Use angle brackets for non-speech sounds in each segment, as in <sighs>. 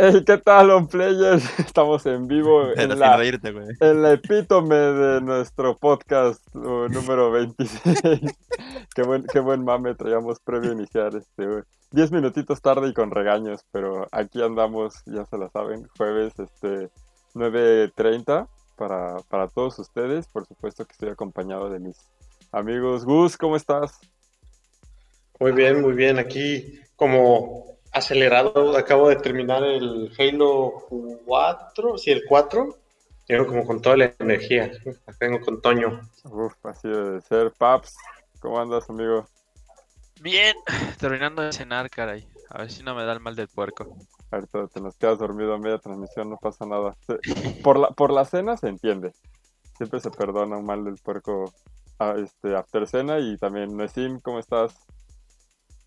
Hey, ¿qué tal, on players? <laughs> Estamos en vivo <laughs> en la, reírte, en la epítome de nuestro podcast uh, <laughs> número 26. qué, buen, qué buen mame traíamos previo a iniciar este, güey. Diez minutitos tarde y con regaños, pero aquí andamos, ya se la saben, jueves este 9.30 para, para todos ustedes. Por supuesto que estoy acompañado de mis amigos. Gus, ¿cómo estás? Muy bien, muy bien. Aquí como acelerado, acabo de terminar el Halo 4, sí, el 4. Llego como con toda la energía. La tengo con Toño. Uf, así debe ser. Paps, ¿cómo andas, amigo? Bien, <sighs> terminando de cenar, caray. A ver si no me da el mal del puerco. Ahorita te nos quedas dormido a media transmisión, no pasa nada. Se- Por la, por la cena se entiende. Siempre se perdona un mal del puerco a, este, after cena. Y también, Nesim, ¿cómo estás?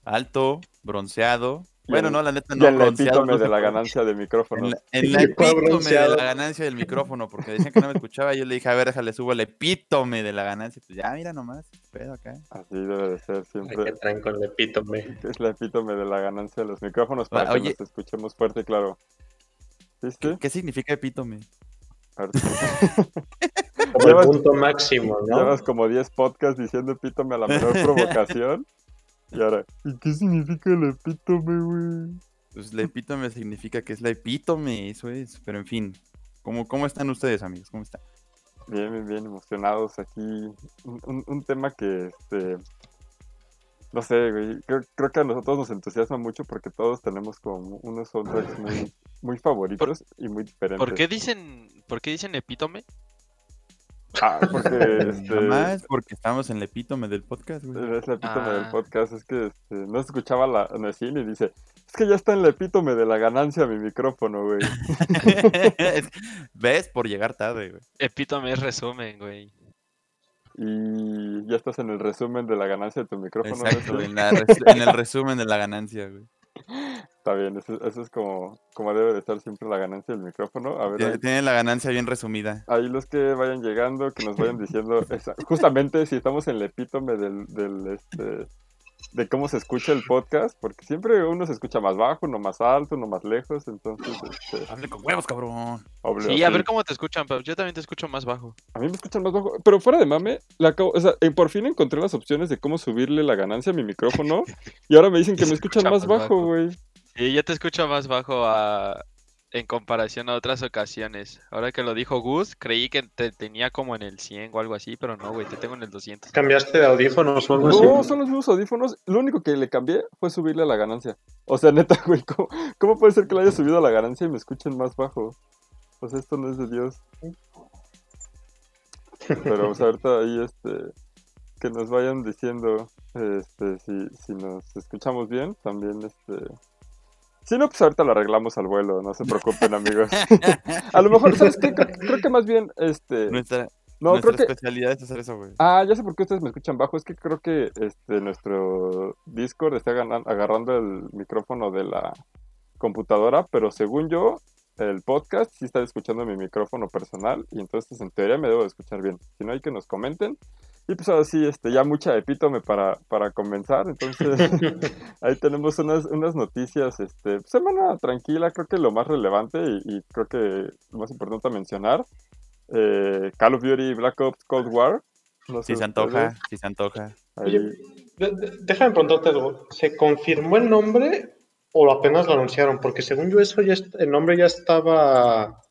Alto, bronceado. Y Bueno, en- no, la neta y no en la epítome de la ganancia de micrófonos. En la, en la ¿Y cuál epítome de la ganancia del micrófono, porque decían que no me escuchaba. Yo le dije, a ver, déjale, subo el epítome de la ganancia. Pues ya, mira nomás, pedo acá. Así debe de ser Ay, que siempre. traen con el epítome. <laughs> Es la epítome de la ganancia de los micrófonos para Ah, que oye. nos escuchemos fuerte y claro. ¿Viste? ¿Qué significa epítome? Como el punto máximo, ¿no? Llevas como 10 podcasts diciendo epítome a la menor <laughs> provocación. Y ahora, ¿y qué significa el epítome, güey? Pues la epítome significa que es la epítome, eso es. Pero en fin, ¿cómo, cómo están ustedes, amigos? ¿Cómo están? Bien, bien, bien, emocionados aquí. Un, un- un tema que, este, no sé, güey, creo, creo que a nosotros nos entusiasma mucho porque todos tenemos como unos soundtracks muy, muy favoritos y muy diferentes. ¿Por qué dicen, por qué dicen epítome? Ah, porque, <laughs> este, Nada más porque estamos en la epítome del podcast, güey. es la epítome del Ah. podcast, es que este, no se escuchaba la Necine y dice, es que ya está en la epítome de la ganancia mi micrófono, güey. <laughs> ¿Ves? Por llegar tarde, güey. Epítome es resumen, güey. Y ya estás en el resumen de la ganancia de tu micrófono. en el resumen de la ganancia, güey. Está bien, eso, eso es como, como debe de estar siempre la ganancia del micrófono. A ver, Tiene, ahí- tiene la ganancia bien resumida. ahí los que vayan llegando, que nos vayan diciendo, esa- justamente si estamos en el epítome del, del, este, de cómo se escucha el podcast, porque siempre uno se escucha más bajo, uno más alto, uno más lejos, entonces, este, Hable con huevos, cabrón. obvio, Sí, a sí. ver cómo te escuchan, pero yo también te escucho más bajo. A mí me escuchan más bajo, pero fuera de mame, la acabo- o sea, eh, por fin encontré las opciones de cómo subirle la ganancia a mi micrófono, y ahora me dicen que me <laughs> escuchan escucha más bajo, güey. Sí, yo te escucho más bajo a... en comparación a otras ocasiones. Ahora que lo dijo Gus, creí que te tenía como en el 100 o algo así, pero no, güey, te tengo en el 200. ¿Cambiaste de audífonos o algo así? No, son los mismos audífonos. Lo único que le cambié fue subirle a la ganancia. O sea, <laughs> neta, güey, ¿cómo, cómo puede ser que le haya subido a la ganancia y me escuchen más bajo? Pues esto no es de Dios. Pero, o sea, ahorita ahí, este, que nos vayan diciendo, este, si, si nos escuchamos bien, también, este... Si no, pues ahorita lo arreglamos al vuelo, no se preocupen, amigos. <laughs> a lo mejor, ¿sabes qué? Creo, creo que más bien, este... Nuestra, No, nuestra creo que... especialidad es hacer eso, güey. Ah, ya sé por qué ustedes me escuchan bajo. Es que creo que este nuestro Discord está agarrando el micrófono de la computadora, pero según yo, el podcast sí está escuchando mi micrófono personal y entonces en teoría me debo de escuchar bien. Si no hay que nos comenten. Y pues ahora sí, este, ya mucha epítome para, para comenzar. Entonces, <laughs> <laughs> ahí tenemos unas, unas noticias, este, semana tranquila, creo que lo más relevante y, y creo que lo más importante a mencionar. eh, Call of Duty Black Ops Cold War. No sé Si se antoja, ustedes, si se antoja. Oye, déjame preguntarte algo. ¿Se confirmó el nombre o apenas lo anunciaron? Porque según yo eso ya el nombre ya estaba...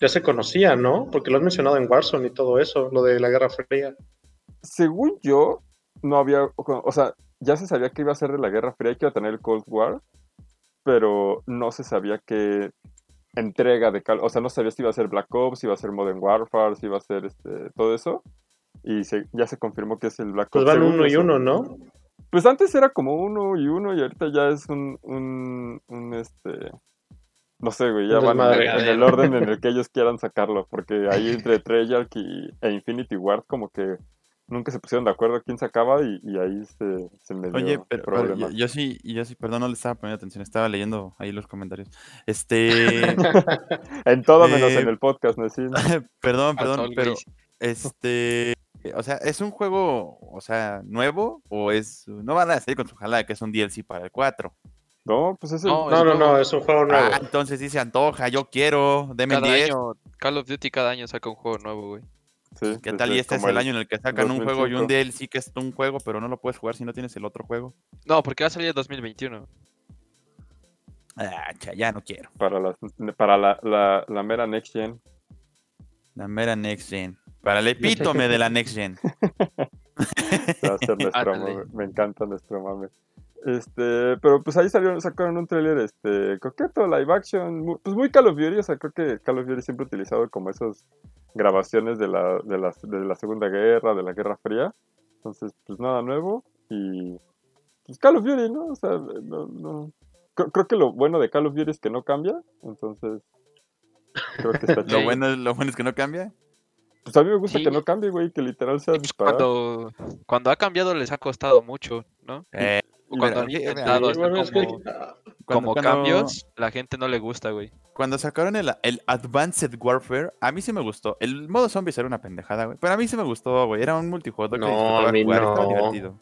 Ya se conocía, ¿no? Porque lo has mencionado en Warzone y todo eso, lo de la Guerra Fría. según yo, no había, o sea, ya se sabía que iba a ser de la Guerra Fría y que iba a tener el Cold War, pero no se sabía qué entrega de Call, o sea, no sabía si iba a ser Black Ops, si iba a ser Modern Warfare, si iba a ser este, todo eso, y se- ya se confirmó que es el Black Pues Ops. van según uno y uno, ¿no? Pues antes era como uno y uno y ahorita ya es un, un, un, este, no sé, güey, ya van en, desmadre. en el orden en el <laughs> que ellos quieran sacarlo, porque ahí entre Treyarch y, e Infinity Ward como que nunca se pusieron de acuerdo quién sacaba y, y ahí se, se me dio Oye, pero, pero yo, yo sí, yo sí, perdón, no le estaba poniendo atención, estaba leyendo ahí los comentarios. Este, <laughs> en todo menos eh, en el podcast, ¿no? Sí, <laughs> perdón, Faltó perdón, el pero este, o sea, ¿es un juego, o sea, nuevo o es, no van a salir con su jalada que es un DLC para el 4? No, pues es el... No, No, no, no, es un juego nuevo. Ah, entonces sí se antoja, yo quiero, deme Cada 10. año, Call of Duty cada año saca un juego nuevo, güey. sí, ¿Qué sí, tal? sí, Y este es el año en el que sacan un juego y un 2005. DLC que es un juego, pero no lo puedes jugar si no tienes el otro juego. No, porque va a salir en 2021. Ah, ya no quiero. Para, las, para la, la, la mera Next Gen. La mera Next Gen. Para el epítome de la Next Gen. Se va a hacer nuestro Ándale. mame. Me encanta nuestro mame. Este, pero pues ahí salieron, sacaron un tráiler este, coqueto, live action, pues muy Call of Duty, o sea, creo que Call of Duty siempre ha utilizado como esas grabaciones de la, de la, de la Segunda Guerra, de la Guerra Fría. Entonces, pues nada nuevo y pues Call of Duty, ¿no? O sea, no, no. Creo, creo que lo bueno de Call of Duty es que no cambia, entonces creo que está <laughs> Lo chido. bueno, es- lo bueno es que no cambia. Pues a mí me gusta Sí. que no cambie, güey, que literal sea pues disparar. cuando, cuando ha cambiado les ha costado mucho, ¿no? Eh, Cuando han intentado como, cuando- como cuando- cambios, la gente no le gusta, güey. Cuando sacaron el, el Advanced Warfare, a mí sí me gustó. El modo zombies era una pendejada, güey. Pero a mí sí me gustó, güey. Era un multijugador que No, a mí jugar, estaba no. divertido.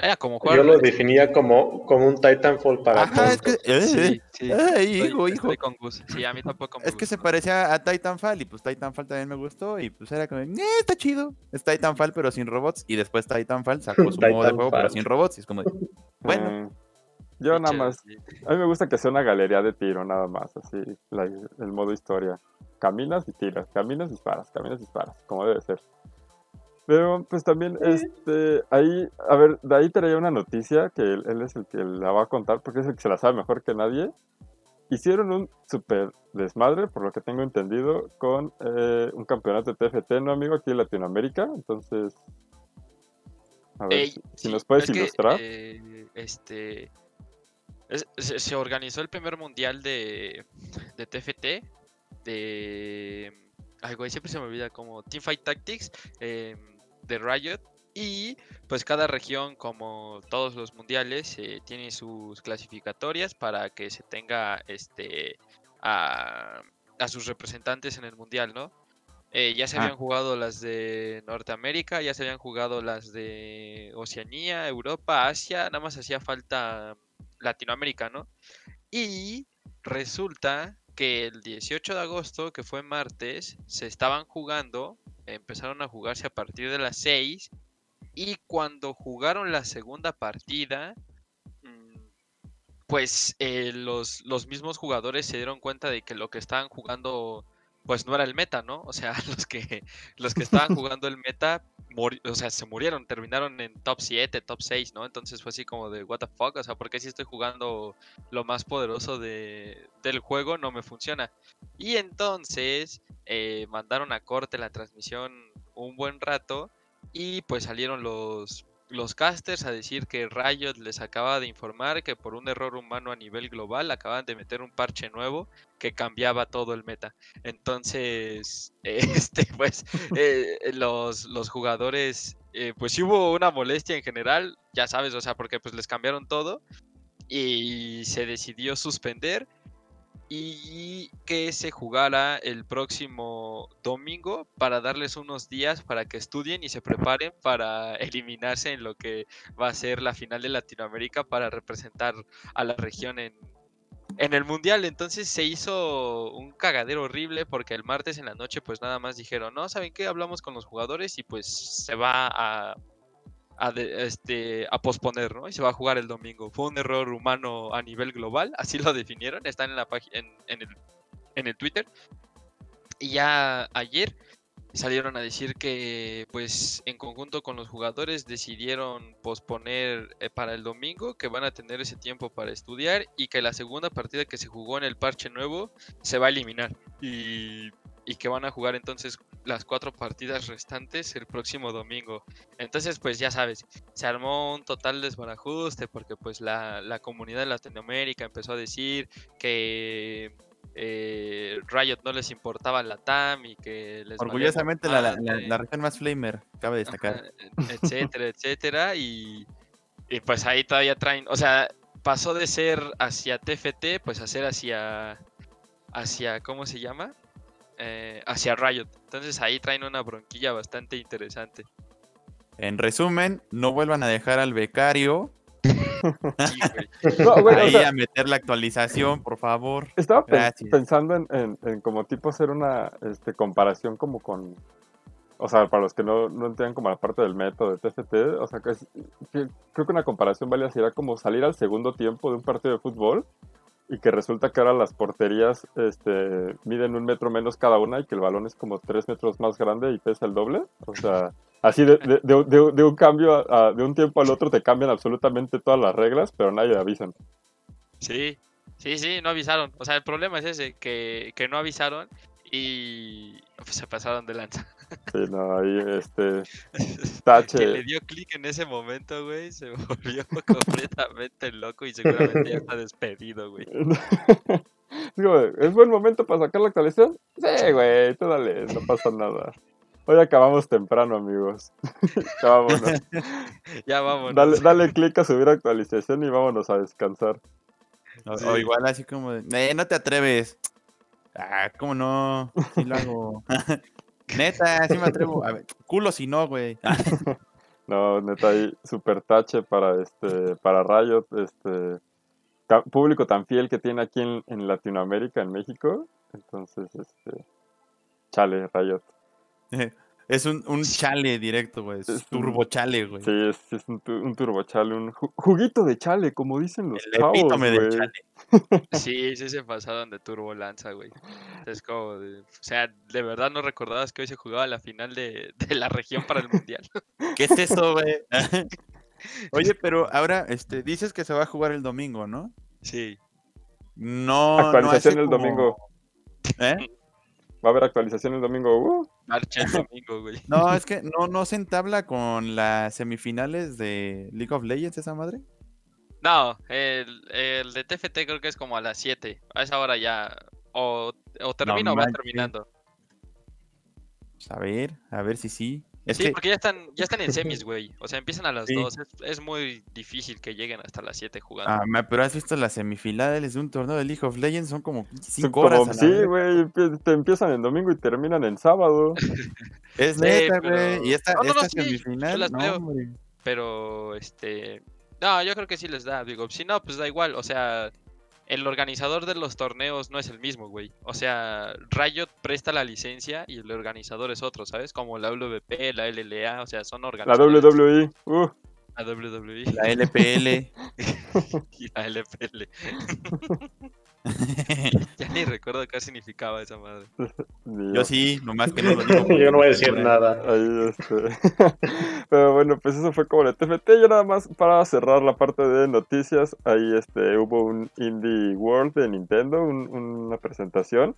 Era como jugar. Yo lo definía como, como un Titanfall para Ajá, es que. eh, Sí, sí. Ay, Estoy- hijo, estoy hijo. con Gus. Sí, a mí tampoco me Es que se parecía a Titanfall y pues Titanfall también me gustó y pues era como, eh, está chido. Es Titanfall pero sin robots y después Titanfall sacó su <laughs> modo de juego pero sin robots y es como, bueno, Eh, yo nada más A mí me gusta que sea una galería de tiro, nada más, así, la- el modo historia. Caminas y tiras, caminas y disparas, caminas y disparas, como debe ser. Pero pues también, este, ahí, a ver, de ahí traía una noticia que él, él es el que la va a contar porque es el que se la sabe mejor que nadie. Hicieron un super desmadre, por lo que tengo entendido, con eh, un campeonato de TFT, ¿no, amigo? Aquí en Latinoamérica. Entonces, a ver, Ey, si, sí, nos puedes que, ilustrar. eh, este. es- se, se organizó el primer mundial de, de TFT. De. Ay, güey, siempre se me olvida como Teamfight Tactics. eh, de Riot. Y pues cada región, como todos los mundiales, eh, tiene sus clasificatorias para que se tenga este a, a sus representantes en el mundial, ¿no? Eh, ya se Ah. habían jugado las de Norteamérica, ya se habían jugado las de Oceanía, Europa, Asia, nada más hacía falta Latinoamérica, ¿no? Y resulta que el 18 de agosto, que fue martes, se estaban jugando, empezaron a jugarse a partir de las 6 y cuando jugaron la segunda partida, mm, pues eh, los, los mismos jugadores se dieron cuenta de que lo que estaban jugando pues no era el meta, ¿no? O sea, <laughs> los que, los que estaban <laughs> jugando el meta, o sea, se murieron, terminaron en top 7, top 6, ¿no? Entonces fue así como de, what the fuck, o sea, ¿por qué si estoy jugando lo más poderoso de, del juego no me funciona? Y entonces eh, mandaron a corte la transmisión un buen rato y pues salieron los, los casters a decir que Riot les acaba de informar que por un error humano a nivel global acaban de meter un parche nuevo que cambiaba todo el meta. Entonces, <laughs> este, pues, eh, los, los jugadores, eh, pues hubo una molestia en general, ya sabes, o sea, porque pues les cambiaron todo y se decidió suspender y que se jugara el próximo domingo para darles unos días para que estudien y se preparen para <laughs> eliminarse en lo que va a ser la final de Latinoamérica para representar a la región en, en el mundial. Entonces se hizo un cagadero horrible porque el martes en la noche pues nada más dijeron, no, ¿saben qué? Hablamos con los jugadores y pues se va a a, de- este, a posponer, ¿no? Y se va a jugar el domingo. Fue un error humano a nivel global, así lo definieron, están en la en, en el, en el Twitter. Y ya ayer salieron a decir que, pues, en conjunto con los jugadores decidieron posponer eh, para el domingo, que van a tener ese tiempo para estudiar y que la segunda partida que se jugó en el parche nuevo se va a eliminar. Y, y que van a jugar entonces las cuatro partidas restantes el próximo domingo. Entonces, pues ya sabes, se armó un total desbarajuste porque pues la, la comunidad de Latinoamérica empezó a decir que eh, Riot no les importaba la TAM y que les orgullosamente la, la- la- región más flamer, cabe destacar. ajá, e- etcétera, <laughs> etcétera, y, y pues ahí todavía traen, o sea, pasó de ser hacia TFT, pues a ser hacia, hacia, ¿cómo se llama? Eh, hacia Riot. Entonces ahí traen una bronquilla bastante interesante. En resumen, no vuelvan a dejar al becario Sí, güey. <laughs> No, güey, o Ahí sea, a meter la actualización, por favor. estaba Gracias. pensando en, en- en como tipo hacer una este, comparación como con... O sea, para los que no, no entiendan como la parte del método de TFT, o sea, que, es- que creo que una comparación válida sería como salir al segundo tiempo de un partido de fútbol y que resulta que ahora las porterías este, miden un metro menos cada una y que el balón es como tres metros más grande y pesa el doble. O sea, así de, de- de- de- un cambio, a- de un tiempo al otro te cambian absolutamente todas las reglas, pero nadie avisan. Sí, sí, sí, no avisaron. O sea, el problema es ese, que, que no avisaron y pues, se pasaron de lanza. Sí, no, ahí este, <laughs> Que le tache. dio clic en ese momento, güey, se <laughs> volvió completamente loco y seguramente ya está despedido, güey. <laughs> Digo, ¿es buen momento para sacar la actualización? Sí, güey, tú dale, no pasa nada. Hoy acabamos temprano, amigos. Ya vámonos. Ya vámonos. Dale, dale clic a subir actualización y vámonos a descansar. O, Sí. o igual así como de, eh, no te atreves. Ah, ¿cómo no? Sí lo hago. Neta, sí me atrevo. A ver, culo si no, güey. <laughs> No, neta, ahí super tache para este, para Riot, este público tan fiel que tiene aquí en, en Latinoamérica, en México. Entonces, este, chale, Riot. <laughs> Es un, un chale directo, güey. Es Es un- turbo chale, güey. Sí, es, es un, un turbo chale, un ju- juguito de chale, como dicen los El chavos, epítome del güey. chale. <laughs> Sí, sí se pasaron de turbo lanza, güey. Es como, de- o sea, de verdad no recordabas que hoy se jugaba la final de, de la región para el mundial. <laughs> ¿Qué es eso, güey? <laughs> Oye, pero ahora este, dices que se va a jugar el domingo, ¿no? Sí. No. Actualización no el como- domingo. ¿Eh? Va a haber actualización el domingo. Uh, Marcha el <laughs> domingo, güey. No, es que no, no se entabla con las semifinales de League of Legends, esa madre. No, el, el de TFT creo que es como a las 7. A esa hora ya. O, o termina o va terminando. Pues, a ver, a ver si sí. Es sí, que porque ya están, ya están en semis, <laughs> güey. O sea, empiezan a las Sí. 2. Es, es muy difícil que lleguen hasta las 7 jugando. Ah, pero has visto las semifinales de un torneo de League of Legends, son como son 5 como- horas. a la sí, güey, te empiezan en domingo y terminan en sábado. <laughs> Es Sí, neta, pero- güey. Y esta, No, no, no, esta semifinal, las no, veo. Pero, este. No, yo creo que sí les da. Digo, si no, pues da igual. O sea, el organizador de los torneos no es el mismo, güey. O sea, Riot presta la licencia y el organizador es otro, ¿sabes? Como la WP, la LLA, o sea, son La organizadores. WWE. Uh, La WWE La LPL. <laughs> y la LPL. Ya ni recuerdo qué significaba esa madre. Yo sí, nomás que no lo <laughs> digo. Yo no voy a decir nada. Ahí, este. <laughs> Pero bueno, pues eso fue como el TFT. Ya nada más para cerrar la parte de noticias. Ahí este, hubo un Indie World de Nintendo, un- una presentación.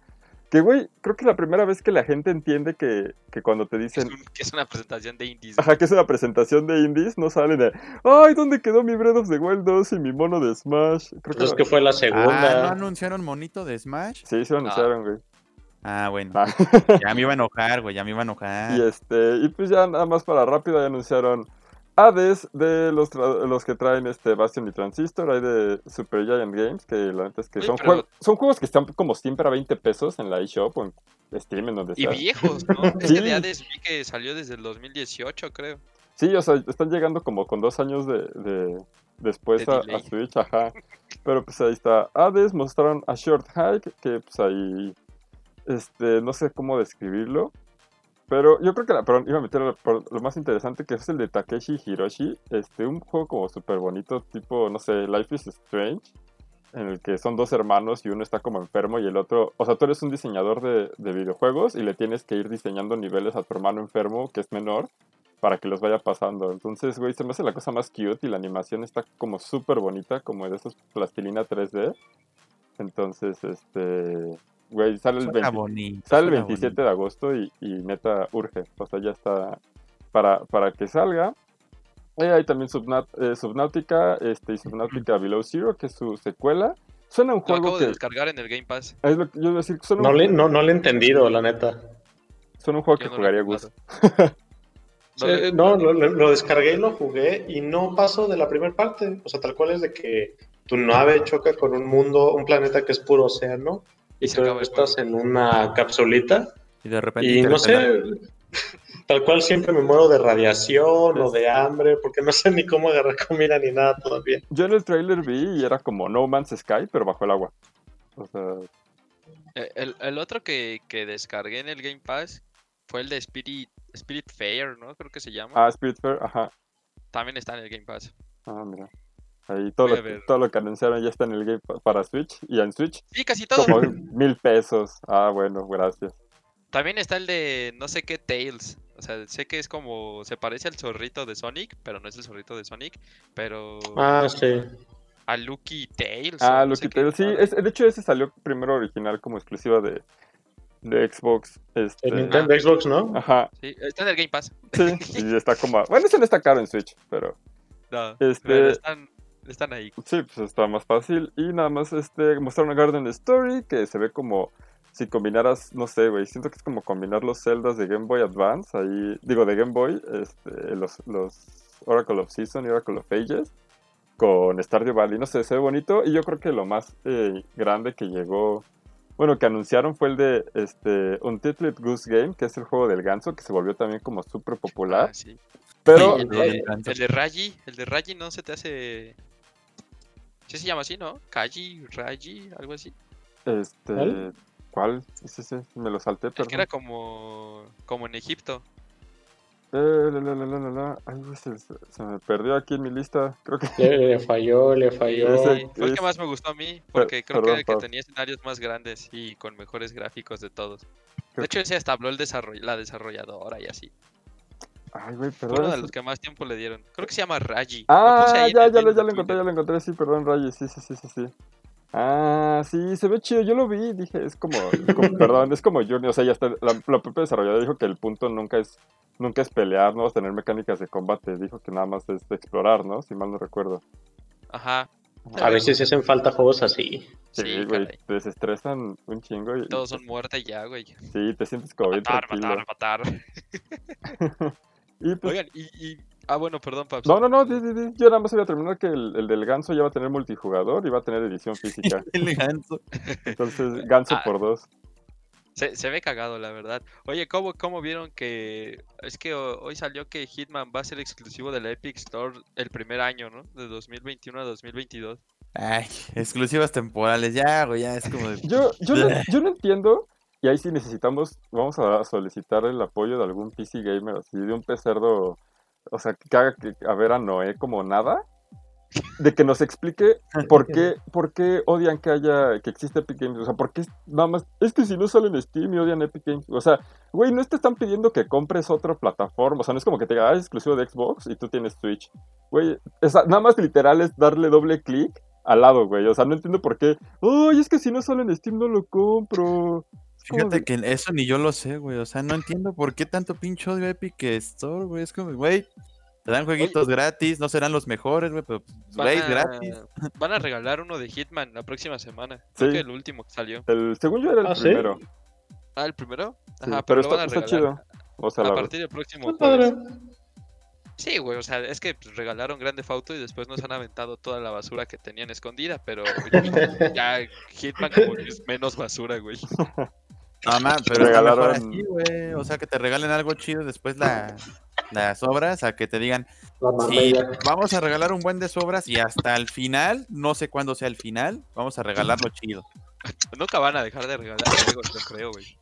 Que, güey, creo que es la primera vez que la gente entiende que, que cuando te Es dicen, un- que es una presentación de indies. ajá, que es una presentación de indies, no salen de, ay, ¿dónde quedó mi Breath of the Wild 2 y mi mono de Smash? Creo que, Pues es que fue la Ah, ¿no segunda. anunciaron monito de Smash? sí, se lo anunciaron, güey. Ah, bueno. Ah. Ya me iba a enojar, güey, ya me iba a enojar. Y este, y pues ya nada más para rápido ya anunciaron Hades de los, los que traen este Bastion y Transistor, hay de Super Giant Games, que la neta es que son, pero- juegos, son juegos que están como siempre a 20 pesos en la eShop o en Steam, en donde Y sea. viejos, ¿no? <laughs> Es Sí. que de Hades vi que salió desde el 2018, creo. Sí, o sea, están llegando como con dos años de, de- después De a, a Switch, ajá. Pero pues ahí está Hades, mostraron a Short Hike, que pues ahí, este, no sé cómo describirlo. Pero yo creo que la, perdón, iba a meter lo más interesante que es el de Takeshi Hiroshi, este, un juego como súper bonito, tipo, no sé, Life is Strange, en el que son dos hermanos y uno está como enfermo y el otro, o sea, tú eres un diseñador de, de videojuegos y le tienes que ir diseñando niveles a tu hermano enfermo que es menor para que los vaya pasando. Entonces, güey, se me hace la cosa más cute y la animación está como súper bonita, como de esos plastilina 3D. Entonces, este, güey, sale el, Suena 20 bonito. sale el suena 27 de agosto y, y neta urge. O sea, ya está para, para que salga. Y hay también Subnat, eh, Subnautica este, y Subnautica Below Zero, que es su secuela. Suena un Lo juego acabo de que... descargar en el Game Pass. Es lo que yo iba a decir, suena, No un, le, no, no le he entendido, la neta. suena un juego que no jugaría Gus. Sí, No lo- lo descargué y lo jugué y no paso de la primera parte. O sea, tal cual es de que tu nave choca con un mundo, un planeta que es puro océano y se tú estás en una capsulita Y de repente. y no sé. <laughs> Tal cual siempre me muero de radiación o de hambre, porque no sé ni cómo agarrar comida ni nada todavía. Yo en el trailer vi y era como No Man's Sky, pero bajo el agua. O sea, Eh, El, el otro que, que descargué en el Game Pass fue el de Spirit, Spirit Fair, ¿no? Creo que se llama. ah, Spiritfarer, ajá. También está en el Game Pass. Ah, mira. Ahí todo lo, todo lo que anunciaron ya está en el Game para Switch y en Switch Sí, casi todo. como mil pesos. Ah, bueno, gracias. También está el de no sé qué Tails. O sea, sé que es como. Se parece al zorrito de Sonic, pero no es el zorrito de Sonic. Pero. Ah, sí. A Lucky Tails. Ah, no Lucky qué Tale. Sí, es- de hecho ese salió primero original como exclusiva de, de Xbox. Este, El Nintendo Xbox, ¿no? Ajá, Sí, está en el Game Pass. sí. Y está como... Bueno, ese no está caro en Switch, pero... No, Este- pero están, están ahí. Sí, pues está más fácil. Y nada más este mostraron a Garden Story, que se ve como si combinaras, no sé, güey, siento que es como combinar los celdas de Game Boy Advance, ahí, digo, de Game Boy, este, los, los Oracle of Season y Oracle of Ages, con Stardew Valley, no sé, se ve bonito. Y yo creo que lo más eh, grande que llegó, bueno, que anunciaron fue el de este Untitled Goose Game, que es el juego del ganso, que se volvió también como súper popular. Ah, sí. Pero, el, de, ganso. el de Raji, el de Raji no se te hace. Sí se llama así, ¿no? Kaji, Raji, algo así. este, ¿Cuál? ¿cuál? Sí, sí, me lo salté, perdón. que era como. como en Egipto. Eh, la, la, la, la, la, la. Ay, se, se- se me perdió aquí en mi lista. Creo que Le, le falló, le <laughs> falló. Ese- fue el que más me gustó a mí, porque creo que era el que tenía escenarios más grandes y con mejores gráficos de todos. Creo De hecho, ese hasta habló el desarroll- la desarrolladora y así. Ay, güey, Fue perdón. uno de los que más tiempo le dieron. Creo que se llama Raji. Ah, ya, ya, lo, ya encontré, ya lo encontré. Sí, perdón, Rayi. Sí, sí, sí, sí, sí. Ah, sí, se ve chido. Yo lo vi. Dije, es como. como- <laughs> perdón, es como Journey. O sea, ya está. La, la propia desarrolladora dijo que el punto nunca es. Nunca es pelear, ¿no? Es tener mecánicas de combate. Dijo que nada más es explorar, ¿no? Si mal no recuerdo. Ajá. A veces hacen falta juegos así. Sí, güey. te desestresan un chingo y. Todos son muerte ya, güey. Sí, te sientes como bien Matar, matar, matar. <laughs> Y pues Oigan, y, y- Ah, bueno, perdón, Paps. No, no, no, di, di, di. yo nada más iba a terminar que el, el del ganso ya va a tener multijugador y va a tener edición física. <laughs> El ganso. Entonces, ganso Ah. por dos. Se, se ve cagado, la verdad. Oye, ¿cómo, ¿cómo vieron que... Es que ho- hoy salió que Hitman va a ser exclusivo de la Epic Store el primer año, ¿no? De 2021 a 2022. Ay, exclusivas temporales, ya, güey, ya es como de... Yo, yo, no, yo no entiendo, y ahí sí necesitamos, vamos a solicitar el apoyo de algún PC gamer, así, de un pecerdo, o sea, que haga que, a ver a Noé como nada, de que nos explique <laughs> por qué, por qué odian que haya, que existe Epic Games, o sea, por qué nada más, es que si no sale en Steam y odian Epic Games, o sea, güey, no te están pidiendo que compres otra plataforma, o sea, no es como que te diga, ah, es exclusivo de Xbox y tú tienes Switch, güey, esa- nada más literal es darle doble clic al lado, güey, o sea, no entiendo por qué, ay, es que si no sale en Steam no lo compro. Fíjate que eso ni yo lo sé, güey. O sea, no entiendo por qué tanto pinche odio Epic Store, güey. Es como, güey, te dan jueguitos gratis, no serán los mejores, güey, pero, pues, Van güey, a- gratis. Van a regalar uno de Hitman la próxima semana. Creo Sí. que el último que salió. El, según yo era el ¿Ah, sí? primero, Ah, ¿el primero? sí, Ajá, pero pero, está, a está regalar. chido. O sea, A la- partir del próximo Está jueves. padre. Sí, güey, o sea, es que pues, regalaron Grande Fauto y después nos han aventado toda la basura que tenían escondida, pero ya Hitman como que es menos basura, güey. <laughs> No, ma, <laughs> pero está mejor regalaron- así, güey. O sea, que te regalen algo chido después la, <laughs> las obras, a que te digan, sí, vamos a regalar un buen de sobras y hasta el final, no sé cuándo sea el final, vamos a regalar lo chido. Nunca van a dejar de regalar juegos, yo creo, güey.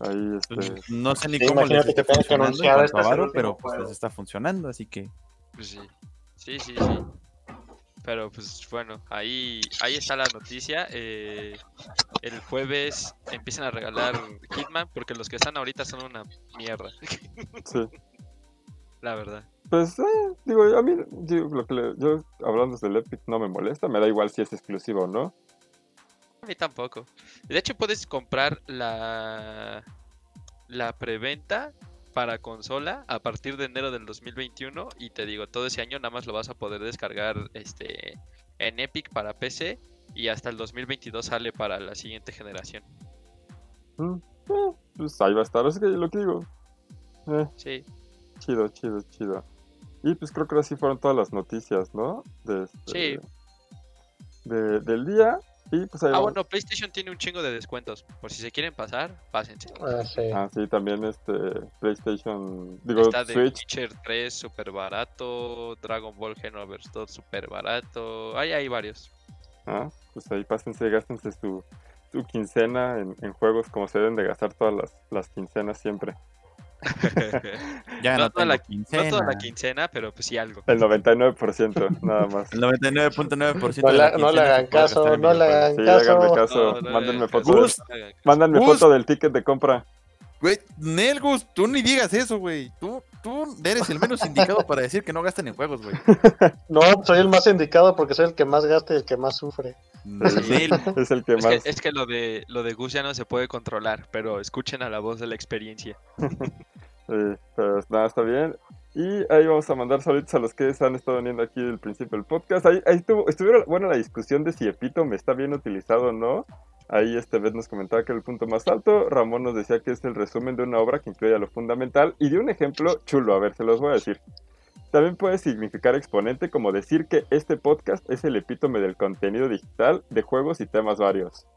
ahí, este, Pues, No sé ni Sí, cómo les que que funcionando este pero pues les está funcionando, así que... Pues sí. Sí, sí, sí. Pero pues bueno, ahí, ahí está la noticia. eh, el jueves empiezan a regalar Hitman porque los que están ahorita son una mierda, <laughs> sí. la verdad. Pues, eh, digo, a mí, digo, lo que le- yo hablando del Epic no me molesta, me da igual si es exclusivo o no. A mí tampoco. De hecho, puedes comprar la, la preventa para consola a partir de enero del 2021 y te digo, todo ese año nada más lo vas a poder descargar este en Epic para PC y hasta el 2022 sale para la siguiente generación. Mm, eh, pues ahí va a estar, es que lo que digo. Eh, Sí, chido, chido, chido. Y pues creo que ahora sí fueron todas las noticias, ¿no? De este- Sí. de- del día. Y pues ahí Ah, vamos. bueno, PlayStation tiene un chingo de descuentos. Por si se quieren pasar, pásense. Ah, sí. Ah, sí, también este PlayStation, digo, Está de Switch. Witcher 3 súper barato, Dragon Ball Xenoverse 2 súper barato. Ahí hay varios. Ah, pues ahí pásense, gástense su, su quincena en, en juegos como se deben de gastar todas las, las quincenas siempre. <laughs> Ya No no, toda la-. No toda la quincena, pero pues sí algo. El 99%, nada más. El 99.9% No la no le hagan caso, no le hagan Sí, caso. háganme caso. No, no mándenme del-. Mándenme Gus. foto del ticket de compra. Güey, Nelgus, tú ni digas eso, güey. Tú, tú eres el menos indicado para decir que no gasten en juegos, güey. <laughs> No, soy el más indicado porque soy el que más gasta y el que más sufre. Es el que Es más. que, es que lo de lo de Gus ya no se puede controlar, pero escuchen a la voz de la experiencia. Sí, pero nada, está bien. Y ahí vamos a mandar saludos a los que se han estado viendo aquí del principio del podcast. Ahí, ahí estuvo, estuvieron, bueno, la discusión de si Epítome está bien utilizado o no. Ahí este vez nos comentaba que era el punto más alto. Ramón nos decía que es el resumen de una obra que incluye lo fundamental. Y de un ejemplo chulo, a ver, se los voy a decir. También puede significar exponente como decir que este podcast es el epítome del contenido digital de juegos y temas varios.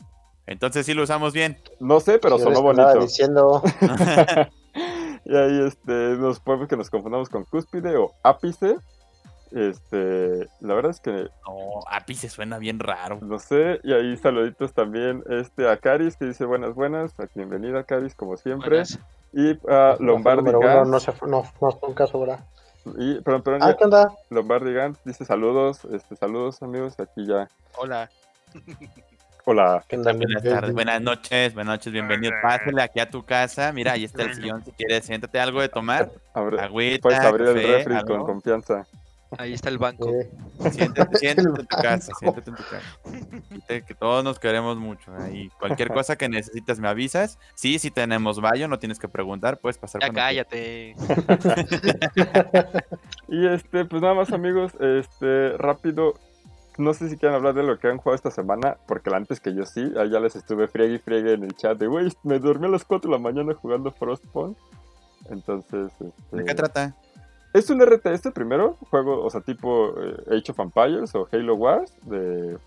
Entonces sí lo usamos bien. No sé, pero Yo sonó bonito. diciendo, <laughs> Y ahí este, nos podemos que nos confundamos con cúspide o ápice. Este, la verdad es que No, ápice suena bien raro. no sé. Y ahí saluditos también este, a Caris que dice buenas, buenas. Bienvenida Caris, como siempre. Buenas. Y a Lombardi uno, no, se no, no fue un caso, ¿verdad? Y, perdón, perdón, Ah, ya- ¿qué onda? Lombardi Gans dice saludos, este, saludos amigos. Aquí ya. Hola. Hola. ¿Qué onda, Buenas tardes, buenas noches, buenas noches, bienvenido. Pásale aquí a tu casa. Mira, ahí está el sillón si quieres. Siéntate algo de tomar. Abre- Agüita, puedes abrir el refri con confianza. Ahí está el banco. Eh, Siéntate, <laughs> siéntate en tu banco. casa, siéntate en tu casa. Que todos nos queremos mucho. Ahí cualquier cosa que necesites me avisas. Sí, si tenemos baño, no tienes que preguntar, puedes pasar Ya cállate. <laughs> Y este, pues nada más amigos, este, rápido, no sé si quieren hablar de lo que han jugado esta semana, porque antes que yo sí, ahí ya les estuve friegue y friegue en el chat de, güey, me dormí a las 4 de la mañana jugando Frostpunk. Entonces, este, ¿De qué trata? Es un RTS primero, juego, o sea, tipo eh, Age of Empires o Halo Wars, de...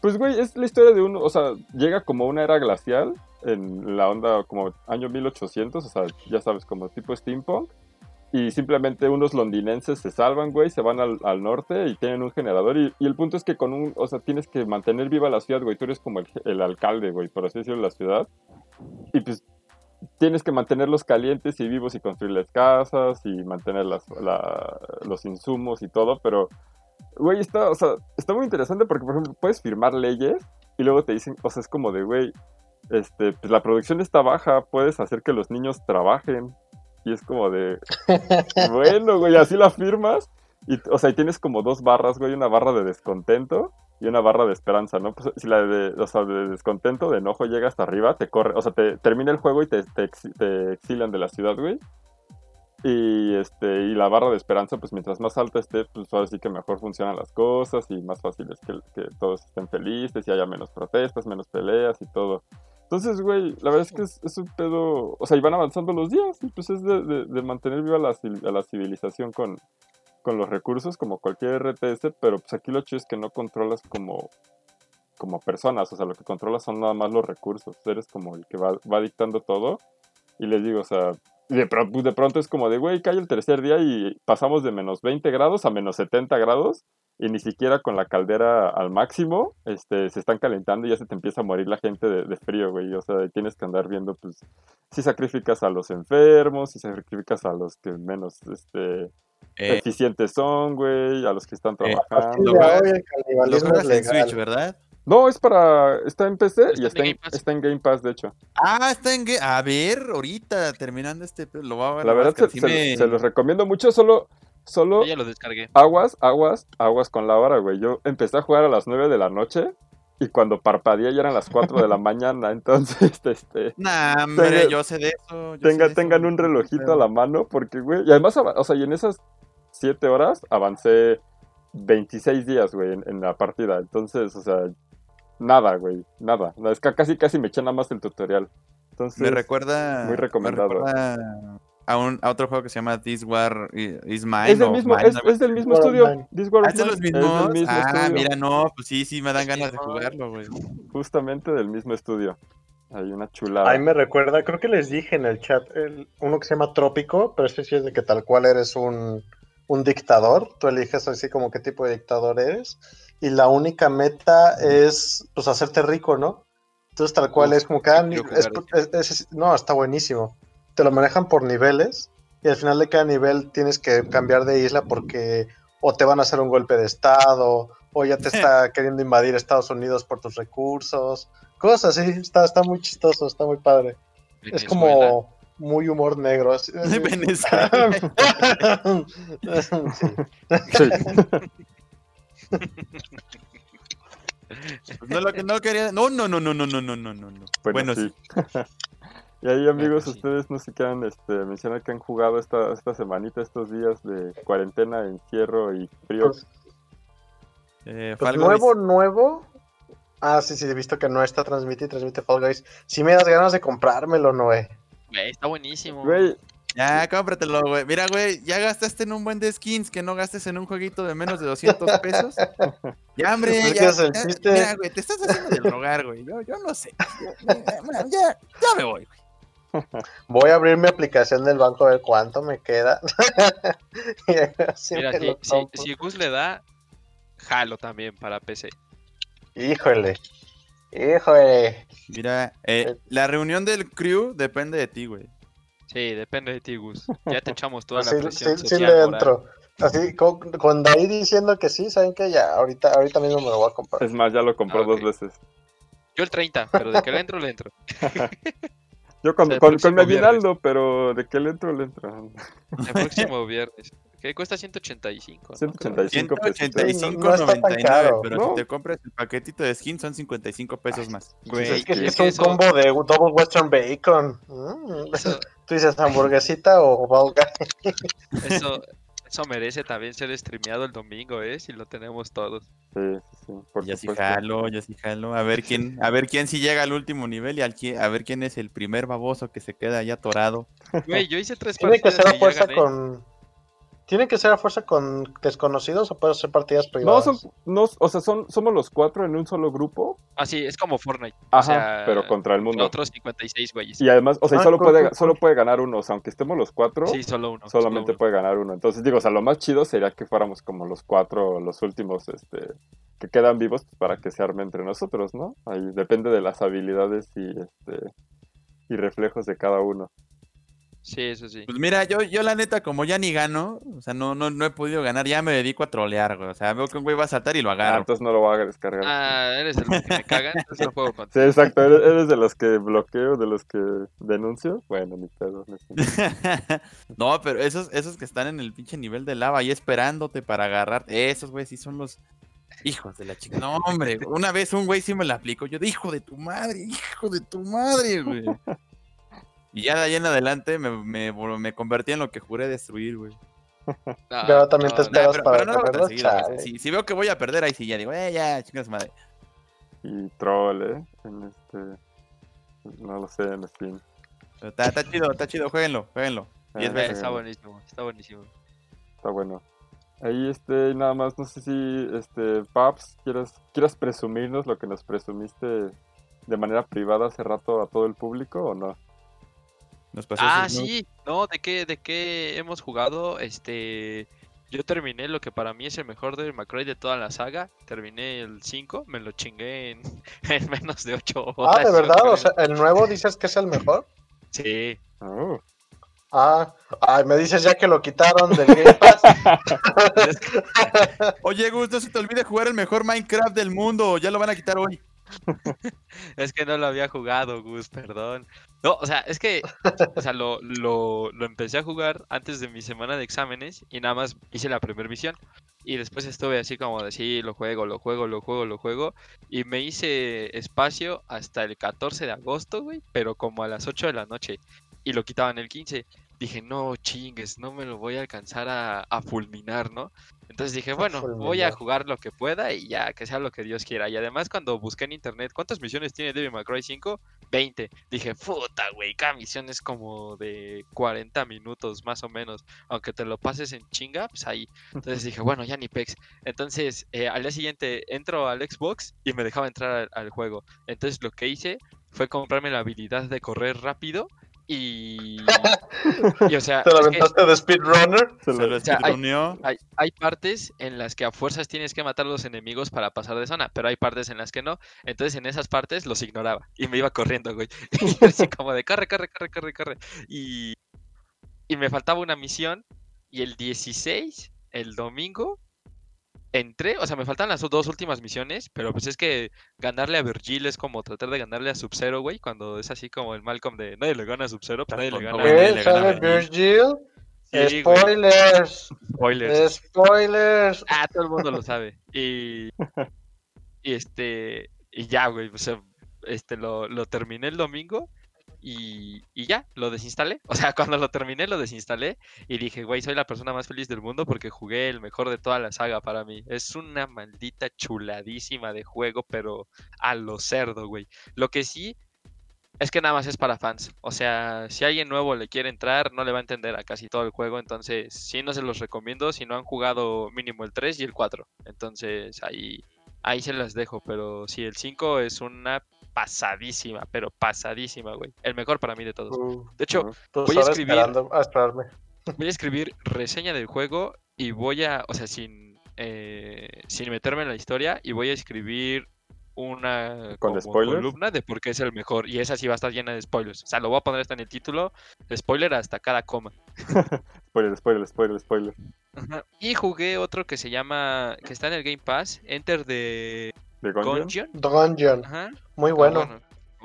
Pues, güey, es la historia de uno, o sea, llega como una era glacial en la onda como año 1800, o sea, ya sabes, como tipo steampunk. Y simplemente unos londinenses se salvan, güey, se van al, al norte y tienen un generador. Y, y el punto es que con un, o sea, tienes que mantener viva la ciudad, güey. Tú eres como el, el alcalde, güey, por así decirlo, de la ciudad. Y pues tienes que mantenerlos calientes y vivos y construirles casas y mantener las, la- los insumos y todo. Pero, güey, está, o sea, está muy interesante porque, por ejemplo, puedes firmar leyes y luego te dicen, o sea, es como de, güey, este, pues la producción está baja, puedes hacer que los niños trabajen. Y es como de, <laughs> bueno, güey, así la firmas. Y, o sea, y tienes como dos barras, güey, una barra de descontento y una barra de esperanza, ¿no? Pues si la de, o sea, de descontento, de enojo llega hasta arriba, te corre, o sea, te termina el juego y te, te, exi- te exilian de la ciudad, güey. Y este, y la barra de esperanza, pues mientras más alta esté, pues ahora sí que mejor funcionan las cosas y más fácil es que, que todos estén felices y haya menos protestas, menos peleas y todo. Entonces, güey, la verdad es que es, es un pedo. O sea, y van avanzando los días, y pues es de, de- de mantener viva la, a la civilización con, con los recursos, como cualquier RTS, pero pues aquí lo chido es que no controlas como, como personas, o sea, lo que controlas son nada más los recursos. Eres como el que va, va dictando todo. Y les digo, o sea, de, pro- de pronto es como de, güey, cae el tercer día y pasamos de menos 20 grados a menos 70 grados y ni siquiera con la caldera al máximo este, se están calentando y ya se te empieza a morir la gente de, de frío, güey. O sea, tienes que andar viendo, pues, si sacrificas a los enfermos, si sacrificas a los que menos este, Eh, eficientes son, güey, a los que están Eh, trabajando. No, es para. Está en PC Está y está en, Game Pass. está en Game Pass, de hecho. Ah, está en... Ga- A ver, ahorita, terminando este... Lo voy a ver. La verdad, se, buscar. Sí se- me- se los recomiendo mucho. Solo, solo Yo ya lo descargué. aguas, aguas, aguas con la hora, güey. Yo empecé a jugar a las 9 de la noche y cuando parpadeé ya eran las 4 de la <laughs> mañana. Entonces, este. Nah, hombre, Tenga- yo sé de eso. yo sé de tengan eso, un relojito a la mano porque, güey. Y además, o sea, y en esas 7 horas avancé 26 días, güey, en, en la partida. Entonces, o sea, nada, güey, nada. Es que casi, casi me eché nada más el tutorial. Entonces, Me recuerda. muy recomendado. Me recuerda a, un, a otro juego que se llama This War I- Is Mine. Es del mismo, Mine, es, algo es del mismo estudio. Mine. This War Ah, of ¿es de los Mine, es del mismos? mismo Ah, estudio. mira, no, pues sí, sí me dan ganas de jugarlo, güey. Justamente del mismo estudio. Hay una chulada. Ahí me recuerda, creo que les dije en el chat, el- uno que se llama Trópico, pero este sí es de que tal cual eres un, un dictador, tú eliges así como qué tipo de dictador eres, y la única meta es pues hacerte rico, ¿no? Entonces tal cual es como cada yo ni- quiero es- jugar es- es- no, está buenísimo te lo manejan por niveles y al final de cada nivel tienes que cambiar de isla porque o te van a hacer un golpe de estado o ya te <laughs> está queriendo invadir Estados Unidos por tus recursos, cosas así, está, está muy chistoso, está muy padre. Es como muy humor negro. Así, así. <laughs> Venezuela. <laughs> Pues no, lo, no quería. No, no, no, no, no, no, no, no. Bueno, bueno sí sí. y ahí, amigos, pues sí. ustedes no sé quieran este, mencionar que han jugado esta, esta semanita, estos días de cuarentena, encierro y frío. Pues, Eh, pues nuevo, Guys. nuevo. Ah, sí, sí, he visto que no está transmite y transmite Fall Guys. Si me das ganas de comprármelo, Noé. Güey, está buenísimo. Güey, Ya, cómpratelo, güey. Mira, güey, ya gastaste en un buen de skins que no gastes en un jueguito de menos de 200 pesos. <laughs> Ya, hombre, Es que ya. ya-. Mira, güey, te estás haciendo del rogar, güey. Yo, yo no sé. Ya, ya, ya, ya me voy, güey. Voy a abrir mi aplicación del banco a ver cuánto me queda. <laughs> Así Mira, me si, si, si Gus le da, jalo también para PC. Híjole. Híjole. Mira, eh, la reunión del crew depende de ti, güey. Sí, depende de ti, Gus. Ya te echamos toda <laughs> Sí, la presión sí, sí le entro. Así, con, con Daí diciendo que sí, ¿saben qué? Ya, ahorita, ahorita mismo me lo voy a comprar. es más, ya lo compró Ah, dos veces. Yo el 30, pero de que le entro, le entro. <laughs> Yo con, El con, con mi aguinaldo, pero de qué le entro, le entro. El próximo viernes. Que cuesta 185. ¿no? 185 pesos. 185.99, No tan caro, pero ¿no? si te compras el paquetito de skin son 55 pesos más. Güey, es que es es que un eso- combo de Double Western Bacon. Mm. Eso, <laughs> Tú dices hamburguesita o Guys. eso, eso merece también ser streameado el domingo, ¿eh? Si lo tenemos todos. Sí, sí, sí, por Yo sí supuesto. jalo, yo sí jalo. A ver quién, a ver quién sí llega al último nivel y al qui- a ver quién es el primer baboso que se queda allá atorado. Güey, yo hice tres Tiene que partidas ser a y ya fuerza gané. con. ¿Tiene que ser a fuerza con desconocidos o puede ser partidas No, privadas? son, no, o sea, son, somos los cuatro en un solo grupo. Ah, sí, es como Fortnite. Ajá, sea, pero contra el mundo. Otros 56 güeyes. Y además, o sea, y Ah, solo, puede, solo puede ganar uno. O sea, aunque estemos los cuatro, Sí, solo uno. solamente solo uno. puede ganar uno. Entonces, digo, o sea, lo más chido sería que fuéramos como los cuatro, los últimos, este, que quedan vivos para que se arme entre nosotros, ¿no? Ahí depende de las habilidades y, este, y reflejos de cada uno. Sí, eso sí. Pues mira, yo, yo la neta, como ya ni gano, o sea, no, no, no he podido ganar, ya me dedico a trolear, güey. O sea, veo que un güey va a saltar y lo Ah, agarro. entonces no lo voy a descargar. Ah, eres el que me cagan, entonces no juego <laughs> Sí, contigo. exacto. ¿Eres, eres de los que bloqueo, de los que denuncio? Bueno, ni pedo. <laughs> no, pero esos, esos que están en el pinche nivel de lava ahí esperándote para agarrar, esos güey sí son los hijos de la chica. No, hombre, una vez un güey sí me la aplicó. Yo de hijo de tu madre, hijo de tu madre, güey. <laughs> Y ya de ahí en adelante me, me, me convertí en lo que juré destruir, güey. <laughs> Ah, Pero también te no, esperas pero, para pero no lo hago tan tenerlo, seguido, chale. Si, si veo que voy a perder, ahí sí ya digo, eh, ya, chingas madre. Y troll, ¿eh? En este... No lo sé, en Steam. Pero está, está chido, está chido, jueguenlo, jueguenlo. Ah, Eh, veces. Está buenísimo, está buenísimo. Está bueno. Ahí, este, nada más, no sé si, este, Paps, quieras, quieras presumirnos lo que nos presumiste de manera privada hace rato a todo el público o no? Nos pasó Ah, sí, no, ¿de qué, de qué hemos jugado? Este, yo terminé lo que para mí es el mejor de McCroy de toda la saga. Terminé el 5, me lo chingué en, <laughs> en menos de 8 horas. Ah, de verdad, o sea, el nuevo dices que es el mejor. Sí, Oh, Ah, ay, me dices ya que lo quitaron del Game Pass. <laughs> <laughs> Oye, Gus, no se te olvide jugar el mejor Minecraft del mundo. Ya lo van a quitar hoy. es que no lo había jugado, Gus, perdón. No, o sea, es que, o sea, lo, lo, lo empecé a jugar antes de mi semana de exámenes y nada más hice la primera misión. Y después estuve así como de, sí, lo juego, lo juego, lo juego, lo juego. Y me hice espacio hasta el 14 de agosto, güey, pero como a las 8 de la noche. Y lo quitaban el 15. dije, no chingues, no me lo voy a alcanzar a, a fulminar, ¿no? Entonces dije, bueno, voy a jugar lo que pueda y ya, que sea lo que Dios quiera. Y además cuando busqué en internet, ¿cuántas misiones tiene Devil May Cry 5? 20. Dije, puta, güey, cada misión es como de 40 minutos más o menos. Aunque te lo pases en chinga, pues ahí. Entonces <laughs> dije, bueno, ya ni pex. Entonces, eh, al día siguiente entro al Xbox y me dejaba entrar al, al juego. Entonces lo que hice fue comprarme la habilidad de correr rápido y... y o sea, <laughs> ¿Te que aventaste de speedrunner? Se Se lo- lo sea, hay- hay, hay partes en las que a fuerzas tienes que matar a los enemigos para pasar de zona, pero hay partes en las que no. Entonces en esas partes los ignoraba y me iba corriendo, güey. <laughs> Y así como de corre, corre, corre, corre, corre. Y, y me faltaba una misión y el 16, el domingo, entré, o sea, me faltan las dos últimas misiones, pero pues es que ganarle a Virgil es como tratar de ganarle a Sub-Zero, güey, cuando es así como el Malcolm de nadie le gana a Sub-Zero, pues nadie le gana nadie le gana a ¿Sale Virgil. Sí, Spoilers. spoilers. Spoilers. Ah, todo el mundo lo sabe. Y, y este, y ya, güey, o sea, este, lo, lo terminé el domingo y, y ya, lo desinstalé. O sea, <laughs> cuando lo terminé, lo desinstalé y dije, güey, soy la persona más feliz del mundo porque jugué el mejor de toda la saga para mí. Es una maldita chuladísima de juego, pero a lo cerdo, güey. Lo que sí es que nada más es para fans. O sea, si alguien nuevo le quiere entrar, no le va a entender a casi todo el juego. Entonces, sí, no se los recomiendo si no han jugado mínimo el 3 y el 4. Entonces, ahí, ahí se las dejo. Pero sí, el 5 es una pasadísima, pero pasadísima, güey. El mejor para mí de todos. Uh, De hecho, pues Voy a escribir- a esperarme. <laughs> voy a escribir reseña del juego y voy a, o sea, sin, eh, sin meterme en la historia, y voy a escribir una columna de por qué es el mejor. Y esa sí va a estar llena de spoilers. O sea, lo voy a poner hasta en el título, spoiler hasta cada coma. <laughs> Spoiler, spoiler, spoiler, spoiler. Ajá. Y jugué otro que se llama, que está en el Game Pass, Enter the ¿De Gungeon? Gungeon. Dungeon. Ajá. Muy bueno.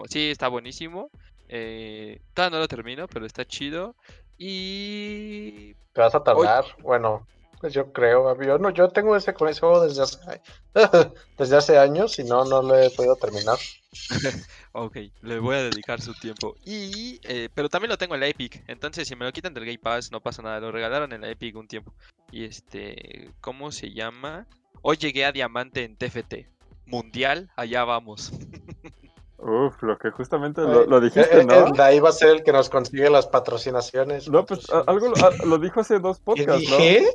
Sí, está buenísimo. Eh, todavía no lo termino, pero está chido. Y Te vas a tardar. Bueno, pues yo creo. Yo no, yo tengo ese con ese juego desde hace, <laughs> desde hace años y no, no lo he podido terminar. <laughs> Ok, le voy a dedicar su tiempo. Y, eh, pero también lo tengo en la Epic. Entonces, si me lo quitan del Game Pass, no pasa nada. Lo regalaron en la Epic un tiempo. Y este, ¿cómo se llama? Hoy llegué a Diamante en TFT. Mundial, allá vamos. <laughs> Uf, lo que justamente lo, lo Eh, dijiste, eh, ¿no? eh, de ahí va a ser el que nos consigue las patrocinaciones. No, pues a- algo lo, a- lo dijo hace dos ¿Qué podcasts, ¿no? dije?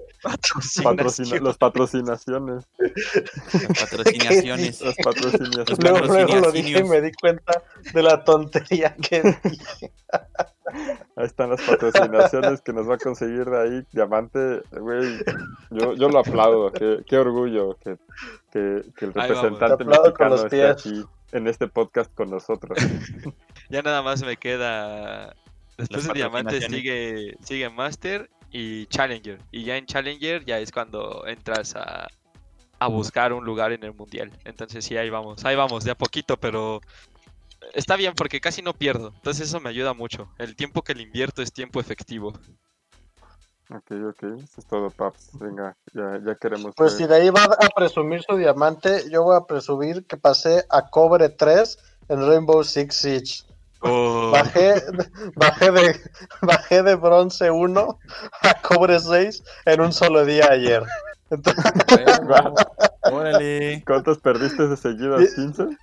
Patrocina, los patrocinaciones. Las patrocinaciones. Las patrocinaciones. Luego, luego lo dije y me di cuenta de la tontería que dije. Ahí están las patrocinaciones que nos va a conseguir de ahí. Diamante, güey. Yo, yo lo aplaudo. Qué, qué orgullo que, que, que el representante mexicano esté aquí en este podcast con nosotros. <laughs> Ya nada más me queda. Después de Diamante sigue, sigue Master y Challenger. Y ya en Challenger ya es cuando entras a, a buscar un lugar en el mundial. Entonces sí, ahí vamos, ahí vamos, de a poquito, pero está bien porque casi no pierdo. Entonces eso me ayuda mucho. El tiempo que le invierto es tiempo efectivo. Ok, ok. Eso es todo, Paps. Venga, ya, ya queremos. Pues si de ahí va a presumir su diamante, yo voy a presumir que pasé a cobre 3 en Rainbow Six Siege. Oh, Bajé, <laughs> bajé, de, bajé de bronce 1 a cobre 6 en un solo día ayer. Entonces, Bueno, órale. ¿Cuántos perdiste de seguidas? ¿15?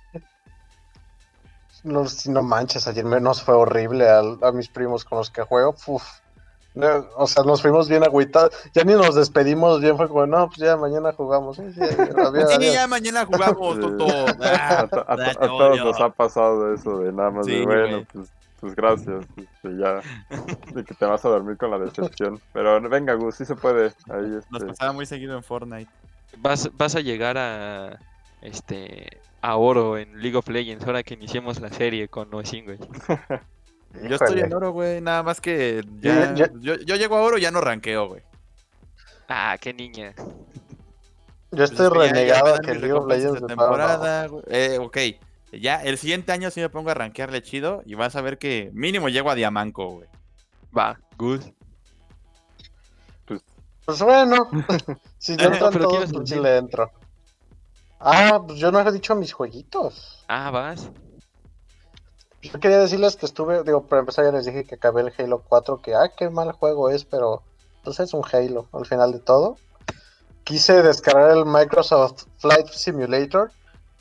no, si no manches, ayer me- nos fue horrible al- a, mis primos con los que juego. Uf. No, o sea, nos fuimos bien agüitados. Ya ni nos despedimos bien. Fue como, no, pues ya mañana jugamos. Sí, sí, adiós, <laughs> Sí, adiós. ya mañana jugamos, Sí. Toto. A, Ah, to- a to- ah, a no, todos nos ha pasado eso de nada más de bueno, güey. pues, pues gracias, este, ya, de que te vas a dormir con la decepción. Pero venga, Gus, sí se puede. Ahí, Nos este, pasaba muy seguido en Fortnite. vas, vas a llegar a este a oro en League of Legends ahora que iniciemos la serie con Noesin, güey. <laughs> Yo estoy en oro, güey. Nada más que ya. Yo, yo llego a oro y ya no ranqueo, güey. Ah, qué niña. Yo estoy Pues es que ya- ya renegado a que League of Legends temporada, güey. Eh, ok. Ya, el siguiente año sí me pongo a rankearle chido y vas a ver que mínimo llego a Diamanco, güey. Va, good. Pues bueno, <laughs> si Ah, le entran pero ¿qué todos, pues sí le entro. Ah, pues yo no he dicho mis jueguitos. Ah, vas. Yo quería decirles que estuve, digo, para empezar ya les dije que acabé el Halo 4, que, ah, qué mal juego es, pero pues es un Halo al final de todo. Quise descargar el Microsoft Flight Simulator,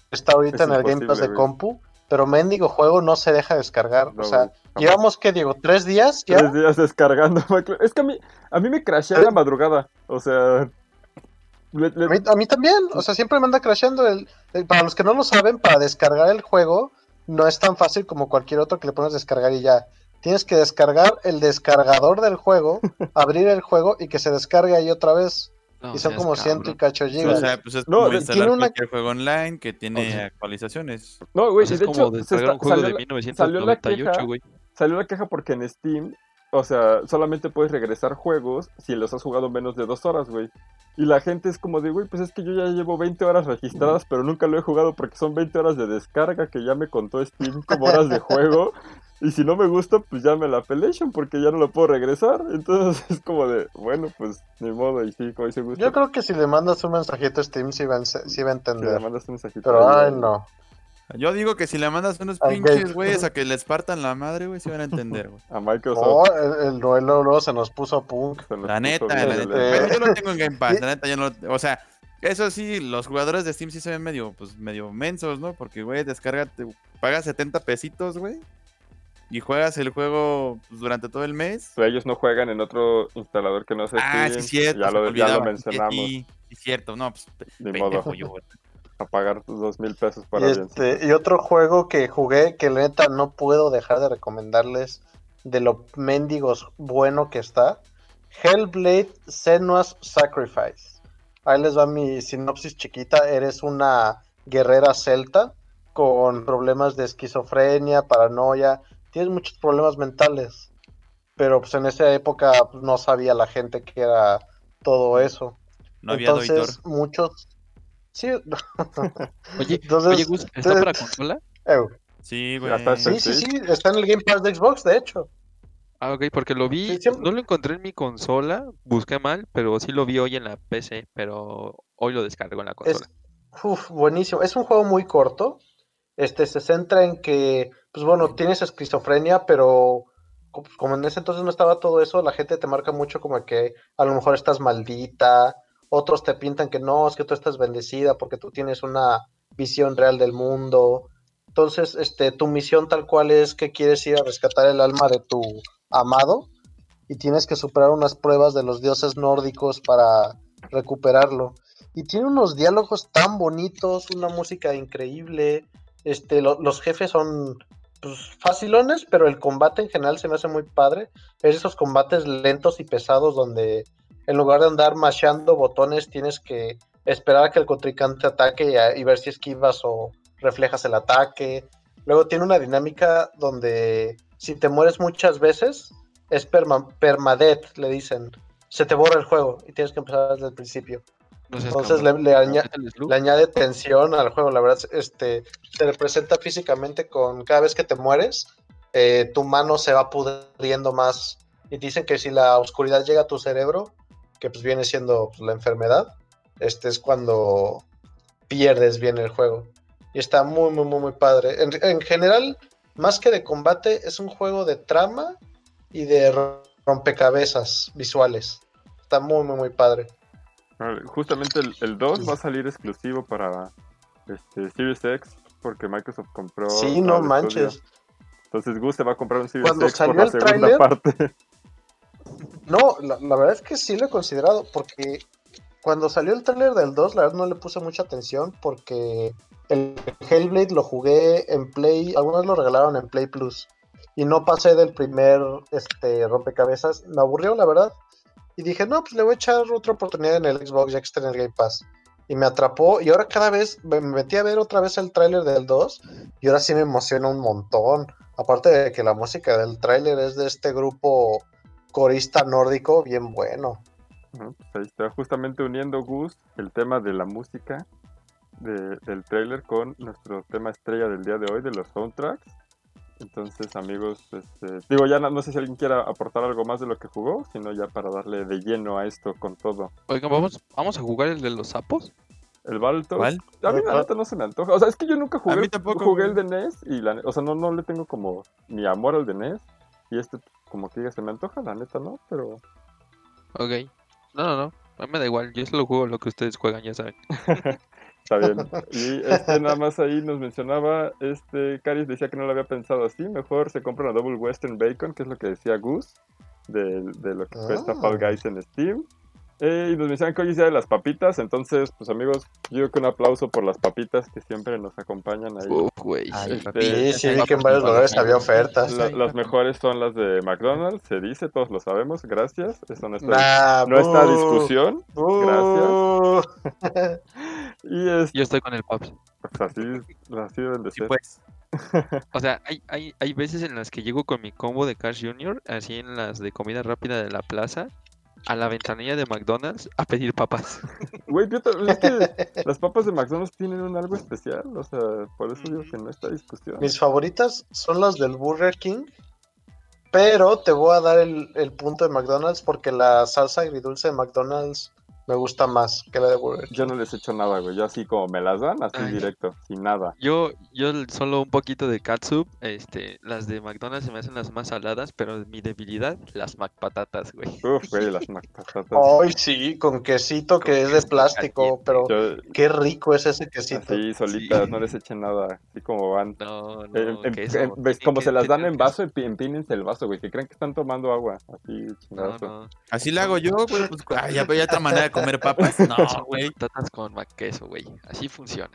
que está ahorita Es en el Game Pass de compu, pero mendigo juego no se deja descargar. No, o sea, llevamos, que digo? ¿Tres días ya? Tres días descargando. <laughs> Es que a mí, a mí me crashea en la madrugada. O sea. le- le- A mí, a mí también, o sea, siempre me anda crasheando. El, el- para los que no lo saben, para descargar el juego no es tan fácil como cualquier otro que le pones descargar y ya. Tienes que descargar el descargador del juego, <laughs> abrir el juego y que se descargue ahí otra vez. No, y son como ciento y cacho O gigas. sea, pues es No, como de- instalar tiene una- cualquier juego online que tiene O sea- actualizaciones. no, güey, O sea, y es de como hecho, descargar un juego salió de la- 1998, queja- güey. Salió la queja porque en Steam, o sea, solamente puedes regresar juegos si los has jugado menos de dos horas, güey. Y la gente es como de, güey, pues es que yo ya llevo 20 horas registradas, pero nunca lo he jugado porque son 20 horas de descarga que ya me contó Steam como horas de juego. <laughs> Y si no me gusta, pues ya me la pelation porque ya no lo puedo regresar. Entonces <laughs> es como de, bueno, pues ni modo. Y sí, como dice Gusto, Yo creo que si le mandas un mensajito a Steam sí va, a sí va a le entender. mandas un mensajito. Pero ay no. Yo digo que si le mandas unos Al pinches güeyes a que les partan la madre, güey, se van a entender, güey. <laughs> A Microsoft. No, el, el duelo luego se nos puso punk. se nos La puso neta, bien la neta. Pero yo lo <laughs> tengo en Game Pass, la neta, yo no. O sea, eso sí, los jugadores de Steam sí se ven medio, pues, medio mensos, ¿no? Porque, güey, descárgate, pagas 70 pesitos, güey. Y juegas el juego pues, durante todo el mes. Pero ellos no juegan en otro instalador que no sea Ah, Steam. sí, cierto. Ya se lo, ya olvidaba. lo mencionamos. Sí, sí, cierto. No, pues, Ni pendejo modo. yo, güey. A pagar tus dos mil pesos para Y, bien. este, y otro juego que jugué que la neta no puedo dejar de recomendarles de lo mendigos bueno que está. Hellblade Senua's Sacrifice. Ahí les va mi sinopsis chiquita. Eres una guerrera celta con problemas de esquizofrenia, paranoia. Tienes muchos problemas mentales. Pero pues en esa época pues, no sabía la gente que era todo eso. No había Entonces, doitor. muchos... Sí, <laughs> Oye, Entonces, oye, Gus, ¿está entonces- para consola? eh, Sí, güey. está, Sí, sí, sí, está en el Game Pass de Xbox, de hecho. Ah, ok, porque lo vi, Sí, siempre- no lo encontré en mi consola, busqué mal, pero sí lo vi hoy en la PC, pero hoy lo descargo en la consola. Es uf, buenísimo. Es un juego muy corto. Este se centra en que, pues bueno, tienes esquizofrenia, pero co- como en ese entonces no estaba todo eso, la gente te marca mucho como que a lo mejor estás maldita. Otros te pintan que no, es que tú estás bendecida porque tú tienes una visión real del mundo. Entonces, este, tu misión tal cual es que quieres ir a rescatar el alma de tu amado y tienes que superar unas pruebas de los dioses nórdicos para recuperarlo. Y tiene unos diálogos tan bonitos, una música increíble. Este, lo- los jefes son pues, pero el combate en general se me hace muy padre. Es esos combates lentos y pesados donde en lugar de andar machando botones tienes que esperar a que el contrincante ataque y, a- y ver si esquivas o reflejas el ataque. Luego tiene una dinámica donde si te mueres muchas veces es perma permadeath, le dicen. Se te borra el juego y tienes que empezar desde el principio. Entonces le, le aña- Métele slug. le añade tensión al juego, la verdad, este, te representa físicamente con cada vez que te mueres, eh, tu mano se va pudriendo más. Y dicen que si la oscuridad llega a tu cerebro, que pues viene siendo pues, la enfermedad, este es cuando pierdes bien el juego. Y está muy, muy, muy, muy padre. En, en general, más que de combate, es un juego de trama y de ro- rompecabezas visuales. Está muy, muy, muy padre. Vale, Justamente el, el 2 va a salir exclusivo para este, Series X porque Microsoft compró. Sí, no manches. estudio. Entonces Gus se va a comprar un Series Cuando X por salió la el segunda parte. No, la, la verdad es que sí lo he considerado, porque cuando salió el tráiler del 2, la verdad no le puse mucha atención, porque el Hellblade lo jugué en Play, algunos lo regalaron en Play Plus, y no pasé del primer este, rompecabezas, me aburrió la verdad, y dije, no, pues le voy a echar otra oportunidad en el Xbox, ya que está en el Game Pass. Y me atrapó, y ahora cada vez me me metí a ver otra vez el tráiler del 2, y ahora sí me emociona un montón. Aparte de que la música del tráiler es de este grupo corista nórdico bien bueno. Pues ahí está justamente uniendo Gus el tema de la música de- del trailer con nuestro tema estrella del día de hoy de los soundtracks. Entonces, amigos, este, digo, ya no, no sé si alguien quiera aportar algo más de lo que jugó, sino ya para darle de lleno a esto con todo. Oigan, ¿vamos, ¿vamos a jugar el de los sapos? El Battletoads. ¿Cuál? A mí la neta no se me antoja. O sea, es que yo nunca jugué, mí tampoco, jugué el de NES y la o sea, no, no le tengo como ni amor al de NES. Y este, como que diga, se me antoja, la neta, ¿no? Pero Ok. No, no, no. A mí me da igual. Yo solo juego lo que ustedes juegan, ya saben. <laughs> está bien. <laughs> Y este nada más ahí nos mencionaba, este, Caris decía que no lo había pensado así. Mejor se compra una Double Western Bacon, que es lo que decía Gus, de, de lo que cuesta Ah. Fall Guys en Steam. Eh, y nos mencionan que hoy es día de las papitas, entonces, pues amigos, yo creo que un aplauso por las papitas que siempre nos acompañan ahí. Uf, güey. Este, Sí, sí, vi que en varios lugares había ofertas. La- las mejores son las de McDonald's, se dice, todos lo sabemos, gracias. Eso no está, Nah, no está discusión. boo. <laughs> Y es, Yo estoy con el Paps. pues así, así deben de Sí, ser. pues. <laughs> O sea, hay, hay, hay veces en las que llego con mi combo de Cash Junior, así en las de comida rápida de la plaza, a la ventanilla de McDonald's a pedir papas. <laughs> Güey, es que las papas de McDonald's tienen un algo especial, o sea, por eso digo que no está discusión. Mis favoritas son las del Burger King, pero te voy a dar el, el punto de McDonald's porque la salsa agridulce de McDonald's me gusta más que la de Burger. Yo no les echo nada, güey. Yo así como me las dan, así Ay. directo, sin nada. Yo, yo solo un poquito de catsup, este, las de McDonald's se me hacen las más saladas, pero mi debilidad, las McPatatas, güey. Uf, güey, las McPatatas. Ay, sí, con quesito que Con es de plástico, pero Yo, qué rico es ese quesito. así solitas, Sí. no les echen nada, así como van. No, no, Eh, em- queso, em- ves, como se las dan en vaso, empínense el vaso, güey, que creen que están tomando agua, así No, chingadazo. no. Así la hago yo, güey. Pues, ay, ya, ya otra manera comer papas. No, <laughs> güey. patatas con queso, güey. Así funciona.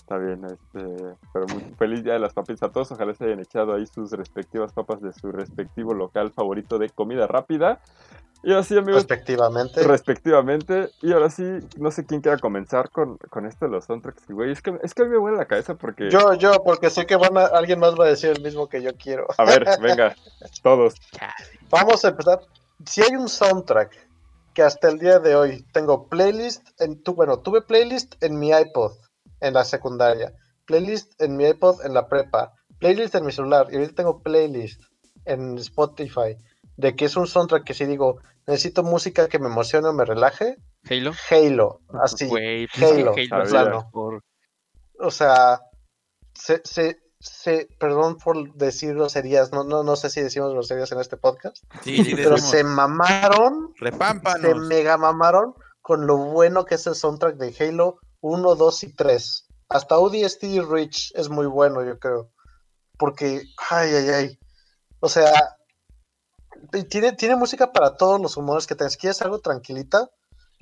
Está bien, este, pero muy feliz día de las papitas a todos. Ojalá se hayan echado ahí sus respectivas papas de su respectivo local favorito de comida rápida. Y así, amigos, Respectivamente. respectivamente. Y ahora sí, no sé quién quiera comenzar con, con esto de los soundtracks, güey. Es que, es que a mí me huele la cabeza porque. Yo, yo, porque sé que van a- alguien más va a decir el mismo que yo quiero. A ver, venga, <laughs> todos. Vamos a empezar. Si hay un soundtrack que hasta el día de hoy tengo playlist en tu, bueno, tuve playlist en mi iPod en la secundaria, playlist en mi iPod en la prepa, playlist en mi celular y ahorita tengo playlist en Spotify de que es un soundtrack que si digo necesito música que me emocione o me relaje, Halo. Halo, así. Pues Halo, Halo. O sea, se, se, se, perdón por decir groserías, no, no, no sé si decimos groserías en este podcast, Sí, sí, pero se mamaron se repámpanos. mega mamaron con lo bueno que es el soundtrack de Halo 1, 2 y 3. Hasta ODST Rich es muy bueno, yo creo. Porque, ay, ay, ay. O sea, tiene, tiene música para todos los humores que tengas. ¿Quieres algo tranquilita?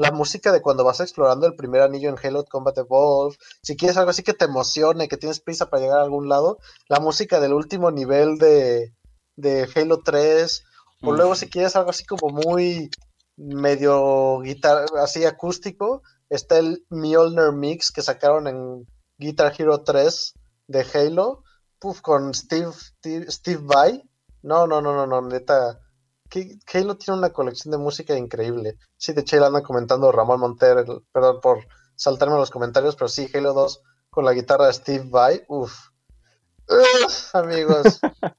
La música de cuando vas explorando el primer anillo en Halo Combat Evolved. Si quieres algo así que te emocione, que tienes prisa para llegar a algún lado. La música del último nivel de, de Halo 3. O luego si quieres algo así como muy medio guitar así acústico, está el Mjolnir Mix que sacaron en Guitar Hero 3 de Halo, Puf, con Steve, Steve, Steve Vai. No, no, no, no, no, neta. Que- Halo tiene una colección de música increíble. Sí, de hecho, ahí la andan comentando Ramón Montero, el- perdón por saltarme los comentarios, pero sí, Halo 2 con la guitarra de Steve Vai, uff. amigos, <laughs>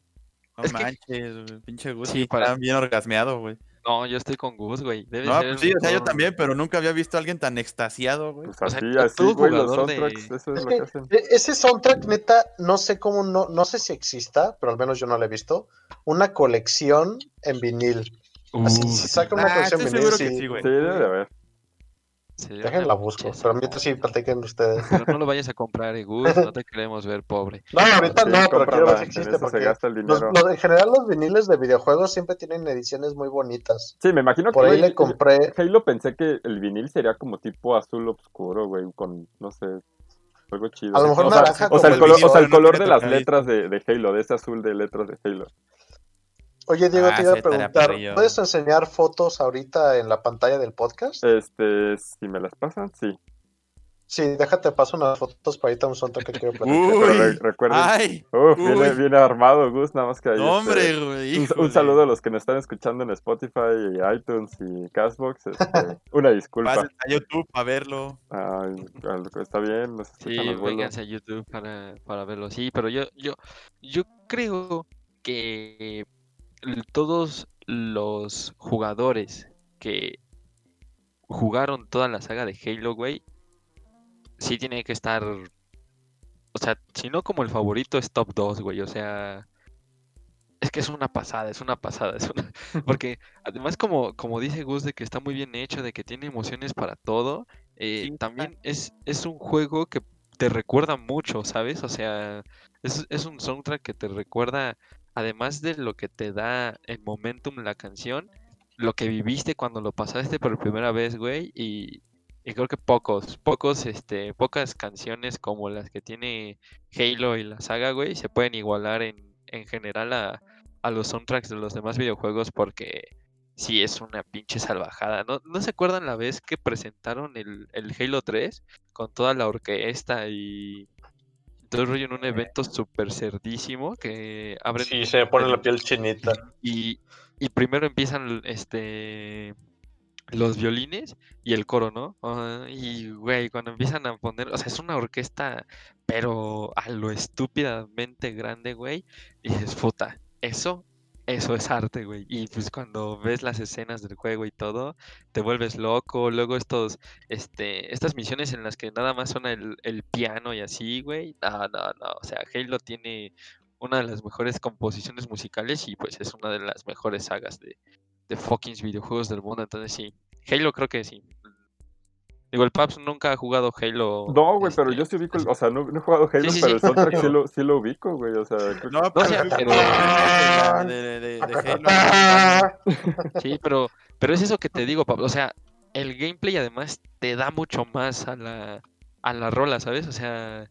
No Es que- manches, el pinche Gus. Sí, Sí, para- bien orgasmeado, güey. No, yo estoy con Gus, güey. Debe No, ser pues sí, o sea, yo también, pero nunca había visto a alguien tan extasiado, güey. Pues O sea, así, así, güey, los de- eso es, Es lo que- que hacen. E- Ese soundtrack, neta, no sé cómo, no, no sé si exista, pero al menos yo no lo he visto, una colección en vinil. Así, si saca una Ah, colección estoy en vinil, seguro que sí, sí, güey. Sí, debe de haber. Déjenla una busco, pero mientras sí platiquen ustedes. Pero no lo vayas a comprar, eh, Gus. No te queremos ver pobre. No, ahorita Sí, no, pero quiero ver si existe, eso se porque gasta el dinero. los- en general los viniles de videojuegos siempre tienen ediciones muy bonitas. Sí, me imagino Por que ahí güey, le compré, Halo pensé que el vinil sería como tipo azul oscuro, güey, con, no sé, algo chido. a lo mejor o sea, naranja O sea, el color, o sea, el color de las letras de, de Halo, de ese azul de letras de Halo. Oye, Diego, Ah, te iba sí, a preguntar. ¿puedes enseñar fotos ahorita en la pantalla del podcast? Este, si me las pasan, sí. Sí, déjate paso unas fotos para ahorita un soundtrack que quiero platicar. Uy, Pero re- recuerden, ay, uf, viene, uy. viene armado, Gus, nada más que ahí. no, este, hombre, güey. un, saludo a los que nos están escuchando en Spotify, y iTunes y Castbox. este, <laughs> una disculpa. Pasen a YouTube a verlo. Ay, está bien, nos Sí, escuchan vuelo. vénganse a YouTube para, para verlo. Sí, pero yo, yo, yo creo que todos los jugadores que jugaron toda la saga de Halo, güey, sí tiene que estar. O sea, si no como el favorito es top 2, güey. O sea. Es que es una pasada, es una pasada. Es una... <laughs> Porque además, como, como dice Gus, de que está muy bien hecho, de que tiene emociones para todo, eh, Sí, también es, es un juego que te recuerda mucho, ¿sabes? O sea, es, es un soundtrack que te recuerda, además de lo que te da el momentum la canción, lo que viviste cuando lo pasaste por primera vez, güey, y, creo que pocos, pocos, este, pocas canciones como las que tiene Halo y la saga, güey, se pueden igualar en, en general a, a los soundtracks de los demás videojuegos porque sí es una pinche salvajada. ¿No, ¿no se acuerdan la vez que presentaron el, el Halo 3 con toda la orquesta y todo el rollo en un evento súper cerdísimo que abren Sí, se pone la piel chinita. y, y primero empiezan este los violines y el coro, ¿no? Y güey, cuando empiezan a poner, o sea, es una orquesta, pero a lo estúpidamente grande, güey, y dices, puta, eso, eso es arte, güey. Y pues cuando ves las escenas del juego y todo, te vuelves loco. Luego estos, este, estas misiones en las que nada más suena el, el piano y así, güey. No, no, no. O sea, Halo tiene una de las mejores composiciones musicales y pues es una de las mejores sagas de, de fucking videojuegos del mundo. Entonces sí, Halo creo que sí. Digo, el Paps nunca ha jugado Halo. No, güey, pero este, yo sí ubico, el- o sea, no, no he jugado Halo, sí, pero sí. el soundtrack sí <laughs> lo, sí lo ubico, güey, o sea, creo- No, No, pero, o sea, yo- pero- de, de, de- de Halo. Sí, pero, pero es eso que te digo, Pablo. O sea, el gameplay además te da mucho más a la, a la rola, ¿sabes? O sea,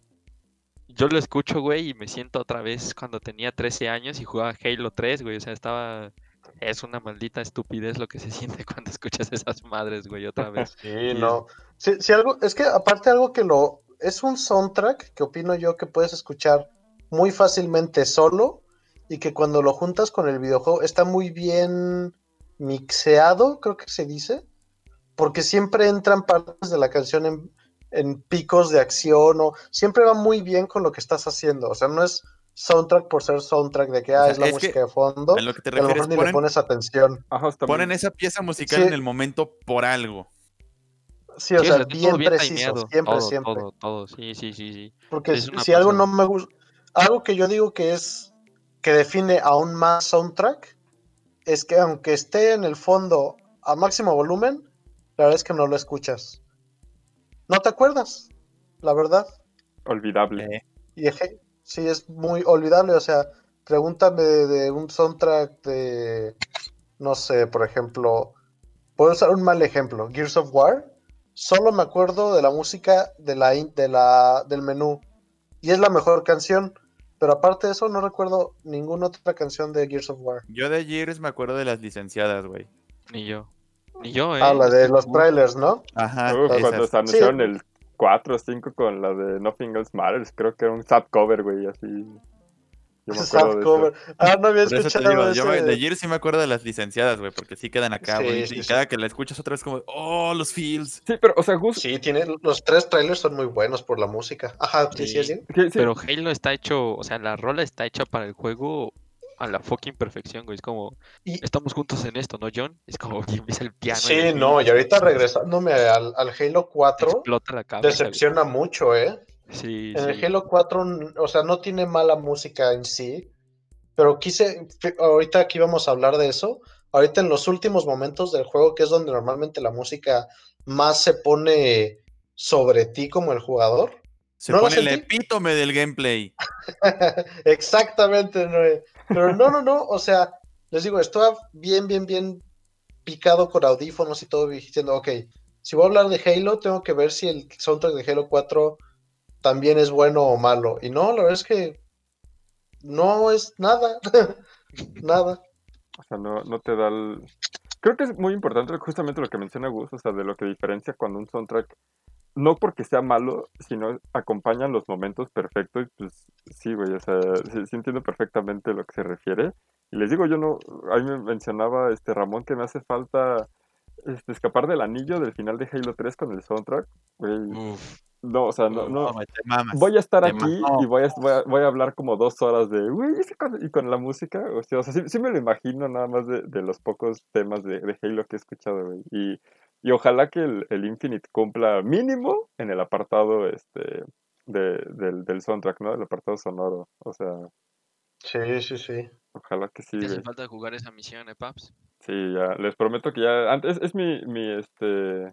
yo lo escucho, güey, y me siento otra vez cuando tenía 13 años y jugaba Halo 3, güey. O sea, estaba. Es una maldita estupidez lo que se <laughs> siente cuando escuchas esas madres, güey, otra <laughs> vez. Sí, no. Sí, sí, algo, es que aparte algo que lo, es un soundtrack que opino yo que puedes escuchar muy fácilmente solo y que cuando lo juntas con el videojuego está muy bien mixeado, creo que se dice, porque siempre entran partes de la canción en, en picos de acción o siempre va muy bien con lo que estás haciendo, o sea, no es soundtrack por ser soundtrack de que ah, sea, es la es que música de fondo, A lo que te que a lo refieres, mejor ni le ponen, pones atención. Ajá, ponen esa pieza musical Sí. en el momento por algo. Sí, o Sí, sea, bien preciso, timeado, siempre, todo, siempre. todo, todo, sí, sí, sí, sí. Porque si algo no me gusta, algo que yo digo que es que define aún más soundtrack, es que aunque esté en el fondo a máximo volumen, la verdad es que no lo escuchas. No te acuerdas, la verdad. olvidable. Eh, Y eje- sí, es muy olvidable. O sea, pregúntame de, de un soundtrack de, no sé, por ejemplo, puedo usar un mal ejemplo, Gears of War. Solo me acuerdo de la música de la, de la, del menú. Y es la mejor canción. Pero aparte de eso, no recuerdo ninguna otra canción de Gears of War. yo de Gears me acuerdo de las licenciadas, güey. Ni yo. Ni yo, ¿eh? Ah, la de los trailers, ¿no? Ajá. Uf, cuando se anunciaron Sí. el 4 o 5 con la de Nothing Else Matters, creo que era un zap cover, güey, así. Yo me acuerdo Sad de cover. eso. Ah, no había Por eso te escuchado digo, yo ese. de Gears sí me acuerdo de las licenciadas, güey, porque sí quedan acá, Sí, güey. sí, y sí. cada que la escuchas otra vez como, oh, los feels. Sí, pero, o sea, Gus, Sí, tiene, los tres trailers son muy buenos por la música. Ajá, sí, sí, Sí. sí. que- sí, Pero Halo está hecho, o sea, la rola está hecha para el juego a la fucking perfección, güey. Es como, Y- estamos juntos en esto, ¿no, John? Es como, <laughs> y empieza el piano. Sí, el no, y ahorita regresándome al, al Halo 4, explota la cabeza. güey. decepciona mucho, ¿eh? Sí, En el. Halo 4, n- o sea, no tiene mala música en sí, pero quise, ahorita aquí vamos a hablar de eso, ahorita en los últimos momentos del juego, que es donde normalmente la música más se pone sobre ti como el jugador. Se ¿No pone el epítome del gameplay. <laughs> Exactamente, Noé. Pero no, no, no, o sea, les digo, estaba bien, bien, bien picado con audífonos y todo, diciendo, ok, si voy a hablar de Halo, tengo que ver si el soundtrack de Halo 4 también es bueno o malo. Y no, la verdad es que no es nada, <laughs> nada. o sea, no, no te da el... Creo que es muy importante justamente lo que menciona Gus, o sea, de lo que diferencia cuando un soundtrack, no porque sea malo, sino acompañan los momentos perfectos, y pues sí, güey, o sea, sí, sí entiendo perfectamente lo que se refiere. Y les digo, yo no, a mí me mencionaba este Ramón que me hace falta este, escapar del anillo del final de Halo 3 con el soundtrack, güey. Uf, No, o sea, no, no, voy a estar aquí y voy a, voy, a, voy a hablar como dos horas de, güey, ¿y con, y con la música, o sea, o sea sí, sí me lo imagino nada más de, de los pocos temas de, de Halo que he escuchado, güey. Y Y ojalá que el, el Infinite cumpla mínimo en el apartado este de, del, del soundtrack, ¿no? El apartado sonoro. O sea, Sí, sí, sí. ojalá que sí, Te hace falta jugar esa misión, ¿eh, Paps? Sí, ya. Les prometo que ya. Antes, es mi, mi, este.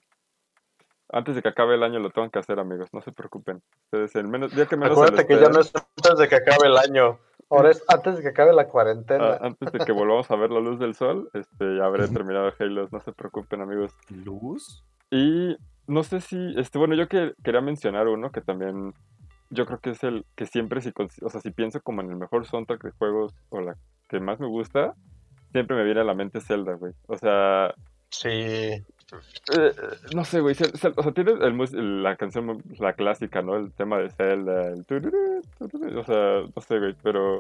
Antes de que acabe el año lo tengo que hacer, amigos. No se preocupen. Ustedes, el menos, día que menos Acuérdate que ya no es antes de que acabe el año. Ahora es antes de que acabe la cuarentena. ah, antes de que volvamos a ver la luz del sol, este, ya habré terminado Halo. No se preocupen, amigos. ¿Luz? Y no sé si, este, bueno, yo que, quería mencionar uno que también, yo creo que es el que siempre, si, o sea, si pienso como en el mejor soundtrack de juegos o la que más me gusta, siempre me viene a la mente Zelda, güey. O sea, Sí. Eh, no sé, güey, o sea, tiene el la canción, la clásica, ¿no? El tema de Zelda, el tururú, tururú, o sea, no sé, güey, pero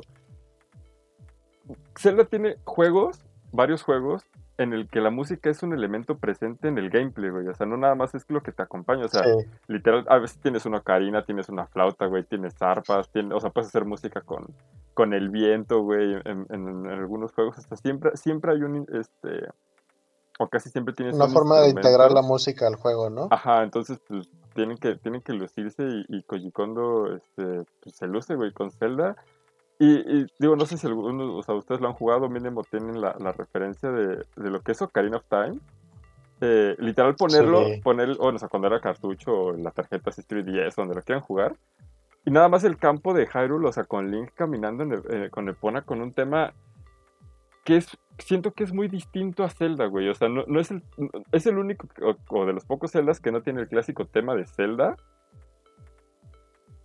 Zelda tiene juegos, varios juegos, en el que la música es un elemento presente en el gameplay, güey. O sea, no nada más es lo que te acompaña. O sea, sí. literal, a veces tienes una ocarina, tienes una flauta, güey, tienes arpas, tienes, o sea, puedes hacer música con, con el viento, güey, en, en- en algunos juegos. Hasta siempre, siempre hay un, este, o casi siempre tienes Una un forma de integrar la música al juego, ¿no? Ajá, entonces, pues, tienen que, tienen que lucirse y, y Koji Kondo, este, pues, se luce, güey, con Zelda. Y, y, digo, no sé si algunos, o sea, ustedes lo han jugado, mínimo tienen la, la referencia de, de lo que es Ocarina of Time. Eh, literal ponerlo, Sí. poner, o sea, cuando era cartucho o en la tarjeta así 3DS, donde lo quieran jugar. Y nada más el campo de Hyrule, o sea, con Link caminando en el- eh, con Epona con un tema que es, siento que es muy distinto a Zelda, güey. O sea, no, no es el, es el único, o, de los pocos Zeldas que no tiene el clásico tema de Zelda.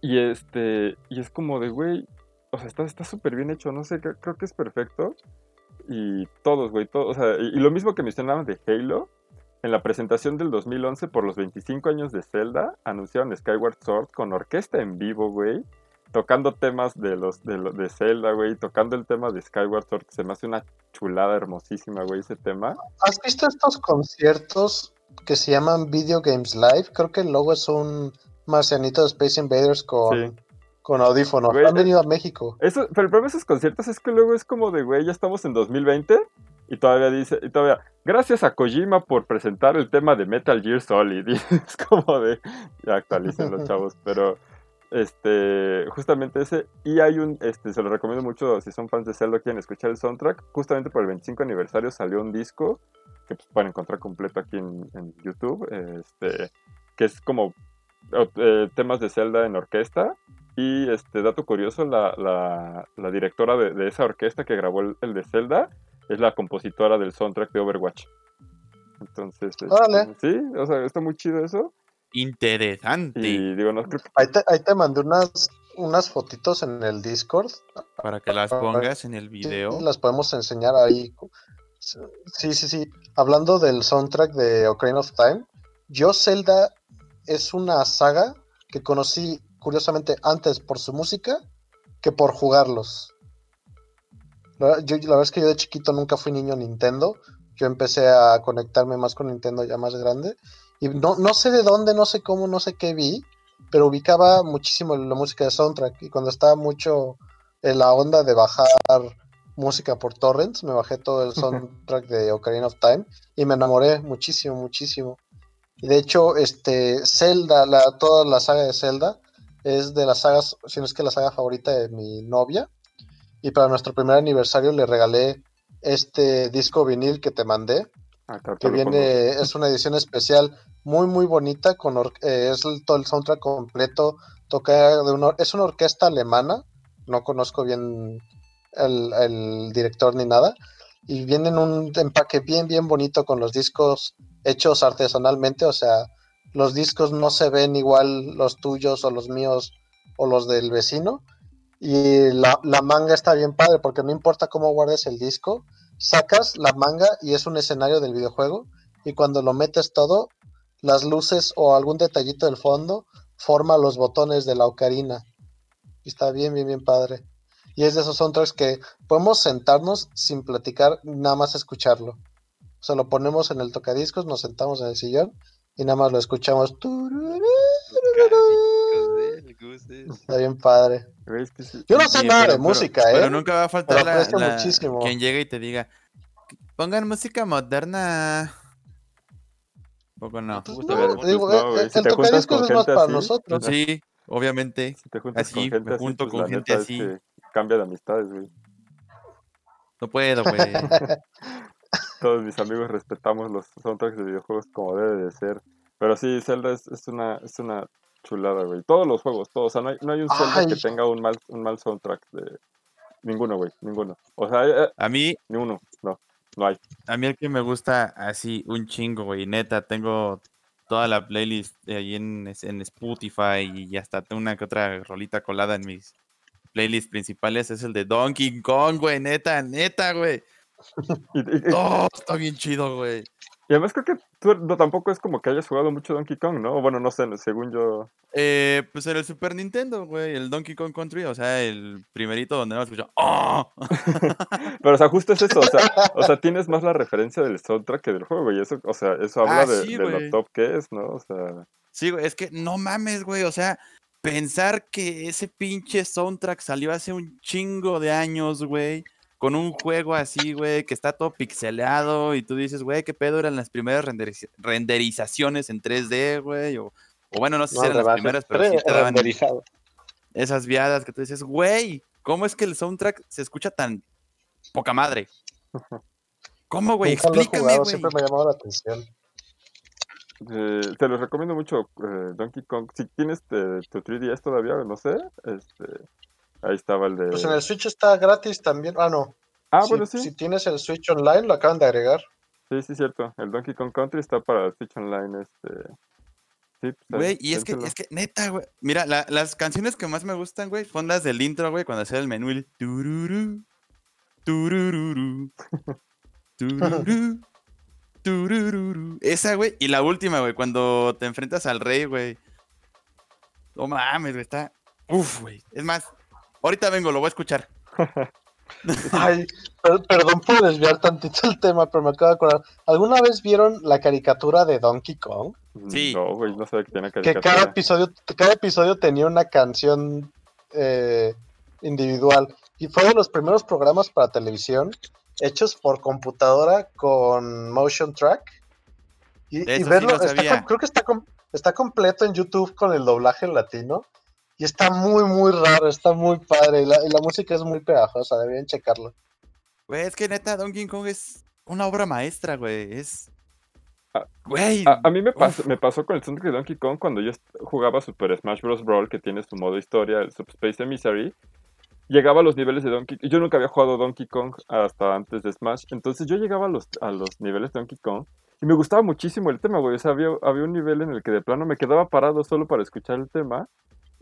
Y este, y es como de, güey, o sea, está súper bien hecho, no sé, cre- creo que es perfecto. Y todos, güey, todos, o sea, y, y lo mismo que mencionaban de Halo, en la presentación del 2011 por los 25 años de Zelda, anunciaron Skyward Sword con orquesta en vivo, güey, tocando temas de los de, Zelda, güey, tocando el tema de Skyward Sword, que se me hace una chulada hermosísima, güey, ese tema. ¿Has visto estos conciertos que se llaman Video Games Live? Creo que el logo es un marcianito de Space Invaders con, Sí. con audífonos. Güey, Han venido a México. Eso, pero el problema de esos conciertos es que luego es como de, güey, ya estamos en 2020 y todavía dice, y todavía, gracias a Kojima por presentar el tema de Metal Gear Solid. <laughs> Y es como de, ya actualicen los chavos, pero este, justamente ese, y hay un, este, se lo recomiendo mucho si son fans de Zelda, quieren escuchar el soundtrack, justamente por el 25 aniversario salió un disco que pues, pueden encontrar completo aquí en, en YouTube, este, que es como eh, temas de Zelda en orquesta. Y este dato curioso, la, la, la directora de, de esa orquesta que grabó el, el de Zelda es la compositora del soundtrack de Overwatch. Entonces, este, sí, o sea, está muy chido eso. Interesante. Y digo, no creo que Ahí te, ahí te mandé unas, unas fotitos en el Discord. Para que las pongas en el Sí, video. las podemos enseñar ahí. Sí, sí, sí. Hablando del soundtrack de Ocarina of Time, yo Zelda es una saga que conocí curiosamente antes por su música que por jugarlos. La, yo, la verdad es que yo de chiquito nunca fui niño Nintendo. Yo empecé a conectarme más con Nintendo ya más grande. Y no, no sé de dónde, no sé cómo, no sé qué vi, pero ubicaba muchísimo la música de soundtrack. Y cuando estaba mucho en la onda de bajar música por torrents, me bajé todo el soundtrack de Ocarina of Time y me enamoré muchísimo, muchísimo. Y de hecho, este Zelda, la, toda la saga de Zelda, es de las sagas, si no es que la saga favorita de mi novia. Y para nuestro primer aniversario le regalé este disco vinil que te mandé, acá que viene, es una edición especial muy muy bonita, con eh, es el- todo el soundtrack completo, toca de una, es una orquesta alemana, no conozco bien el, el director ni nada, y viene en un empaque bien bien bonito con los discos hechos artesanalmente, o sea, los discos no se ven igual los tuyos o los míos o los del vecino, y la, la manga está bien padre, porque no importa cómo guardes el disco, sacas la manga y es un escenario del videojuego y cuando lo metes todo, las luces o algún detallito del fondo forma los botones de la ocarina. Y está bien, bien, bien padre. Y es de esos soundtracks que podemos sentarnos sin platicar, nada más escucharlo. O sea, lo ponemos en el tocadiscos, nos sentamos en el sillón y nada más lo escuchamos. Está bien padre. Güey, es que sí- Yo no sé Sí, nada pero- de pero- música, Pero ¿eh? nunca va a faltar Pero la, quien llegue y te diga, pongan música moderna. Poco no. Pues gusta no, no, eh, eh, Si el te juntas tocadiscos con es más para así, nosotros. Sí, obviamente. Si te juntas Así, con me gente así, junto pues, con gente es así. que cambia de amistades, güey. No puedo, güey. <laughs> Todos mis amigos respetamos los soundtracks de videojuegos como debe de ser. Pero sí, Zelda es, es una, es una chulada, güey. Todos los juegos, todos. O sea, no hay, no hay un Zelda que tenga un mal, un mal soundtrack de... Ninguno, güey, ninguno. O sea, eh, A mí, ni uno, no, no hay. a mí el que me gusta así un chingo, güey. Neta, tengo toda la playlist de ahí en, es- en Spotify y hasta tengo una que otra rolita colada en mis playlists principales. Es el de Donkey Kong, güey. Neta, neta, güey. <laughs> Oh, está bien chido, güey. Y además creo que tú no, tampoco es como que hayas jugado mucho Donkey Kong, ¿no? Bueno, no sé, según yo... Eh, pues en el Super Nintendo, güey, el Donkey Kong Country, o sea, el primerito donde no escuchó. ¡Oh! <laughs> Pero, o sea, justo es eso, o sea, o sea, tienes más la referencia del soundtrack que del juego, y eso, o sea, eso habla Ah, de, sí, de lo top que es, ¿no? O sea, Sí, güey, es que no mames, güey, o sea, pensar que ese pinche soundtrack salió hace un chingo de años, güey, con un juego así, güey, que está todo pixeleado y tú dices, güey, qué pedo eran las primeras renderiza- renderizaciones en 3D, güey, o, o bueno, no sé si eran las primeras, pero sí te daban renderizado. esas viadas que tú dices, güey, ¿cómo es que el soundtrack se escucha tan poca madre? ¿Cómo, güey? Explícame, jugado, güey. siempre me ha llamado la atención. eh, te los recomiendo mucho, eh, Donkey Kong. Si tienes eh, tu 3DS todavía, no sé, este, ahí estaba el de... Pues en el Switch está gratis también. Ah, no. Ah, si, bueno, sí, si tienes el Switch Online, lo acaban de agregar. sí, sí, cierto. El Donkey Kong Country está para Switch Online, este... Sí, pues, Güey, y es que, es que, neta, güey. Mira, la- las canciones que más me gustan, güey, son las del intro, güey, cuando hacía el menú. El tururú, turururu, <laughs> tururú, turururu. Esa, güey. Y la última, güey, cuando te enfrentas al rey, güey. No mames, güey, está. Uf, güey. Es más, ahorita vengo, lo voy a escuchar. <laughs> Ay, per- perdón por desviar tantito el tema, pero me acabo de acordar. ¿Alguna vez vieron la caricatura de Donkey Kong? Sí. No, güey, no sabía que tenía Que cada caricatura. episodio, cada episodio tenía una canción eh, individual. Y fue de los primeros programas para televisión hechos por computadora con motion track. Y, sí verlo, está creo que está, está completo en YouTube con el doblaje en latino. Y está muy, muy raro, está muy padre. Y la, y la música es muy pegajosa, deberían checarlo. Güey, es que neta, Donkey Kong es una obra maestra, güey. Es. Ah, Güey. A, a mí me pasó, me pasó con el soundtrack de Donkey Kong cuando yo jugaba Super Smash Bros. Brawl, que tiene su modo historia, el Subspace Emissary. Llegaba a los niveles de Donkey Yo nunca había jugado Donkey Kong hasta antes de Smash. Entonces yo llegaba a los, a los niveles de Donkey Kong y me gustaba muchísimo el tema, güey. O sea, había, había un nivel en el que de plano me quedaba parado solo para escuchar el tema.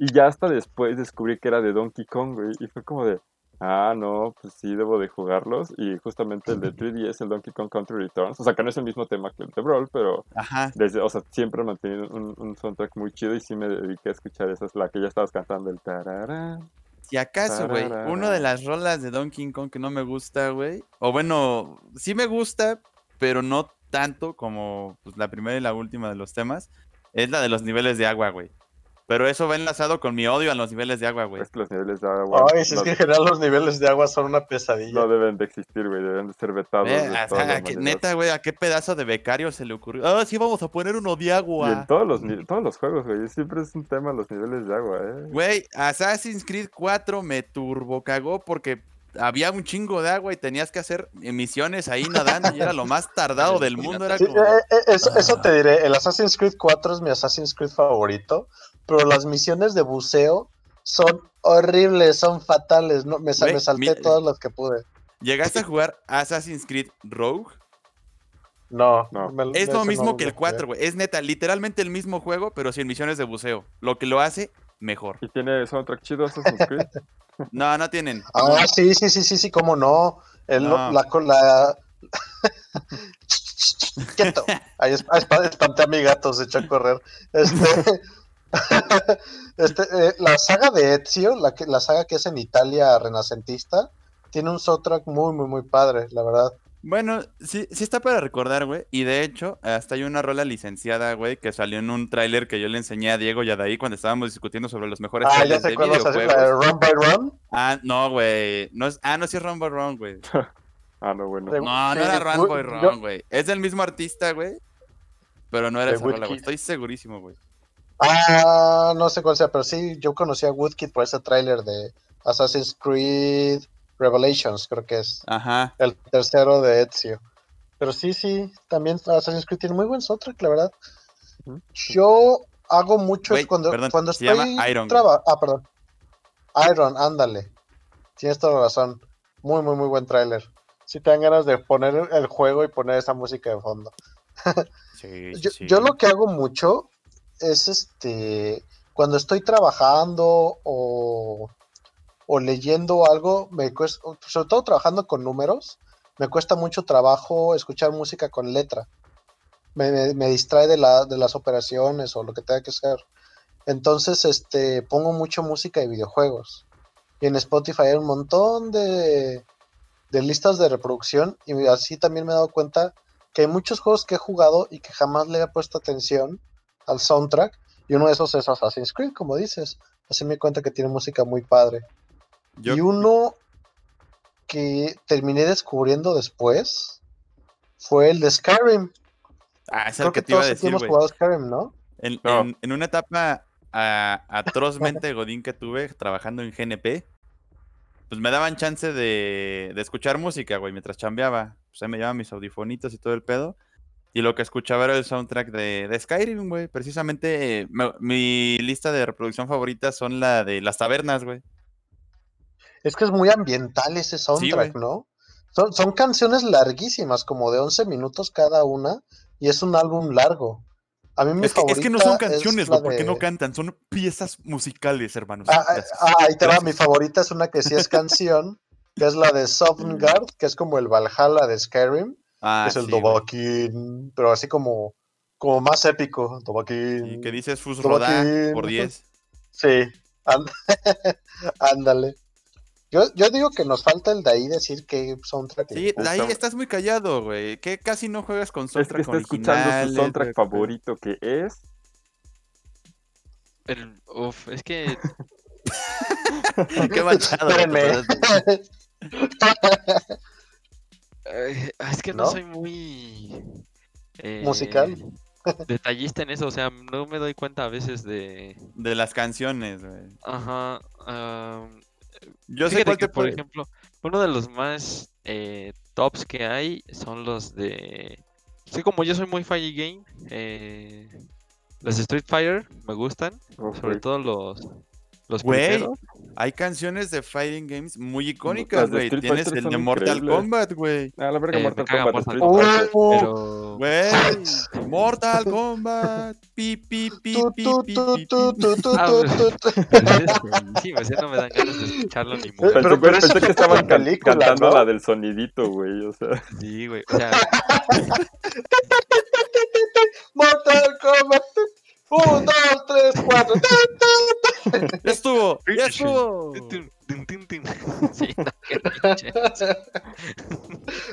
Y ya hasta después descubrí que era de Donkey Kong, güey. Y fue como de, ah, no, pues sí, debo de jugarlos. Y justamente el de 3DS, el Donkey Kong Country Returns. O sea, que no es el mismo tema que el de Brawl, pero Ajá. desde, o sea, siempre he mantenido un, un soundtrack muy chido y sí me dediqué a escuchar esa, es la que ya estabas cantando, el tarara. Si acaso, güey, una de las rolas de Donkey Kong que no me gusta, güey. O bueno, sí me gusta, pero no tanto como pues, la primera y la última de los temas. Es la de los niveles de agua, güey. Pero eso va enlazado con mi odio a los niveles de agua, güey. Es que los niveles de agua Ay, si no, es que en general los niveles de agua son una pesadilla. no deben de existir, güey, deben de ser vetados. Eh, de las que- maneras. neta, güey, ¿a qué pedazo de becario se le ocurrió? Ah, sí, vamos a poner uno de Y en agua. todos los, todos los juegos, güey, siempre es un tema los niveles de agua, ¿eh? Güey, Assassin's Creed 4 me turbocagó porque había un chingo de agua y tenías que hacer misiones ahí nadando y era lo más tardado del mundo. Era Sí, como... eh, eh, eso, eso te diré, el Assassin's Creed 4 es mi Assassin's Creed favorito, pero las misiones de buceo son horribles, son fatales. No, me, me salté mi- todas las que pude. ¿Llegaste a jugar Assassin's Creed Rogue? No, No. me- Es lo no mismo que el jugué. 4, güey. Es neta, literalmente el mismo juego, pero sin misiones de buceo. Lo que lo hace mejor. Y tiene soundtrack chido Assassin's Creed. <laughs> <laughs> No, no tienen. Ah, sí, sí, sí, sí, sí, cómo no. El, No. La, la... <laughs> Quieto. Ahí es- ah, esp- espanté a mi gato, se echó a correr. Este, <laughs> este, eh, la saga de Ezio, la, que, la saga que es en Italia renacentista, tiene un soundtrack muy, muy, muy padre, la verdad. Bueno, sí, sí está para recordar, güey. Y de hecho, hasta hay una rola licenciada, güey, que salió en un tráiler que yo le enseñé a Diego y a Daí cuando estábamos discutiendo sobre los mejores Ah, ya trailers sé de cuál vas a hacer, la de videojuegos. Run by Run. Ah, no, güey. No es... Ah, no, sí es Run by Run, güey. <laughs> Ah, no, bueno. No, no sí, era Run by Run, güey. Es del mismo artista, güey. Pero no era De esa rola, güey. Estoy segurísimo, güey. Ah, no sé cuál sea, pero sí, yo conocí a Woodkid por ese tráiler de Assassin's Creed Revelations, creo que es Ajá. el tercero de Ezio. Pero sí, sí, también Assassin's Creed tiene muy buen soundtrack, la verdad. Yo hago mucho cuando, perdón, cuando se estoy llama Iron, Ah, perdón. Iron, ándale. Tienes toda la razón. Muy, muy, muy buen tráiler. Si te dan ganas de poner el juego y poner esa música de fondo. <laughs> Sí, Yo, sí. yo lo que hago mucho es este, cuando estoy trabajando o, o leyendo algo, me cuesta, sobre todo trabajando con números, me cuesta mucho trabajo escuchar música con letra. Me, me- distrae de, la, de las operaciones o lo que tenga que ser. Entonces, este, pongo mucho música de videojuegos. Y en Spotify hay un montón de, de listas de reproducción y así también me he dado cuenta que hay muchos juegos que he jugado y que jamás le he puesto atención al soundtrack. Y uno de esos es Assassin's Creed, como dices. Así me di cuenta que tiene música muy padre. Yo- Y uno que terminé descubriendo después fue el de Skyrim. Ah, es Creo el que que te iba a todos decir, hemos jugado Skyrim, ¿no? En, No. en- en una etapa ah, atrozmente <laughs> godín que tuve trabajando en GNP, pues me daban chance de, de escuchar música, güey, mientras chambeaba. Pues ahí me llevaban mis audifonitos y todo el pedo. Y lo que escuchaba era el soundtrack de, de Skyrim, güey. Precisamente me- mi lista de reproducción favorita son la de las tabernas, güey. Es que es muy ambiental ese soundtrack. ¿no? Son, son canciones larguísimas, como de 11 minutos cada una, y es un álbum largo. A mí mi Es que, es que no son es canciones, güey, porque no cantan, son piezas musicales, hermanos. Ah, ah, ah, ahí te va, mi favorita es una que sí es canción, que es la de <laughs> Sovngarde, que es como el Valhalla de Skyrim, Ah, es el sí. Dovahkiin, pero así como, como más épico, Dovahkiin. Sí, que dices Fus. Rodá por 10. Sí, <laughs> ándale. Yo, yo digo que nos falta el de ahí decir que soundtrack. Sí, le ahí estás muy callado, güey. Que casi no juegas con Es soundtrack que está escuchando su originales, soundtrack favorito que es. El, uf, es que <laughs> Qué manchado. <laughs> Espérenme. Eh, es que no, ¿No? soy muy eh, Musical. detallista en eso, o sea, no me doy cuenta a veces de, De las canciones, güey. ajá, Yo sé cuál que, te por puede- ejemplo, uno de los más eh, tops que hay son los de. Sí, como yo soy muy Fire Game, eh, los de Street Fighter me gustan, sobre todo los, los Güey. Hay canciones de fighting games muy icónicas, güey. Tienes el de Mortal increíbles. Kombat, güey. Ah, la verga, Eh, Mortal Kombat. Mortal Kombat. Oh. Pero. Güey. Mortal Kombat. Pi, pi, pi, pi, pi, pi, Ah, pero es buenísimo, ese no me dan ganas de escucharlo ni Pensé, modo. Pero- pensé que estaban película, <laughs> cantando ¿no? la del sonidito, güey. O sea, Sí, güey. O sea, <laughs> Mortal Kombat. Un, <laughs> dos, tres, cuatro. <laughs> <laughs> Ya estuvo, ya Finish him. estuvo. Sí, no, qué pinche.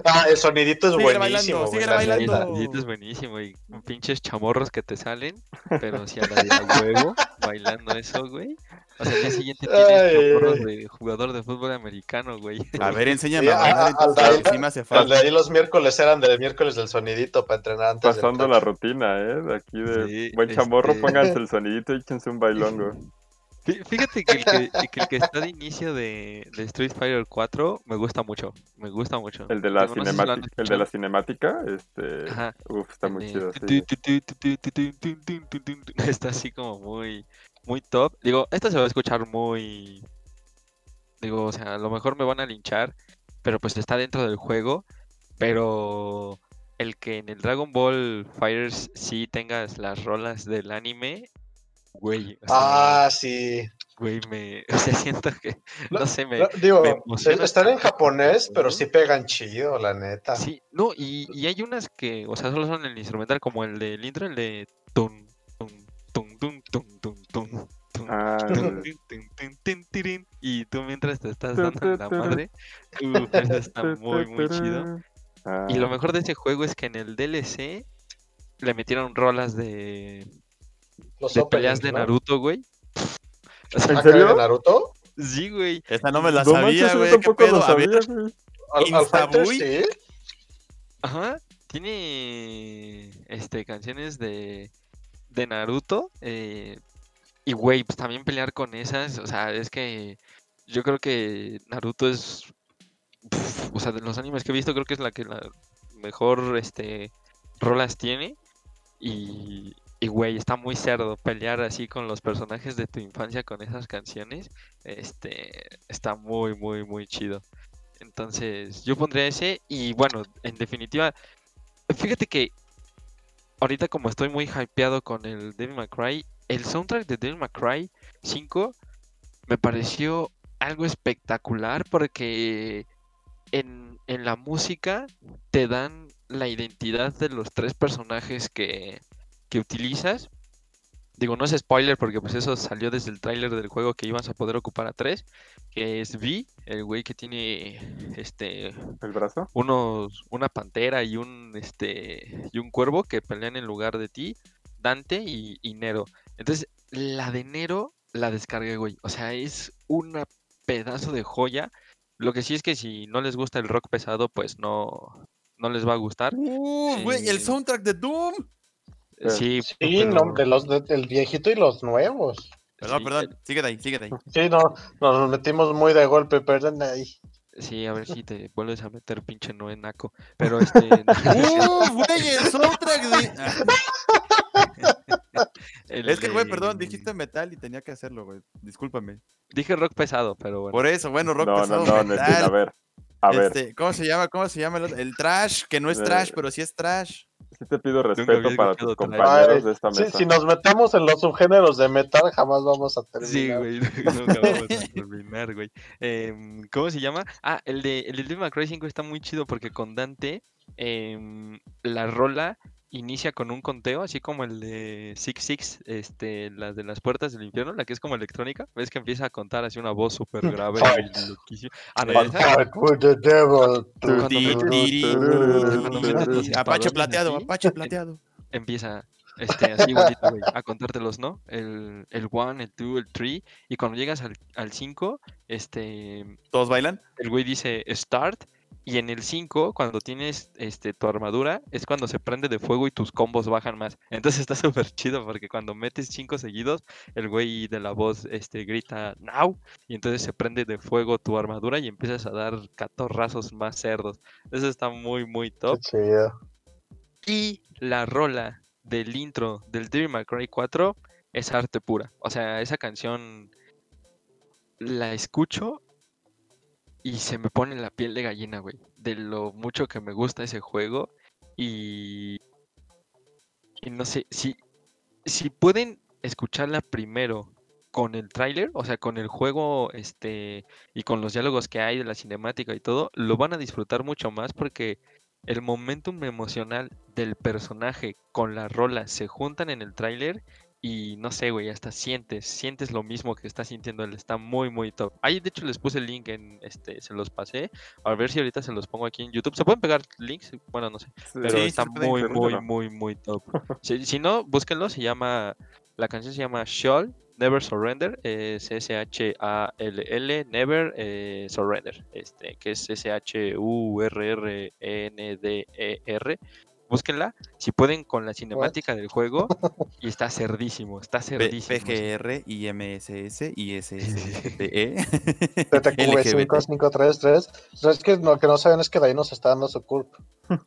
Ah, el sonidito es Síguele buenísimo. bailando, síguele bailando. El sonidito es buenísimo y pinches chamorros que te salen, pero si a la de huevo bailando eso, güey. O sea, el día siguiente tienes de jugador de fútbol americano, güey. A ver, enséñame. A, a, a, al, sí de ahí los miércoles eran del miércoles del sonidito para entrenar antes. Pasando la rutina, ¿eh? De aquí de buen chamorro, pónganse el sonidito y échense un bailongo. Fíjate que el que, el que está de inicio de, Street Fighter 4 me gusta mucho. Me gusta mucho. El de la, cinemática, el de la cinemática, este. Ajá. Uf, está muy chido. Está así como muy muy top. Digo, esto se va a escuchar muy. Digo, o sea, a lo mejor me van a linchar, pero pues está dentro del juego. Pero el que en el Dragon Ball Fighters sí tengas las rolas del anime, güey. o sea, Ah, sí. güey, me. <laughs> O sea, siento que. No sé, me. No, digo, me emociona están en japonés, pero ¿no? sí pegan chido, la neta. Sí, no, y, y hay unas que, o sea, solo son el instrumental, como el del intro, el de tun, tun, tun, tun, tun, tun, tun, Ah, tun, tun, tirin, y tú mientras te estás dando en la madre, uf, <laughs> <laughs> eso está muy, muy chido. Ah, Y lo mejor de ese juego es que en el DLC le metieron rolas de, Los de peleas de. Naruto, güey. ¿En ¿Ah, serio? de Naruto? sí, güey. Esa no me la no sabía, güey. ¿Qué tampoco lo pedo? Ver, sabía, güey. Sí. Ajá. tiene este canciones de, de Naruto. eh, y güey, pues también pelear con esas. O sea, es que yo creo que Naruto es. o sea, de los animes que he visto, creo que es la que la mejor este rolas tiene. Y, y güey, está muy cerdo pelear así con los personajes de tu infancia con esas canciones. Este está muy, muy, muy chido. Entonces, yo pondría ese. Y bueno, en definitiva, fíjate que ahorita como estoy muy hypeado con el Devil May Cry, el soundtrack de Devil May Cry 5 me pareció algo espectacular porque en, en la música te dan la identidad de los tres personajes que, que utilizas. Digo, no es spoiler porque pues eso salió desde el tráiler del juego que ibas a poder ocupar a tres, que es V, el güey que tiene este ¿El brazo? unos una pantera y un este y un cuervo que pelean en lugar de ti, Dante y, y Nero. Entonces, la de Nero la descargué, güey. O sea, es una pedazo de joya. Lo que sí es que si no les gusta el rock pesado, pues no, no les va a gustar. Uh, güey, el soundtrack de Doom. Sí, Sí, pero- no, de los de- del viejito y los nuevos. Perdón, sí, perdón. Síguete ahí, síguete ahí. Sí, no, nos metimos muy de golpe, perdón ahí. Sí, a ver si te vuelves a meter pinche Noé naco. Pero este. <laughs> ¡Uh, güey, el soundtrack de... <laughs> El Es que, güey, perdón, dijiste metal y tenía que hacerlo, güey. Discúlpame. Dije rock pesado, pero bueno. Por eso, bueno, rock No, no, pesado, no, metal. Nestín, a ver. A ver, Este, ¿Cómo se llama? ¿Cómo se llama el, otro? El trash? Que no es Eh, trash, pero sí es trash. Sí te pido respeto para tus compañeros Ay, de esta Sí, mesa. si nos metemos en los subgéneros de metal, jamás vamos a terminar. Sí, güey, <laughs> nunca vamos a terminar, güey. Em, ¿cómo se llama? Ah, el de el de Devil May Cry 5 está muy chido porque con Dante em, la rola inicia con un conteo, así como el de Six Six, este, la de las puertas del infierno, la que es como electrónica. ¿Ves que empieza a contar así una voz súper <laughs> grave Apache plateado, Apache plateado. empieza este, así igualito, güey, a contártelos, ¿no? El, el one, el two, el three, y cuando llegas al, al 5, este, ¿Todos bailan? el güey dice start, y en el 5, cuando tienes este, tu armadura, es cuando se prende de fuego y tus combos bajan más. Entonces <laughs> está súper chido porque cuando metes 5 seguidos, el güey de la voz este, grita now, y entonces se prende de fuego tu armadura y empiezas a dar catorrazos más cerdos. Eso está muy, muy top. Qué chido. Y la rola del intro del Devil May Cry 4 es arte pura. O sea, esa canción la escucho y se me pone la piel de gallina, güey. De lo mucho que me gusta ese juego. Y, y no sé, si, si pueden escucharla primero con el tráiler, o sea, con el juego este y con los diálogos que hay de la cinemática y todo, lo van a disfrutar mucho más porque el momentum emocional del personaje con la rola se juntan en el tráiler y no sé, güey, hasta sientes, sientes lo mismo que está sintiendo él, está muy, muy top. Ahí, de hecho, les puse el link en, este, se los pasé, a ver si ahorita se los pongo aquí en YouTube. ¿Se pueden pegar links? Bueno, no sé, pero Sí, está muy, muy, no. muy, muy top. <laughs> Si, si no, búsquenlo, se llama, la canción se llama Shall Never Surrender, es S-H-A-L-L, Never eh, Surrender, este, que es S-H-U-R-R-E-N-D-E-R. Búsquenla, si pueden, con la cinemática del juego, y está cerdísimo, está P- cerdísimo. PGR, IMSS, ISSTE. TTQ55333. Es que lo que no saben es que de ahí nos está dando su culpa. <laughs>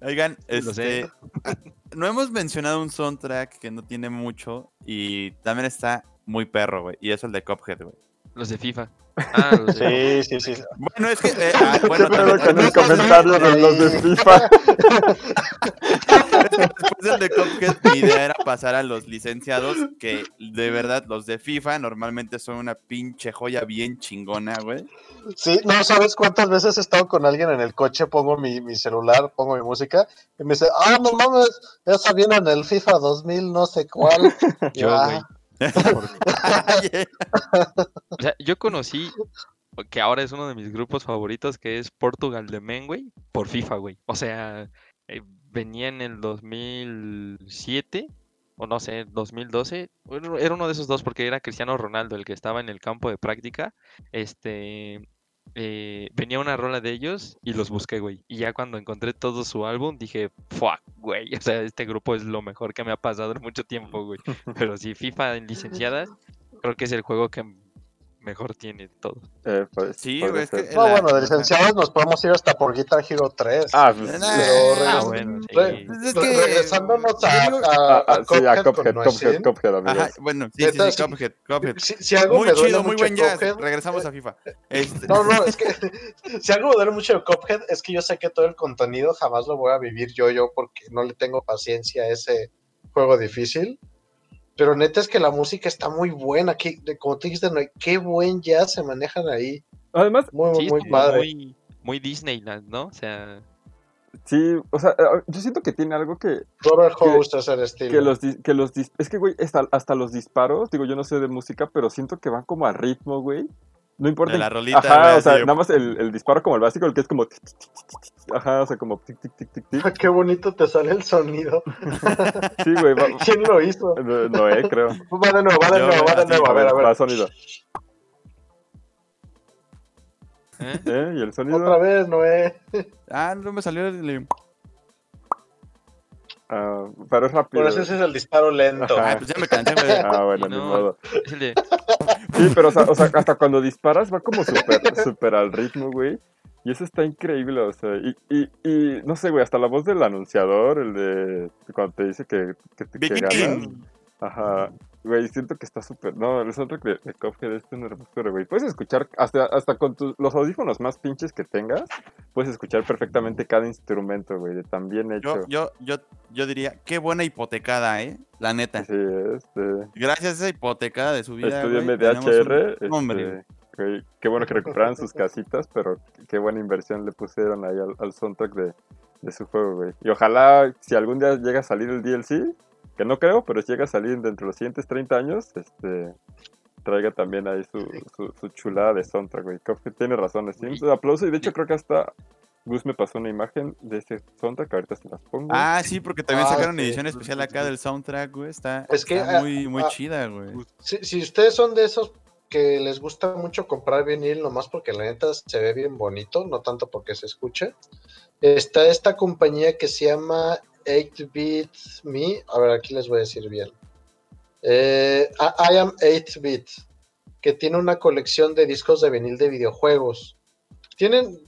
Oigan, este, ah, no hemos mencionado un soundtrack que no tiene mucho y también está muy perro, güey. Y es el de Cuphead, güey. Los de FIFA. <laughs> Ah, los de... Sí, sí, sí. Bueno, es que. eh, <laughs> ah, bueno, ¿Qué pedo también- con el después comentario de los de FIFA? <laughs> del de Cuphead, mi idea era pasar a los licenciados, que de verdad, los de FIFA normalmente son una pinche joya bien chingona, güey. Sí, no sabes cuántas veces he estado con alguien en el coche, pongo mi, mi celular, pongo mi música y me dice, ah, no mames, esa viene en el FIFA 2000, no sé cuál. Yo, ah, güey. <laughs> Yo conocí, que ahora es uno de mis grupos favoritos, que es Portugal de Men, güey, por FIFA, güey. O sea, eh, venía en el 2007, o no sé, 2012. Bueno, Era uno de esos dos porque era Cristiano Ronaldo el que estaba en el campo de práctica. Este, eh, venía una rola de ellos y los busqué, güey. Y ya cuando encontré todo su álbum, dije, fuck, güey. <laughs> O sea, este grupo es lo mejor que me ha pasado en mucho tiempo, güey. <laughs> Pero sí, FIFA en licenciada, creo que es el juego que mejor tiene todo. Eh, pues, Sí, güey, es que. No, la- bueno, de licenciados nos podemos ir hasta por Guitar Hero 3. Ah, pues, pero Ah, regres- bueno, sí. re- es re- que- regresándonos a, a- ah, a ah, sí, a con. Cuphead, amigos. Ajá, bueno, sí, sí, Cuphead. Si, si algo Muy me duele chido, muy mucho buen jazz. Cuphead- Regresamos a FIFA. Este, No, no, es que <laughs> si algo me duele mucho de Cuphead es que yo sé que todo el contenido jamás lo voy a vivir yo, yo, porque no le tengo paciencia a ese juego difícil. Pero neta es que la música está muy buena. que- de- como tú dijiste, no, qué buen jazz se manejan ahí. Además, Muy, Sí, muy padre. muy, muy Disneyland, ¿no? O sea, sí, o sea, eh, yo siento que tiene algo que, Robert que- Host es el estilo. que los, que los es que, güey, hasta, hasta los disparos, digo, yo no sé de música, pero siento que van como a ritmo, güey. No importa. De la rolita, Ajá, o sea, nada más el, el disparo como el básico, el que es como. Ajá, o sea, como tic, tic, tic, tic, tic. Qué bonito te sale el sonido. Sí, güey, va, ¿Quién lo hizo? <laughs> no, Noé, creo. Va de nuevo, va de Yo, nuevo, va de nuevo. A ver, a va ver. sonido. ¿eh? ¿Eh? ¿Y el sonido? Otra vez, Noé. Ah, no me salió el... Ah, pero es rápido. Por eso ese es el disparo lento. Ah, pues ya me cansé, güey. Ah, bueno, Y ni no. modo. De- Sí, pero o sea, o sea, hasta cuando disparas va como súper súper al ritmo, güey. Y eso está increíble, o sea, y, y, y no sé, güey, hasta la voz del anunciador, el de cuando te dice que, que, que ganas. Ajá, güey, siento que está súper. No, el soundtrack de, de Cuphead es una hermosura, güey. Puedes escuchar, hasta, hasta con tus, los audífonos más pinches que tengas, puedes escuchar perfectamente cada instrumento, güey, de tan bien hecho. Yo, yo, yo, yo diría, qué buena hipotecada, ¿eh? La neta. Sí, este. Gracias a esa hipotecada de su vida. Tenemos un- MDHR. Hombre, este, güey, qué bueno que recuperaran sus casitas, pero qué buena inversión le pusieron ahí al, al soundtrack de, de su juego, güey. Y ojalá, si algún día llega a salir el DLC, que no creo, pero si llega a salir dentro de los siguientes 30 años, este traiga también ahí su, su, su chulada de soundtrack, güey. Cuphead tiene razón, sí, un aplauso. Y de hecho creo que hasta Gus me pasó una imagen de ese soundtrack, ahorita se las pongo. Ah, sí, porque también Ah, sacaron sí. edición especial acá del soundtrack, güey. Está, Es que, está ah, muy, muy ah, chida, güey. Si, si ustedes son de esos que les gusta mucho comprar vinil, nomás porque la neta se ve bien bonito, no tanto porque se escuche, está esta compañía que se llama 8-Bit Me. A ver, aquí les voy a decir bien. Eh, I am 8-Bit, que tiene una colección de discos de vinil de videojuegos. Tienen,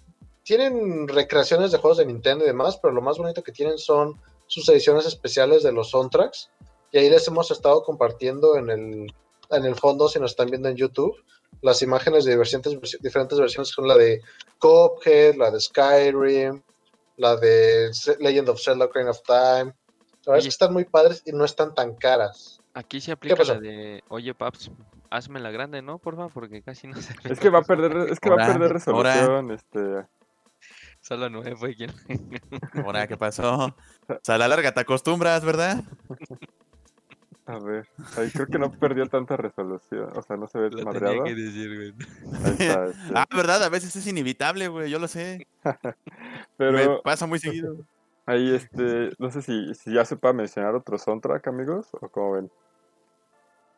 tienen recreaciones de juegos de Nintendo y demás, pero lo más bonito que tienen son sus ediciones especiales de los soundtracks. Y ahí les hemos estado compartiendo en el, en el fondo, si nos están viendo en YouTube, las imágenes de diferentes, diferentes versiones son la de Cuphead, la de Skyrim, la de Legend of Zelda Ocarina of Time. La verdad es que están muy padres y no están tan caras. Aquí se aplica la de, oye, Paps, hazme la grande, ¿no? Porfa, porque casi no se. <laughs> Es que va a perder, es que va a Ahora, perder resolución, este. Solo nueve fue quien. Ahora, ¿qué pasó? O sea, a la larga te acostumbras, ¿verdad? <laughs> A ver, ahí creo que no perdió tanta resolución, o sea, no se ve Lo tenía que decir, güey. Ahí está, este. Ah, ¿verdad? A veces es inevitable, güey. Yo lo sé. <laughs> Me Pero pasa muy seguido. ahí, este, no sé si, si ya se puede mencionar otro soundtrack, amigos, o como ven.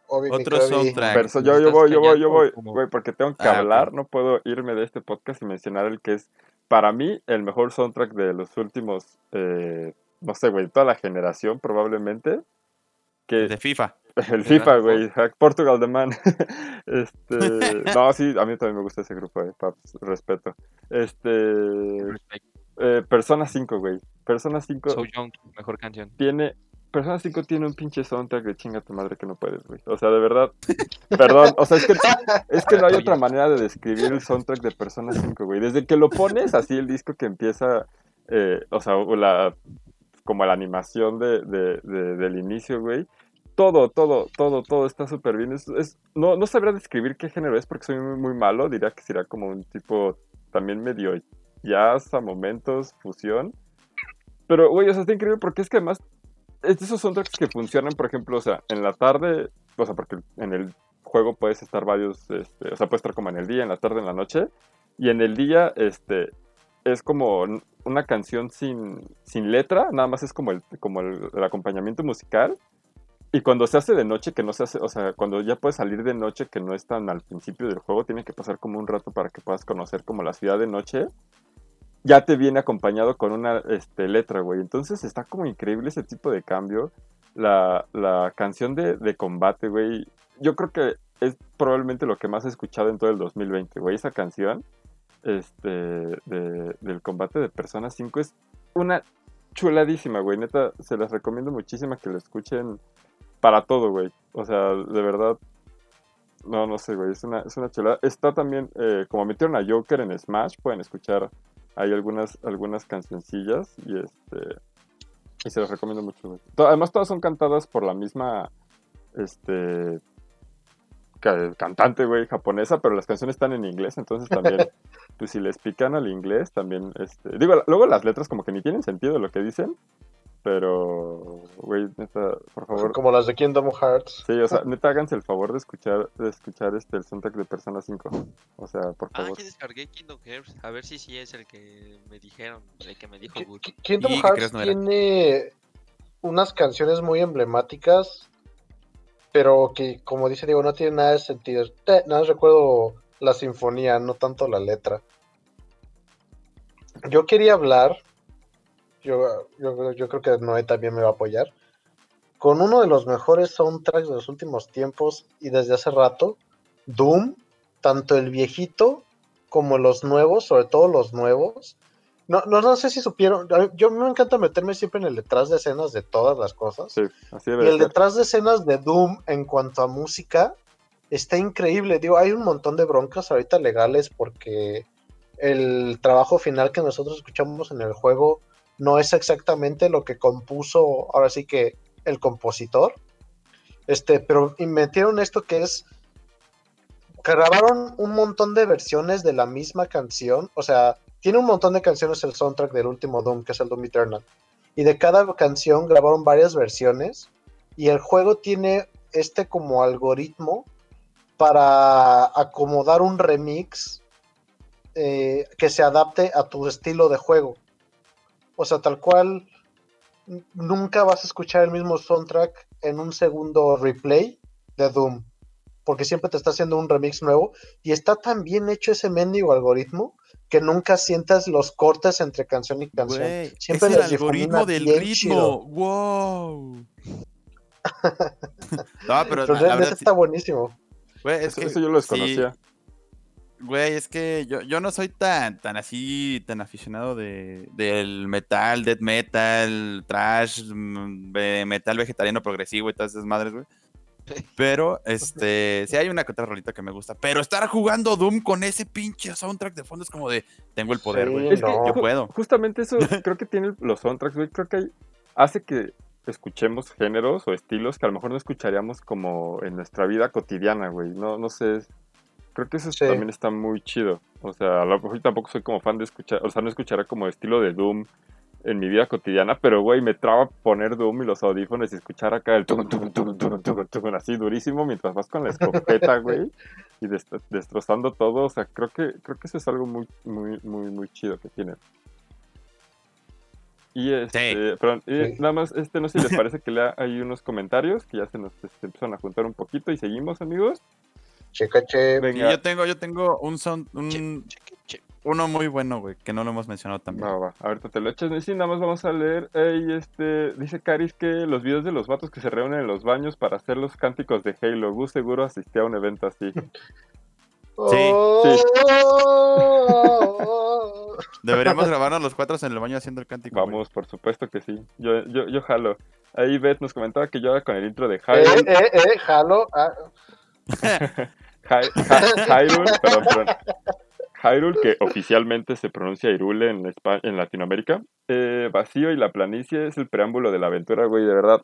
Obi Otro soundtrack. Pero so- ¿me yo, yo voy, yo voy, yo voy, cómo? güey, porque tengo que Ah, hablar, no puedo irme de este podcast y mencionar el que es, para mí, el mejor soundtrack de los últimos, eh, no sé, güey, toda la generación probablemente. Que De FIFA. <laughs> el FIFA, güey, Portugal the Man. <laughs> este, <laughs> no, sí, a mí también me gusta ese grupo, eh, paps, respeto. Este, eh, Persona 5, güey. Persona 5 So Young, mejor canción. tiene. Persona 5 tiene un pinche soundtrack de chinga tu madre que no puedes, güey. O sea, de verdad. Perdón, o sea, es que, es que no hay otra manera de describir el soundtrack de Persona 5, güey. Desde que lo pones, así el disco que empieza. eh, o sea, la, como la animación de, de- de- del inicio, güey. Todo, todo, todo, todo está súper bien. Es, es- no, no sabría describir qué género es porque soy muy, muy malo. Diría que sería como un tipo también medio jazz a momentos, fusión. Pero, güey, o sea, está increíble porque es que además es de esos soundtracks que funcionan, por ejemplo, o sea, en la tarde, o sea, porque en el juego puedes estar varios, este, o sea, puedes estar como en el día, en la tarde, en la noche, y en el día, este, es como una canción sin, sin letra, nada más es como el, como el, el acompañamiento musical, Y cuando se hace de noche, que no se hace, o sea, cuando ya puedes salir de noche, que no es tan al principio del juego, tiene que pasar como un rato para que puedas conocer como la ciudad de noche. Ya te viene acompañado con una este, letra, güey. Entonces está como increíble ese tipo de cambio. La, la canción de, de combate, güey. Yo creo que es probablemente lo que más he escuchado en todo el 2020, güey. Esa canción este, de- del combate de Persona 5 es una chuladísima, güey. Neta, se las recomiendo muchísimo que lo escuchen para todo, güey. O sea, de verdad. No, no sé, güey. Es una, es una chulada. Está también, eh, como metieron a Joker en Smash, pueden escuchar ahí algunas, algunas cancioncillas. Y este. Y se las recomiendo mucho, güey. Además, todas son cantadas por la misma. Este. ca- Cantante, güey, japonesa, pero las canciones están en inglés, entonces también, <laughs> pues si les pican al inglés, también, este, digo, luego las letras como que ni tienen sentido lo que dicen, pero, güey, neta, por favor, Como las de Kingdom Hearts. sí, o sea, neta, háganse el favor de escuchar, de escuchar este, el soundtrack de Persona 5, o sea, por Ah, favor. ya descargué Kingdom Hearts. A ver si sí es el que me dijeron, el que me dijo Kingdom Y que Hearts no tiene unas canciones muy emblemáticas, pero que, como dice Diego, no tiene nada de sentido. Te- Nada más recuerdo la sinfonía, no tanto la letra. Yo quería hablar, yo, yo, yo creo que Noé también me va a apoyar, con uno de los mejores soundtracks de los últimos tiempos y desde hace rato, Doom, tanto el viejito como los nuevos, sobre todo los nuevos. No, no, no sé si supieron, yo me encanta meterme siempre en el detrás de escenas de todas las cosas. Sí, así Y el ser. detrás de escenas de Doom en cuanto a música está increíble. Digo, hay un montón de broncas ahorita legales porque el trabajo final que nosotros escuchamos en el juego no es exactamente lo que compuso ahora sí que el compositor. Este, pero metieron esto que es grabaron un montón de versiones de la misma canción, o sea, tiene un montón de canciones el soundtrack del último Doom, que es el Doom Eternal. Y de cada canción grabaron varias versiones y el juego tiene este como algoritmo para acomodar un remix eh, que se adapte a tu estilo de juego. O sea, tal cual nunca vas a escuchar el mismo soundtrack en un segundo replay de Doom, porque siempre te está haciendo un remix nuevo y está tan bien hecho ese mendigo algoritmo que nunca sientas los cortes entre canción y canción. Siempre es el algoritmo del ritmo. chido. ¡Wow! no, pero Pero la, la neta verdad, sí- está buenísimo. Güey, es Eso, que eso yo lo sí, desconocía. Güey, es que yo, yo no soy tan, tan así, tan aficionado de, del metal, death metal, trash, mm, metal vegetariano progresivo y todas esas madres, güey. <laughs> Pero, este, sí hay una que otra rolita que me gusta. Pero estar jugando Doom con ese pinche soundtrack de fondo es como de, tengo el poder, güey. Es que no. Yo puedo. Justamente eso <laughs> creo que tiene los soundtracks, güey. Creo que hay- hace que escuchemos géneros o estilos que a lo mejor no escucharíamos como en nuestra vida cotidiana, güey. No, no sé. Creo que eso Sí. también está muy chido. O sea, a lo mejor tampoco soy como fan de escuchar, o sea, no escucharé como estilo de Doom en mi vida cotidiana, pero güey, me traba poner Doom y los audífonos y escuchar acá el tum, tum, tum, tum, tum, tum, así durísimo mientras vas con la escopeta, <laughs> güey, y dest- destrozando todo. O sea, creo que, creo que eso es algo muy, muy, muy, muy chido que tiene. Y este, perdón, y Sí. nada más, este, no sé si les <laughs> parece que lea ahí unos comentarios que ya se nos este, empiezan a juntar un poquito y seguimos, amigos. Checa, che. Y Venga, yo tengo, yo tengo un sound, un, Che, che, che. uno muy bueno, güey, que no lo hemos mencionado también. va, va, ahorita te lo echas. Y sí, nada más vamos a leer. Ey, este, dice Caris que los videos de los vatos que se reúnen en los baños para hacer los cánticos de Halo. Gus seguro asistía a un evento así. <laughs> Sí, Oh. Deberíamos grabarnos los cuatro en el baño haciendo el cántico. güey. Vamos, por supuesto que sí. Yo, yo, yo jalo. Ahí Beth nos comentaba que yo haga con el intro de Eh, Hyrule. eh, eh, jalo. ah, Hy- Hy- Hyrule, perdón, perdón. Hyrule, que oficialmente se pronuncia Hyrule en, en Latinoamérica. Eh, Vacío y la planicie es el preámbulo de la aventura, güey, de verdad.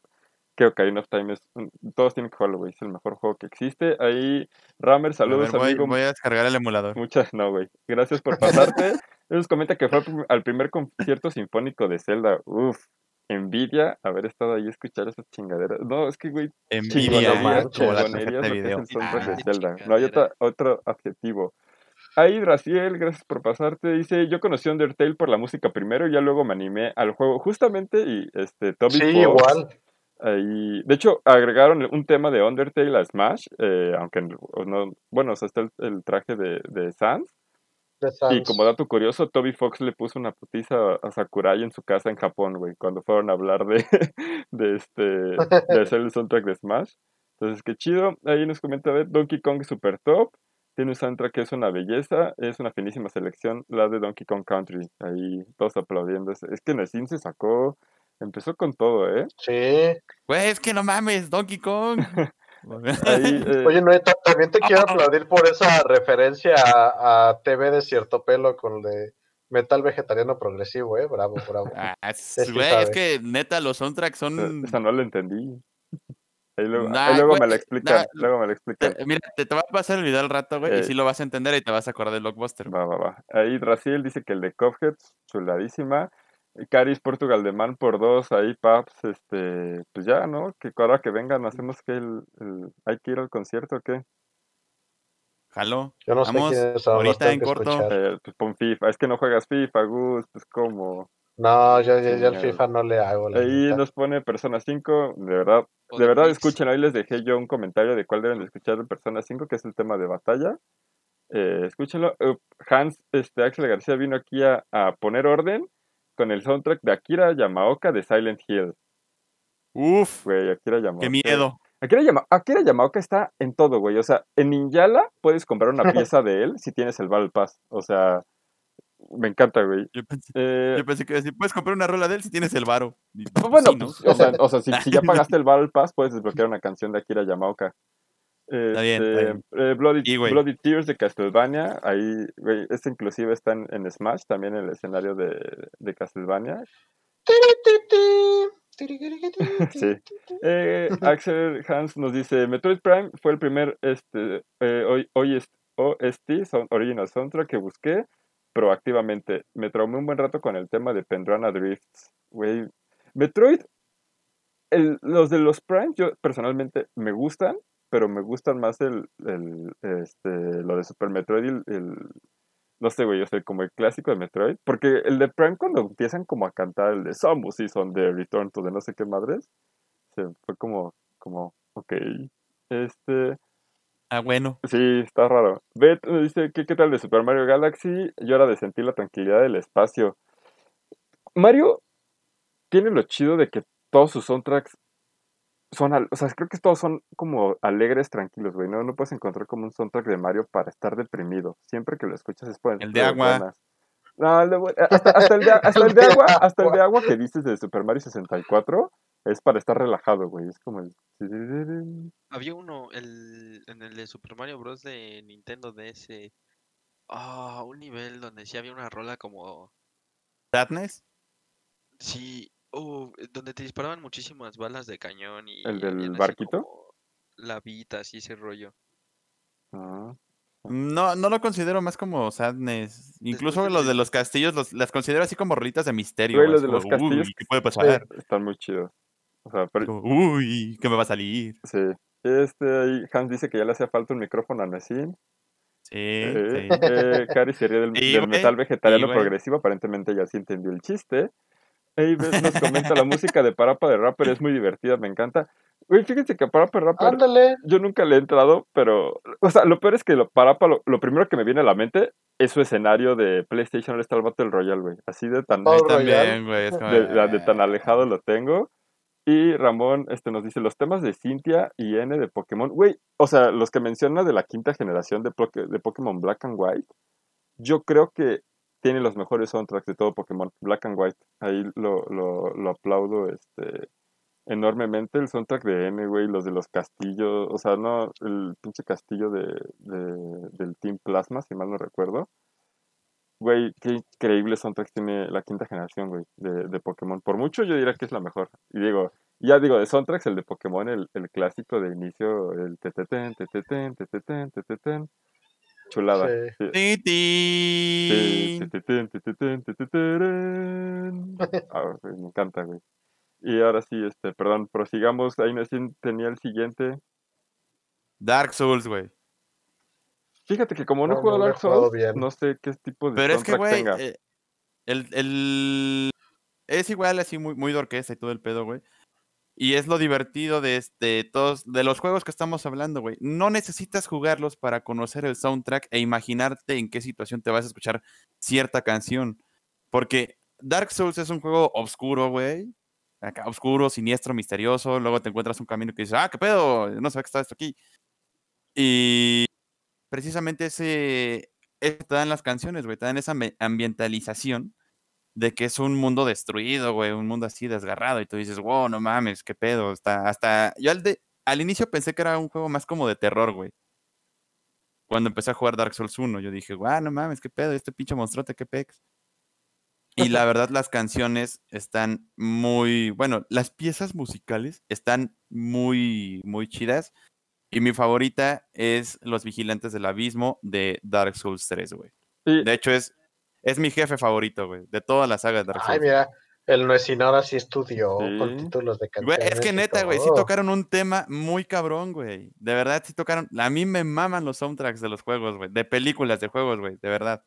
Que Ocarina of Time es... un- Todos tienen que jugarlo, güey. Es el mejor juego que existe. Ahí, Rammer, A saludos, ver, voy, amigo. voy a descargar el emulador. Muchas, no, güey. Gracias por pasarte. <laughs> Él nos comenta que fue al prim- al primer concierto sinfónico de Zelda. Uf, envidia haber estado ahí escuchar esas chingaderas. No, es que, güey, Envidia, chingonerías, de que Ah, Zelda. No hay otra- otro adjetivo. Ahí, Draciel, gracias por pasarte. Dice, yo conocí Undertale por la música primero y ya luego me animé al juego. Justamente, y este, Toby Sí, Fox, igual. Ahí, de hecho, agregaron un tema de Undertale a Smash, eh, aunque no, bueno, o sea, está el, el traje de, de Sans. Y como dato curioso, Toby Fox le puso una putiza a Sakurai en su casa en Japón, güey, cuando fueron a hablar de, <laughs> de este, de hacer el soundtrack de Smash. Entonces, qué chido. Ahí nos comenta a ver, Donkey Kong Super Top. Tiene un soundtrack que es una belleza, es una finísima selección, la de Donkey Kong Country. Ahí todos aplaudiendo. Es, es que Nessin se sacó, empezó con todo, ¿eh? Sí. Güey, es que no mames, Donkey Kong. <laughs> Ahí, eh, Oye, no, ta- también te quiero Ah. aplaudir por esa referencia a, a TV de cierto pelo con el de metal vegetariano progresivo, ¿eh? Bravo, bravo. <laughs> Ah, es- sí güey, es que neta, los soundtracks son. esa no la entendí. Ahí luego, ahí luego me la explican, nah, luego me la explican. Te- mira, te, te va a pasar el video al rato, güey, Eh. y sí lo vas a entender y te vas a acordar del blockbuster. Va, va, va. Ahí Raciel dice que el de Cuphead, chuladísima. Caris Portugal de Man por dos, ahí Paps, este, pues ya, ¿no? Que ahora que vengan, hacemos que el, el- hay que ir al concierto, ¿o qué? Jaló. Yo no Vamos, ahorita tengo en corto. Eh, pues pon FIFA, es que no juegas FIFA, Gus, pues como. No, yo, yo, yo al Señor. FIFA no le hago. La Ahí nos pone Persona 5, de verdad, O de verdad escuchen, ahí les dejé yo un comentario de cuál deben de escuchar de Persona 5, que es el tema de batalla. Eh, escúchenlo. Hans, este, Axel García vino aquí a, a poner orden con el soundtrack de Akira Yamaoka de Silent Hill. Uf, Güey, Akira Yamaoka. qué miedo. Akira, Yama- Akira Yamaoka está en todo, güey. O sea, en Ninjala puedes comprar una <laughs> pieza de él si tienes el Battle Pass. O sea, me encanta, güey. Yo pensé, Eh, yo pensé que decir, puedes comprar una rola de él si tienes el varo. Pues bueno, sí, ¿no? pues, o sea, o sea, si, si ya <laughs> pagaste el Battle Pass, puedes desbloquear una canción de Akira Yamaoka. Está bien, está Este, eh, Bloody, Y, güey. Bloody Tears de Castlevania, ahí, güey, este inclusive está en, en Smash, también en el escenario de, de Castlevania. <laughs> Sí. Eh, <laughs> Axel Hans nos dice, Metroid Prime fue el primer este, eh, hoy, hoy es- OST, son, Original Soundtrack, que busqué proactivamente. Me traumé un buen rato con el tema de Pendrana Drifts. Güey, Metroid, el- los de los Prime, yo personalmente me gustan, pero me gustan más el, el, este, lo de Super Metroid y el, el- no sé, güey, yo sé, como el clásico de Metroid, porque el de Prime cuando empiezan como a cantar el de Samus Season de Return to de no sé qué madres, se fue como, como, ok, este, Ah, bueno. sí, está raro. Bet me dice, ¿qué, ¿qué tal de Super Mario Galaxy? Yo era de sentir la tranquilidad del espacio. Mario tiene lo chido de que todos sus soundtracks son, o sea, creo que todos son como alegres, tranquilos, güey, ¿no? No puedes encontrar como un soundtrack de Mario para estar deprimido. Siempre que lo escuchas es por El de agua. buenas. No, el de bu- hasta, hasta el de, <laughs> hasta el de agua, hasta el de agua que dices de Super Mario 64 es para estar relajado, güey. Es como el... Había uno el, en el de Super Mario Bros. de Nintendo DS. Ah, un nivel donde sí había una rola como. ¿Sadness? Sí, eh, donde te disparaban muchísimas balas de cañón y. ¿El del habían así barquito? como Lavitas y ese rollo. Ah. No, no lo considero más como sadness. Incluso los de los castillos los, las considero así como rolitas de misterio. Güey, los así de los como, castillos "Uy, ¿Qué puede pasar? Están muy chidos. O sea, pero, Como, Uy, ¿qué me va a salir? sí. Este, ahí Hans dice que ya le hacía falta un micrófono a Nessin. Sí, Eh, sí. eh, Cari se ríe del, <laughs> Sí, del güey. metal vegetariano Sí, güey. progresivo. Aparentemente ya sí entendió el chiste. Ey, ves, nos comenta la música de Parapa de Rapper es muy divertida, me encanta. Güey, fíjense que Parapa de Rapper Ándale. yo nunca le he entrado, pero. O sea, lo peor es que lo Parapa, lo, lo primero que me viene a la mente es su escenario de PlayStation All Star Battle Royale, güey. Así de tan, Oh, Ahí también, güey. Es como, de, de- de tan alejado lo tengo. Y Ramón este, nos dice los temas de Cintia y N de Pokémon. Güey, o sea, los que menciona de la quinta generación de, de Pokémon Black and White, yo creo que tiene los mejores soundtracks de todo Pokémon Black and White. Ahí lo, lo, lo aplaudo este, enormemente. El soundtrack de N, güey, los de los castillos, o sea, no, el pinche castillo de, de- del Team Plasma, si mal no recuerdo. Güey, qué increíble soundtrack tiene la quinta generación, güey, de, de Pokémon. Por mucho yo diría que es la mejor. Y digo, ya digo, de soundtracks, el de Pokémon, el, el clásico de inicio, el teteten, teteten, teteten, teteten. Chulada. Sí. Sí. Ah, me encanta, güey. Y ahora sí, este, perdón, prosigamos. Ahí tenía el siguiente. Dark Souls, güey. Fíjate que como no, he No, jugado no Dark jugado Souls, bien. no sé qué tipo de Pero es que, güey, eh, el, el... es igual así muy, muy de orquesta y todo el pedo, güey. Y es lo divertido de, este, todos, de los juegos que estamos hablando, güey. No necesitas jugarlos para conocer el soundtrack e imaginarte en qué situación te vas a escuchar cierta canción. Porque Dark Souls es un juego oscuro, güey. Acá, oscuro, siniestro, misterioso. Luego te encuentras un camino que dices, ah, qué pedo, no sé qué está esto aquí. Y precisamente ese, te dan las canciones, güey. Te dan esa ambi- ambientalización de que es un mundo destruido, güey, un mundo así desgarrado, y tú dices, wow, no mames, qué pedo, está, hasta, yo al, de, al inicio pensé que era un juego más como de terror, güey. Cuando empecé a jugar Dark Souls 1, yo dije, wow, no mames, qué pedo, este pinche monstruote, qué pex. Y la verdad, las canciones están muy, bueno, las piezas musicales están muy, muy chidas. Y mi favorita es Los Vigilantes del Abismo de Dark Souls 3, güey. De hecho, es, es mi jefe favorito, güey, de toda la saga de Dark Ay, Souls. mira, el Nuesino ahora sí estudió Sí. con títulos de Güey, canciones. es que neta, güey, sí tocaron un tema muy cabrón, güey. De verdad, sí tocaron. A mí me maman los soundtracks de los juegos, güey. De películas, de juegos, güey. De verdad.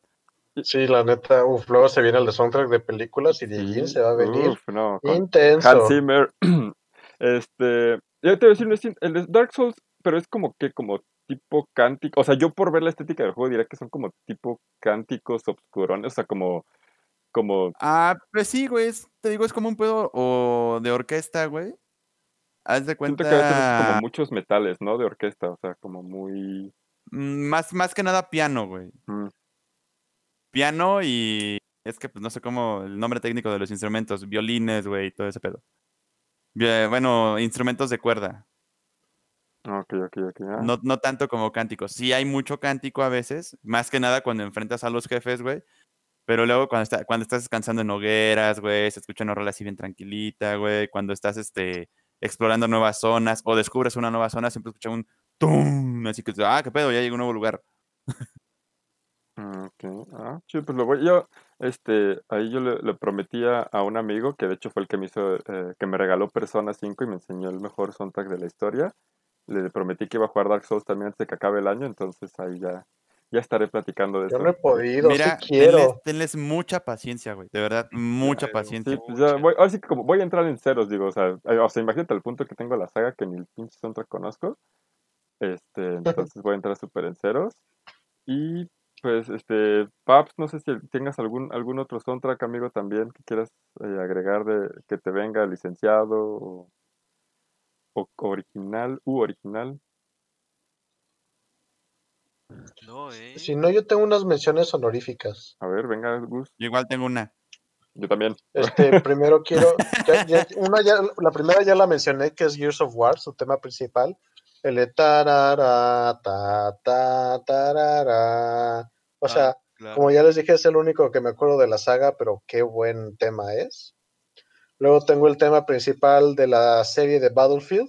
Sí, la neta, uf, luego se viene el de soundtrack de películas y de allí sí, se va a venir uf, no, intenso. Hans Zimmer. <clears throat> este, ya te voy a decir, el de Dark Souls, pero es como que como tipo cántico, o sea, yo por ver la estética del juego diría que son como tipo cánticos obscurones, o sea, como como Ah, pues sí, güey. es- te digo, es como un pedo o de orquesta, güey. Haz de siento que a veces es como cuenta. muchos metales, ¿no? De orquesta, o sea, como muy mm, Más, más que nada piano, güey. mm, Piano y. Es que pues no sé cómo el nombre técnico de los instrumentos. Violines, güey, todo ese pedo. Bueno, instrumentos de cuerda. Ok, ok, ok. ah. No, no tanto como cánticos. Sí hay mucho cántico a veces, más que nada cuando enfrentas a los jefes, güey. Pero luego cuando, está, cuando estás descansando en hogueras, güey, se escucha una rola así bien tranquilita, güey. Cuando estás este, explorando nuevas zonas o descubres una nueva zona, siempre escucha un tum, así que, ah, qué pedo, ya llegó a un nuevo lugar. Mm, Ok, ah, sí, pues lo voy, yo, este, ahí yo le, le prometía a un amigo, que de hecho fue el que me hizo, eh, que me regaló Persona 5 y me enseñó el mejor soundtrack de la historia, le prometí que iba a jugar Dark Souls también antes de que acabe el año, entonces ahí ya, ya estaré platicando de Yo eso. no he podido, Mira, sí quiero. tenles, tenles mucha paciencia, güey, de verdad, mucha Claro. paciencia. Sí, pues ya voy, ahora sí que como voy a entrar en ceros, digo, o sea, eh, o sea, imagínate el punto que tengo la saga que ni el pinche soundtrack conozco, este, <laughs> entonces voy a entrar súper en ceros, y pues, este, Paps, no sé si tengas algún, algún otro soundtrack, amigo, también que quieras eh, agregar de que te venga licenciado o, o original, u original. No, eh. Si no, yo tengo unas menciones honoríficas. A ver, venga, Gus, Yo igual tengo una. yo también. Este, <laughs> primero quiero, ya- ya- una ya, la primera ya la mencioné, que es Gears of War, su tema principal. El de tarara, ta, ta, tarara. O Ah, sea, claro. como ya les dije, es el único que me acuerdo de la saga, pero qué buen tema es. Luego tengo el tema principal de la serie de Battlefield,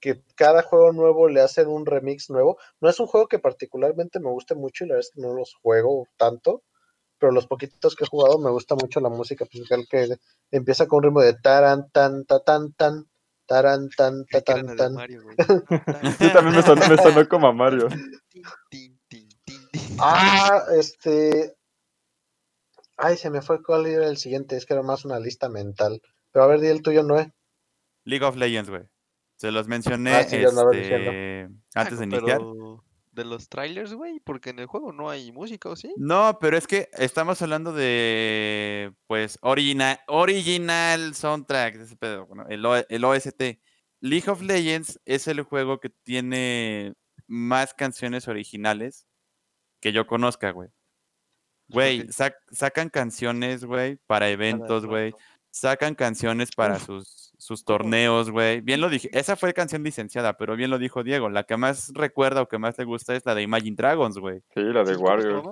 que cada juego nuevo le hacen un remix nuevo. No es un juego que particularmente me guste mucho y la verdad es que no los juego tanto, pero los poquitos que he jugado me gusta mucho la música principal que empieza con un ritmo de taran, tan, ta, tan, tan, taran, tan, ta, tan, tan. Sí, <laughs> también me sonó, me sonó como a Mario. Ah, este. Ay, se me fue cuál era el siguiente, es que era más una lista mental. Pero a ver, di el tuyo, Noé. League of Legends, güey. Se los mencioné Ah, sí, este, antes de Ah, iniciar. pero de los trailers, güey, porque en el juego no hay música, ¿o sí? No, pero es que estamos hablando de, pues, original, original soundtrack, ese pedo, bueno, el, O- el OST. League of Legends es el juego que tiene más canciones originales que yo conozca, güey. Güey, sac- sacan canciones, güey, para eventos, güey. Sacan canciones para sus, sus torneos, güey. Bien lo dije, esa fue canción licenciada, pero bien lo dijo Diego. La que más recuerda o que más le gusta es la de Imagine Dragons, güey. Sí, la de ¿Sí? ¿Cómo se Warriors.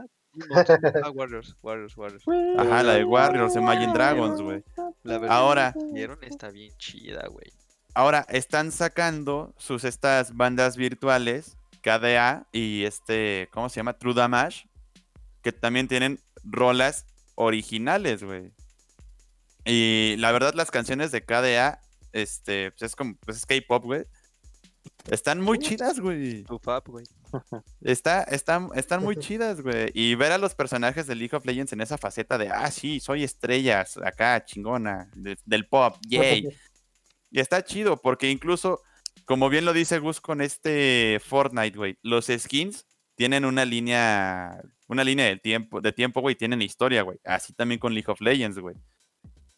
Ah, Warriors, Warriors, Warriors. Ajá, la de Warriors, Imagine Dragons, güey. Ahora- que hicieron está bien chida, güey. Ahora están sacando sus estas bandas virtuales, KDA y este, ¿cómo se llama? True Damage, que también tienen rolas originales, güey. Y la verdad, las canciones de KDA, este, pues es como, pues es K-pop, güey. Están muy chidas, güey. Güey. <laughs> Está, están, están muy <laughs> chidas, güey. Y ver a los personajes de League of Legends en esa faceta de, ah, sí, soy estrellas, acá, chingona, de- del pop, yay. <laughs> Y está chido, porque incluso, como bien lo dice Gus con este Fortnite, güey, los skins tienen una línea, una línea de tiempo, de tiempo, güey, tienen historia, güey. Así también con League of Legends, güey.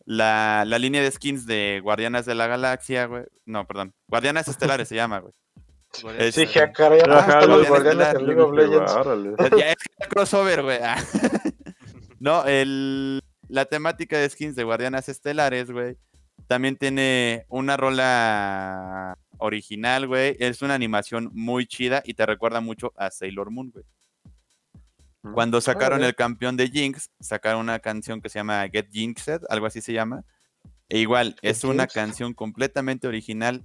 La, la línea de skins de Guardianas de la Galaxia, güey. No, perdón. Guardianas Estelares se llama, güey. Es- caray, los guardianes League of Legends. "Árale". Ya es crossover, güey. Ah. <laughs> no, el, la temática de skins de Guardianas Estelares, güey, también tiene una rola original, güey. Es una animación muy chida y te recuerda mucho a Sailor Moon, güey. Cuando sacaron el campeón de Jinx, sacaron una canción que se llama Get Jinxed, algo así se llama. E igual, es una canción completamente original,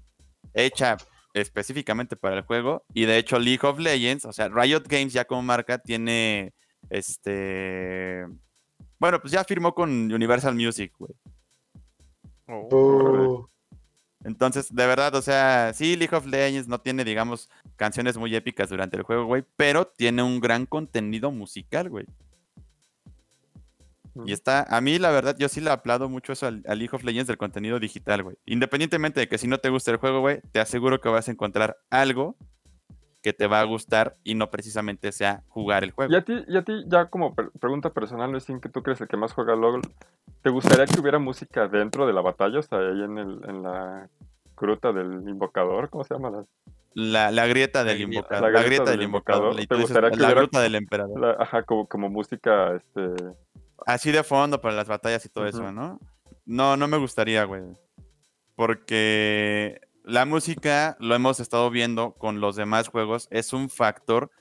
hecha específicamente para el juego. Y de hecho, League of Legends, o sea, Riot Games ya como marca tiene este. Bueno, pues ya firmó con Universal Music, güey. Uh, Entonces, de verdad, o sea, sí, League of Legends no tiene, digamos, canciones muy épicas durante el juego, güey, pero tiene un gran contenido musical, güey. Y está, a mí la verdad, yo sí le aplaudo mucho eso al, al League of Legends del contenido digital, güey. Independientemente de que si no te gusta el juego, güey, te aseguro que vas a encontrar algo que te va a gustar y no precisamente sea jugar el juego. Y a ti, y a ti ya como per- pregunta personal, no sin que tú crees el que más juega LOL, ¿te gustaría que hubiera música dentro de la batalla? O sea, ahí en, el, en la gruta del invocador, ¿cómo se llama? La, La, la grieta del invocador. La La, grieta grieta del del invocador. invocador. y ¿Te tú dices, gustaría que la hubiera- gruta del emperador. la- ajá, como, como música, este... Así de fondo para las batallas y todo eso, ¿no? No, no me gustaría, güey. Porque la música, lo hemos estado viendo con los demás juegos, es un factor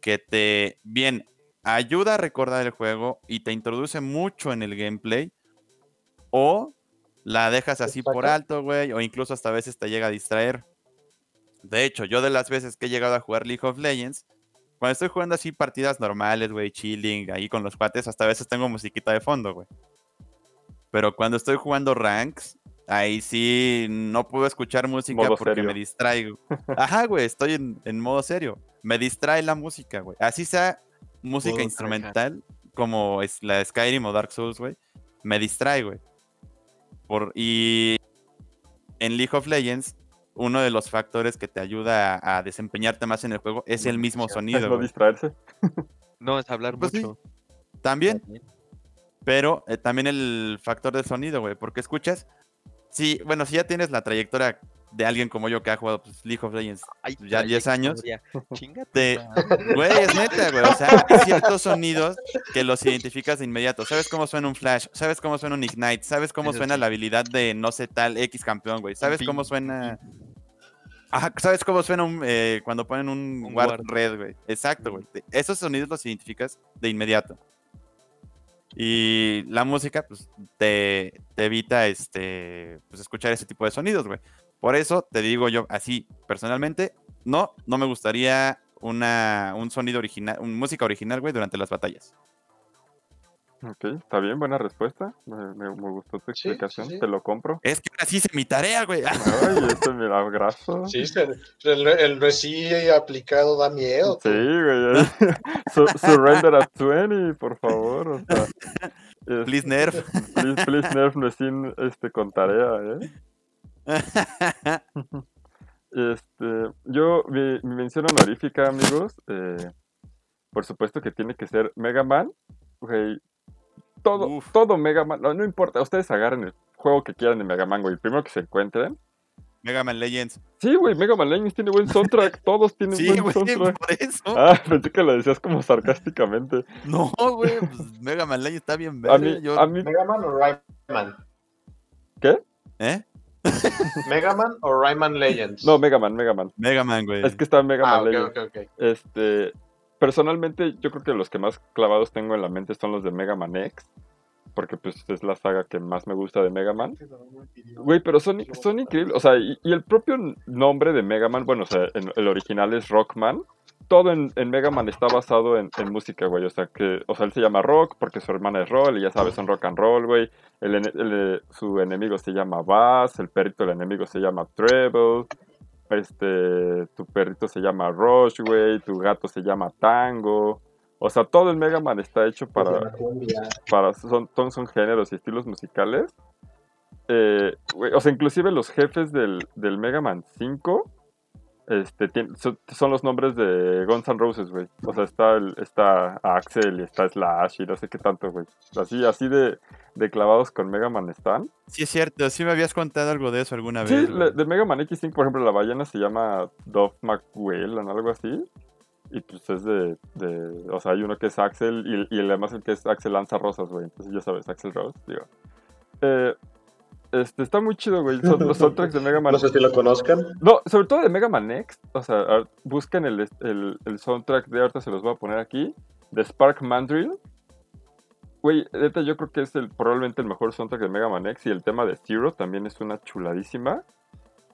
que te, bien, ayuda a recordar el juego y te introduce mucho en el gameplay. O la dejas así por alto, güey. O incluso hasta a veces te llega a distraer. De hecho, yo de las veces que he llegado a jugar League of Legends, cuando estoy jugando así partidas normales, güey, chilling, ahí con los cuates, hasta a veces tengo musiquita de fondo, güey. Pero cuando estoy jugando ranks, ahí sí no puedo escuchar música Modo porque serio. me distraigo. <laughs> Ajá, güey, estoy en, en modo serio. Me distrae la música, güey. Así sea música Modo instrumental, como es la de Skyrim o Dark Souls, güey. Me distrae, güey. Por, y en League of Legends, uno de los factores que te ayuda a, a desempeñarte más en el juego es el mismo Es sonido. no güey. distraerse. <laughs> No, es hablar Pues sí. mucho. También, pero eh, también el factor del sonido, güey, porque escuchas, sí, bueno, si ya tienes la trayectoria de alguien como yo que ha jugado pues, League of Legends, Ay, ya 10 años, trayectoria. <laughs> Chinga tu te- madre. güey, es neta, güey, o sea, hay ciertos sonidos que los identificas de inmediato. ¿Sabes cómo suena un Flash? ¿Sabes cómo suena un Ignite? ¿Sabes cómo Eso suena sí. la habilidad de no sé tal X campeón, güey? ¿Sabes cómo suena... Ajá, ¿sabes cómo suena un, eh, cuando ponen un, Un guard guard. red, güey? Exacto, güey. Esos sonidos los identificas de inmediato. Y la música, pues, te, te evita este, pues, escuchar ese tipo de sonidos, güey. Por eso te digo yo, así, personalmente, no, no me gustaría una, un sonido original, un música original, güey, durante las batallas. Ok, está bien, buena respuesta. Me, me- me gustó tu Sí, sí, explicación, sí. te lo compro. Es que así hice mi tarea, güey. Ay, este mira, graso. <laughs> sí, el, el, el reci aplicado da miedo. Sí, güey. <laughs> Su- surrender at 20, por favor. O sea, es- Please nerf. Please, please nerf Nesin este, con tarea, ¿eh? <laughs> Este, yo, mi, mi mención honorífica, amigos, eh, por supuesto que tiene que ser Mega Man. Güey, todo, Uf. todo Mega Man, no, no importa, ustedes agarren el juego que quieran de Mega Man, güey, primero que se encuentren. Mega Man Legends. Sí, güey, Mega Man Legends tiene buen soundtrack, <laughs> todos tienen Sí, buen güey, soundtrack. por eso. Ah, pensé que lo decías como sarcásticamente. No, güey, pues Mega Man Legends está bien A verde. mí, yo- a mí, ¿Mega Man o Rayman? ¿qué? ¿Eh? <laughs> ¿Mega Man o Rayman Legends? No, Mega Man, Mega Man. Mega Man, güey. Es que está Mega Ah, Man ok, Legends. ok, ok. Este, personalmente, yo creo que los que más clavados tengo en la mente son los de Mega Man X. Porque pues es la saga que más me gusta de Mega Man. Güey, pero son, increíbles. O sea, y, el propio nombre de Mega Man, bueno, o sea, en- el original es Rockman. Todo en, Mega Man está basado en, música, güey. O sea, que, o sea, él se llama Rock porque su hermana es Roll y ya sabes, son rock and roll, güey. El- su enemigo se llama Bass, el perrito del enemigo se llama Treble. Este, tu perrito se llama Rush, güey. Tu gato se llama Tango. O sea, todo el Mega Man está hecho para, para son, son, géneros y estilos musicales eh, güey, o sea, inclusive los jefes del, del Mega Man 5 este, son los nombres de Guns N' Roses, güey. O sea, está, el, está Axel y está Slash y no sé qué tanto, güey. Así, así de, de clavados con Mega Man están. Sí, es cierto, sí me habías contado algo de eso alguna vez. Sí, de Mega Man X5, por ejemplo, la ballena se llama Dove McWell o algo así. Y pues es de, de- O sea, hay uno que es Axel y, y además el que es Axel lanza rosas, güey. Entonces ya sabes, Axel Rose, digo. Eh, este, está muy chido, güey. Son, los soundtracks de Mega Man. No sé si lo conozcan. No, sobre todo de Mega Man Next. O sea, busquen el, el, el soundtrack de ahorita, se los voy a poner aquí. De Spark Mandrill. Güey, neta, yo creo que es el, probablemente el mejor soundtrack de Mega Man Next. Y el tema de Zero también es una chuladísima.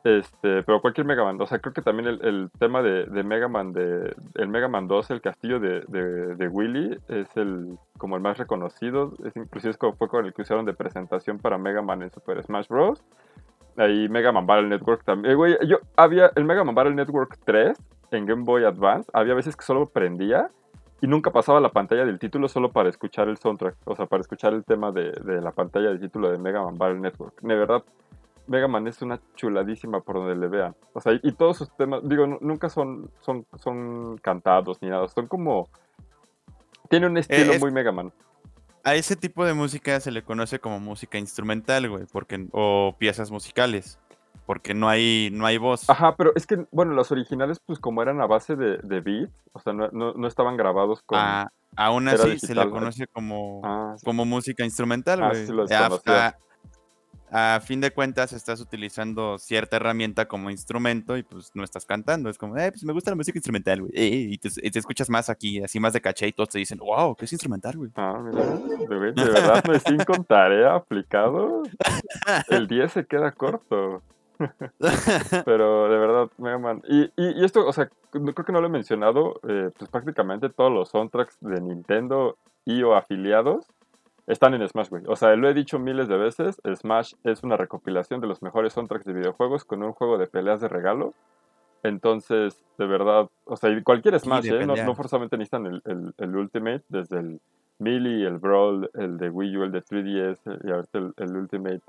Este, pero cualquier Mega Man. O sea, creo que también el, el tema de, de Mega Man, de, el Mega Man 2, el castillo de, de, de Willy, es el como el más reconocido. Es, inclusive es como fue con el que usaron de presentación para Mega Man en Super Smash Bros. Ahí Mega Man Battle Network también. Eh, güey, yo había el Mega Man Battle Network 3 en Game Boy Advance. Había veces que solo prendía y nunca pasaba la pantalla del título solo para escuchar el soundtrack. O sea, para escuchar el tema de, de la pantalla del título de Mega Man Battle Network. De verdad, Mega Man es una chuladísima por donde le vean. O sea, y, y todos sus temas, digo, nu- nunca son, son, son cantados ni nada. Son como. Tiene un estilo es- muy Mega Man. A ese tipo de música se le conoce como música instrumental, güey, porque o piezas musicales, porque no hay no hay voz. Ajá, pero es que, bueno, los originales, pues como eran a base de, de beats, o sea, no, no, no estaban grabados con. A- aún así se digital, ¿no? conoce como Ah, sí. como música instrumental, Ah, güey. sí lo a, a- a fin de cuentas estás utilizando cierta herramienta como instrumento y pues no estás cantando. Es como, eh, pues me gusta la música instrumental, güey. eh, y, te, escuchas más aquí, así más de caché y todos te dicen, wow, ¿qué es instrumental, güey? Ah, mira, de, de verdad me sin con tarea aplicado. <laughs> El 10 se queda corto. <laughs> Pero de verdad, Mega Man. Y, y, y esto, o sea, creo que no lo he mencionado, eh, pues prácticamente todos los soundtracks de Nintendo y o afiliados están en Smash, güey. O sea, lo he dicho miles de veces, Smash es una recopilación de los mejores soundtracks de videojuegos con un juego de peleas de regalo. Entonces, de verdad, o sea, cualquier Smash, ¿eh? No, no forzosamente necesitan el, el- el Ultimate, desde el Melee, el Brawl, el de Wii U, el de 3DS y ahorita el, el Ultimate.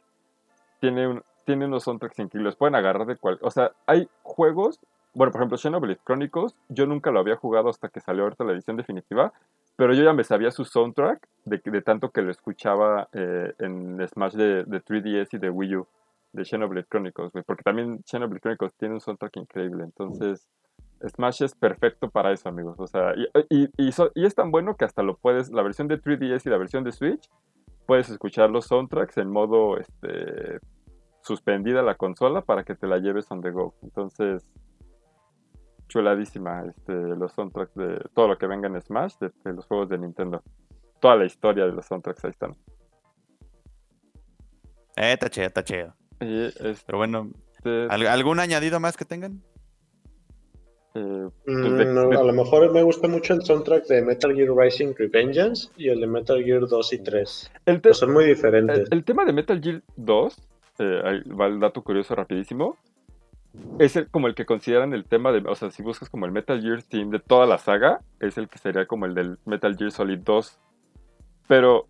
Tiene, un, tiene unos soundtracks increíbles. Pueden agarrar de cual... O sea, hay juegos... Bueno, por ejemplo, Xenoblade Chronicles, yo nunca lo había jugado hasta que salió ahorita la edición definitiva, pero yo ya me sabía su soundtrack de, tanto que lo escuchaba eh, en Smash de, de 3DS y de Wii U, de Xenoblade Chronicles, güey, porque también Xenoblade Chronicles tiene un soundtrack increíble, entonces Smash es perfecto para eso, amigos, o sea, y, y es tan bueno que hasta lo puedes, la versión de 3DS y la versión de Switch, puedes escuchar los soundtracks en modo, este, suspendida la consola para que te la lleves on the go, entonces chuladísima este, los soundtracks de todo lo que venga en Smash de, de los juegos de Nintendo. Toda la historia de los soundtracks ahí están. Eh, está chido, está chido. Y este, Pero bueno, ¿al- ¿algún añadido más que tengan? eh, Mm, de- no, de- a lo mejor me gusta mucho el soundtrack de Metal Gear Rising Revengeance y el de Metal Gear 2 y 3. el, son muy diferentes. el, el tema de Metal Gear 2, eh, ahí va el dato curioso rapidísimo, es como el que consideran el tema de, o sea, si buscas como el Metal Gear Theme de toda la saga, es el que sería como el del Metal Gear Solid 2. Pero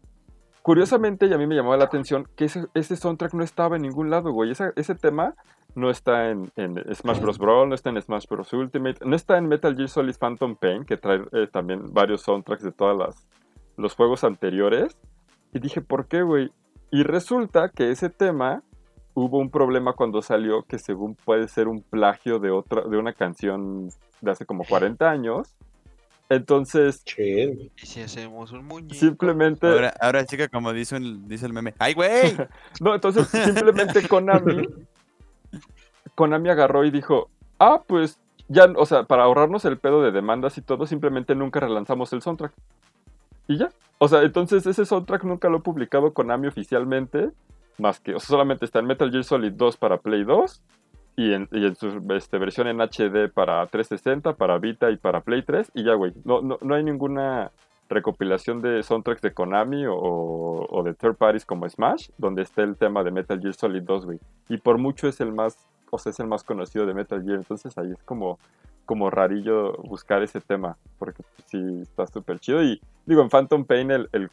curiosamente, y a mí me llamó la atención, que ese, ese soundtrack no estaba en ningún lado, güey. Ese tema no está en, en Smash Bros. Brawl, no está en Smash Bros. Ultimate, no está en Metal Gear Solid Phantom Pain, que trae eh, también varios soundtracks de todos los juegos anteriores. Y dije, ¿por qué, güey? Y resulta que ese tema hubo un problema cuando salió que según puede ser un plagio de otra de una canción de hace como 40 años. Entonces. ¿Y si hacemos un muñeco? simplemente Ahora, ahora sí que como dice el, dice el meme, ¡ay, güey! <laughs> No, entonces simplemente Konami Konami agarró y dijo, "Ah, pues ya, o sea, para ahorrarnos el pedo de demandas y todo, simplemente nunca relanzamos el soundtrack." Y ya. O sea, entonces ese soundtrack nunca lo ha publicado Konami oficialmente, más que, o sea, solamente está en Metal Gear Solid 2 para Play 2 y en, y en su este, versión en HD para 360, para Vita y para Play 3 y ya, güey. No, no, no hay ninguna recopilación de soundtracks de Konami o, o de third parties como Smash, donde esté el tema de Metal Gear Solid 2, güey. Y por mucho es el más, o sea, es el más conocido de Metal Gear, entonces ahí es como, como rarillo buscar ese tema, porque pues, sí está súper chido. Y digo, en Phantom Pain el,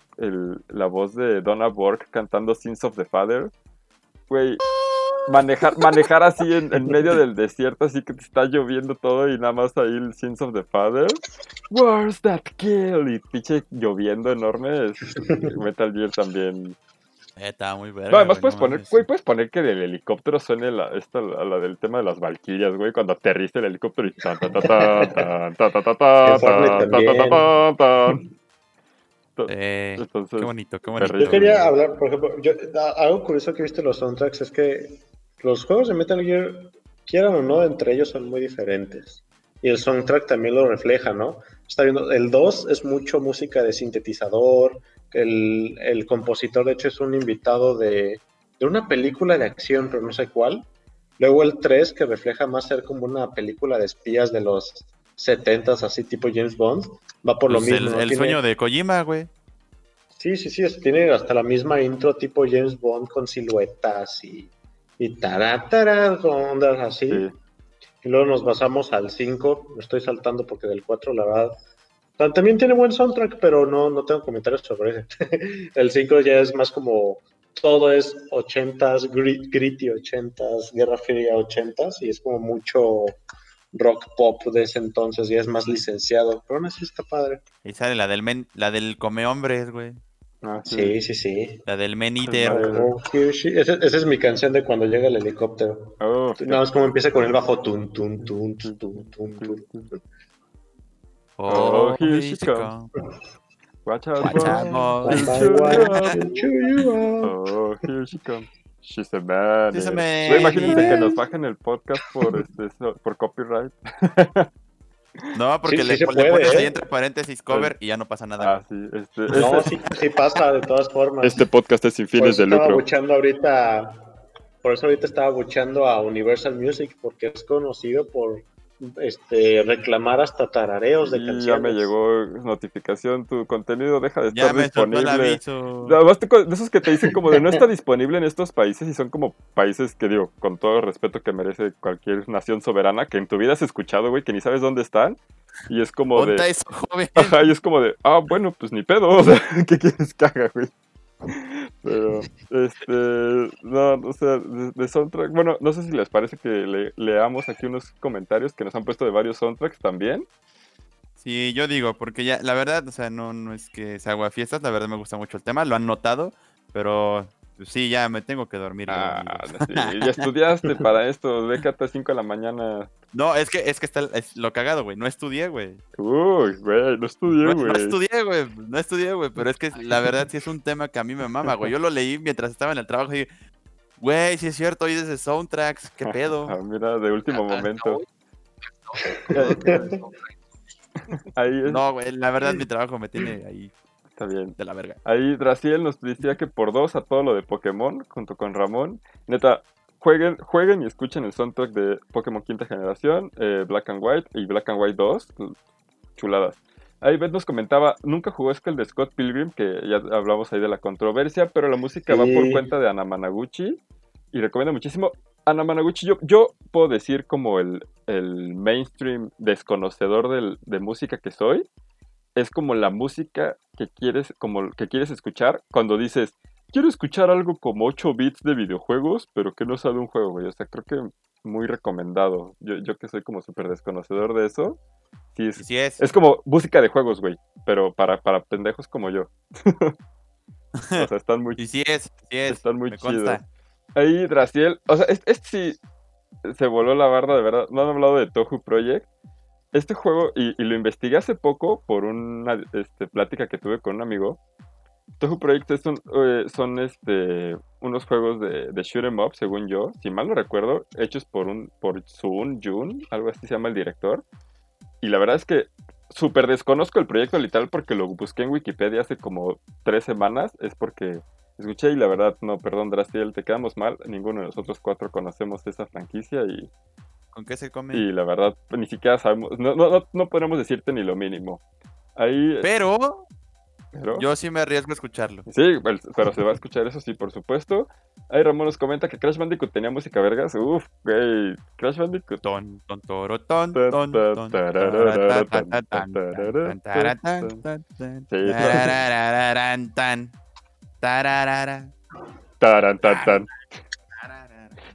la voz de Donna Borg cantando Sins of the Father güey, manejar, manejar así en, medio del desierto, así que te está lloviendo todo y nada más ahí el Sins of the Father. Where's that kill? Y pinche lloviendo enorme. Metal Gear también. Eh, estaba muy verga. No, además güey, puedes no poner, güey, puedes poner que del helicóptero suene la, esta, la, la del tema de las valquirias, güey, cuando aterriza el helicóptero y tan, ta, ta, ta, tan, ta, ta, ta, ta, En Fortnite tan, ta, ta, ta, también. tan, tan. Eh, Entonces, qué bonito, qué bonito. Yo quería hablar, por ejemplo, yo- algo curioso que he visto en los soundtracks es que los juegos de Metal Gear, quieran o no, entre ellos son muy diferentes. Y el soundtrack también lo refleja, ¿no? Está viendo, el 2 es mucho música de sintetizador, el, el compositor de hecho es un invitado de, de una película de acción, pero no sé cuál. Luego el 3, que refleja más ser como una película de espías de los 70s, así tipo James Bond, va por lo Pues mismo. el, ¿no? el Tiene- sueño de Kojima, güey. Sí, sí, sí, es- tiene hasta la misma intro tipo James Bond con siluetas y, y con ondas así. sí. Y luego nos basamos al 5, me estoy saltando porque del 4 la verdad... ta- También tiene buen soundtrack, pero no, no tengo comentarios sobre ese. <laughs> el 5 ya es más como... Todo es 80s, grit- gritty 80s, Guerra Fría 80s, y es como mucho rock pop de ese entonces, y es más licenciado. Pero aún así está padre. Y sale la del men, la del come hombres, güey. Ah, Sí, sí, sí. La del men eater. Esa, esa es mi canción de cuando llega el helicóptero. Oh, Nada más como empieza con el bajo. Tun, tun, tun, tun, tun, tun, tun. Oh, Oh, here she she comes. come. Watch out, Watch out. Oh, here she comes. She's a man. She's a eh. man Güey, imagínense que nos bajen el podcast por, este, por copyright. <laughs> No, porque Sí, le, sí le puede, pones ¿eh? ahí entre paréntesis cover y ya no pasa nada. Ah, sí. Este, No, este, sí, sí pasa de todas formas. este podcast es sin fines de estaba lucro. buchando ahorita. Por eso ahorita estaba buchando a Universal Music porque es conocido por este reclamar hasta tarareos de Y canciones. ya me llegó notificación, tu contenido deja de Ya estar me soltó el disponible. aviso. Además, te co- de esos que te dicen como de no está disponible en estos países y son como países que digo, con todo el respeto que merece cualquier nación soberana, que en tu vida has escuchado, güey, que ni sabes dónde están. Y es como de... eso, joven. <laughs> Ajá, y es como de, ah, bueno, pues ni pedo, <laughs> o sea, ¿qué quieres que haga, güey? Pero, este, no, o sea, de, de soundtrack, bueno, no sé si les parece que le- leamos aquí unos comentarios que nos han puesto de varios soundtracks también. Sí, yo digo, porque ya, la verdad, o sea, no, no es que se haga fiestas, la verdad me gusta mucho el tema, lo han notado, pero sí, ya me tengo que dormir. Ah, sí, <laughs> ya estudiaste para esto, déjate a 5 de la mañana. No, es que, es que está es lo cagado, güey, no estudié, güey. Uy, güey, no estudié, güey. no estudié, güey, no estudié, güey, pero es que la verdad sí es un tema que a mí me mama, güey. Yo lo leí mientras estaba en el trabajo y dije, güey, sí es cierto, oí desde soundtracks, qué pedo. <laughs> Ah, mira, de último Ah, momento. no, <laughs> Ahí es- No, güey, la verdad mi trabajo me tiene ahí está bien. de la verga. Ahí Draciel nos decía que por dos a todo lo de Pokémon, junto con Ramón. Neta, jueguen, jueguen y escuchen el soundtrack de Pokémon Quinta Generación, eh, Black and White y Black and White 2. Chuladas. Ahí Beth nos comentaba, nunca jugó es que el de Scott Pilgrim, que ya hablamos ahí de la controversia, pero la música va por cuenta de Ana Managuchi y recomiendo muchísimo. Ana Managuchi, yo, yo puedo decir como el, el mainstream desconocedor del- de música que soy, es como la música que quieres, como que quieres escuchar cuando dices, quiero escuchar algo como 8 bits de videojuegos, pero que no sea de un juego, güey. O sea, creo que muy recomendado. Yo, yo que soy como súper desconocedor de eso. Sí, es, sí es. es como música de juegos, güey. Pero para, para pendejos como yo. <laughs> o sea, están muy, Y sí es, sí es. están muy chidos. Ahí, Draciel, o sea, este, este sí se voló la barda, de verdad. No han hablado de Tohu Project. Este juego, y, y lo investigué hace poco por una este, plática que tuve con un amigo. Tohu Project es un, eh, son este, unos juegos de, de shoot 'em up, según yo, si mal no recuerdo, hechos por un por Sun Jun, algo así se llama el director. Y la verdad es que súper desconozco el proyecto literal porque lo busqué en Wikipedia hace como tres semanas. Es porque escuché y la verdad, no, perdón, Drastiel, te quedamos mal. Ninguno de nosotros cuatro conocemos esa franquicia y, ¿Con qué se come? y la verdad, ni siquiera sabemos, no, no, no, no podemos decirte ni lo mínimo. Ahí, Pero pero- yo sí me arriesgo a escucharlo. Sí, pero se va a escuchar eso, sí, por supuesto. Ahí Ramón nos comenta que Crash Bandicoot tenía música vergas. Uf, güey, Crash Bandicoot. Ton, ton, toro, ton, ton, ton, Sí,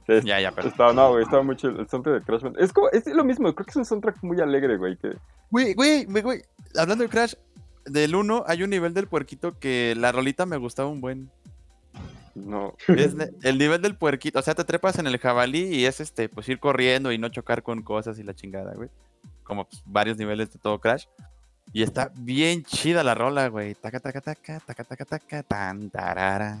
Sí, Ya, ya, pero. Estaba, no, güey, estaba muy chido. El soundtrack de Crash Bandicoot. Es, como, es lo mismo, creo que es un soundtrack muy alegre, güey. Que, Güey, güey, güey, güey. Hablando de Crash, del 1 hay un nivel del puerquito que la rolita me gustaba un buen. no. Es el nivel del puerquito. O sea, te trepas en el jabalí y es este, pues ir corriendo y no chocar con cosas y la chingada, güey. Como pues, varios niveles de todo Crash. Y está bien chida la rola, güey. Taca, taca, taca, taca, taca, taca, tan, tarara,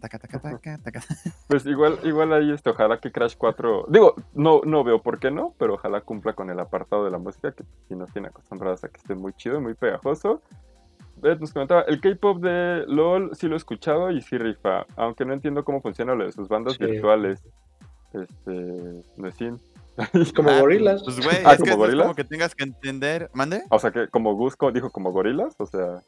taca, taca, taca, taca. <laughs> Pues igual, igual ahí, este, ojalá que Crash 4. Digo, no, no veo por qué no, pero ojalá cumpla con el apartado de la música, que si nos tiene acostumbrados a que esté muy chido, muy pegajoso. Beth nos comentaba, el K-pop de LOL sí lo he escuchado y sí rifa, aunque no entiendo cómo funciona lo de sus bandas Sí. virtuales. Este, Nesin. <laughs> Como Ah, gorilas. Pues, güey, Ah, es ¿como que es gorilas? como que tengas que entender. ¿Mande? O sea que como Gus co- dijo como gorilas, o sea,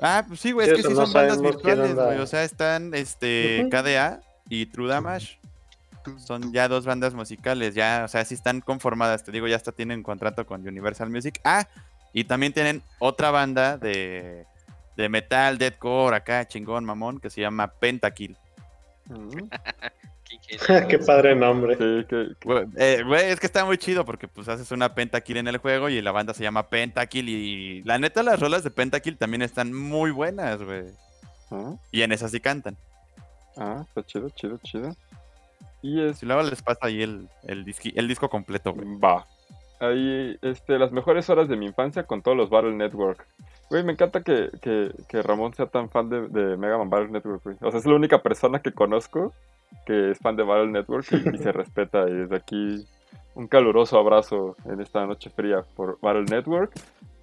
Ah, pues sí, güey, es que sí no son bandas virtuales, güey. O sea, están este. KDA y True Damage. Son ya dos bandas musicales, ya, o sea, sí están conformadas, te digo, ya hasta tienen contrato con Universal Music. Ah, y también tienen otra banda de, de metal, deathcore, acá, chingón, mamón, que se llama Pentakill. mm, <laughs> Qué ingenioso. <laughs> Qué padre nombre. sí, que, Güey, eh, güey, es que está muy chido porque pues haces una Pentakill en el juego y la banda se llama Pentakill y la neta las rolas de Pentakill también están muy buenas, güey. ah, Y en esas sí cantan. ah, está chido, chido, chido. Y es Si luego les pasa ahí el, el, disqui- el disco completo, güey. Va. Ahí, este, las mejores horas de mi infancia con todos los Battle Network. Güey, me encanta que, que, que Ramón sea tan fan de, de Mega Man Battle Network, güey. O sea, es la única persona que conozco que es fan de Battle Network y, y se <laughs> respeta. Y desde aquí, un caluroso abrazo en esta noche fría por Battle Network.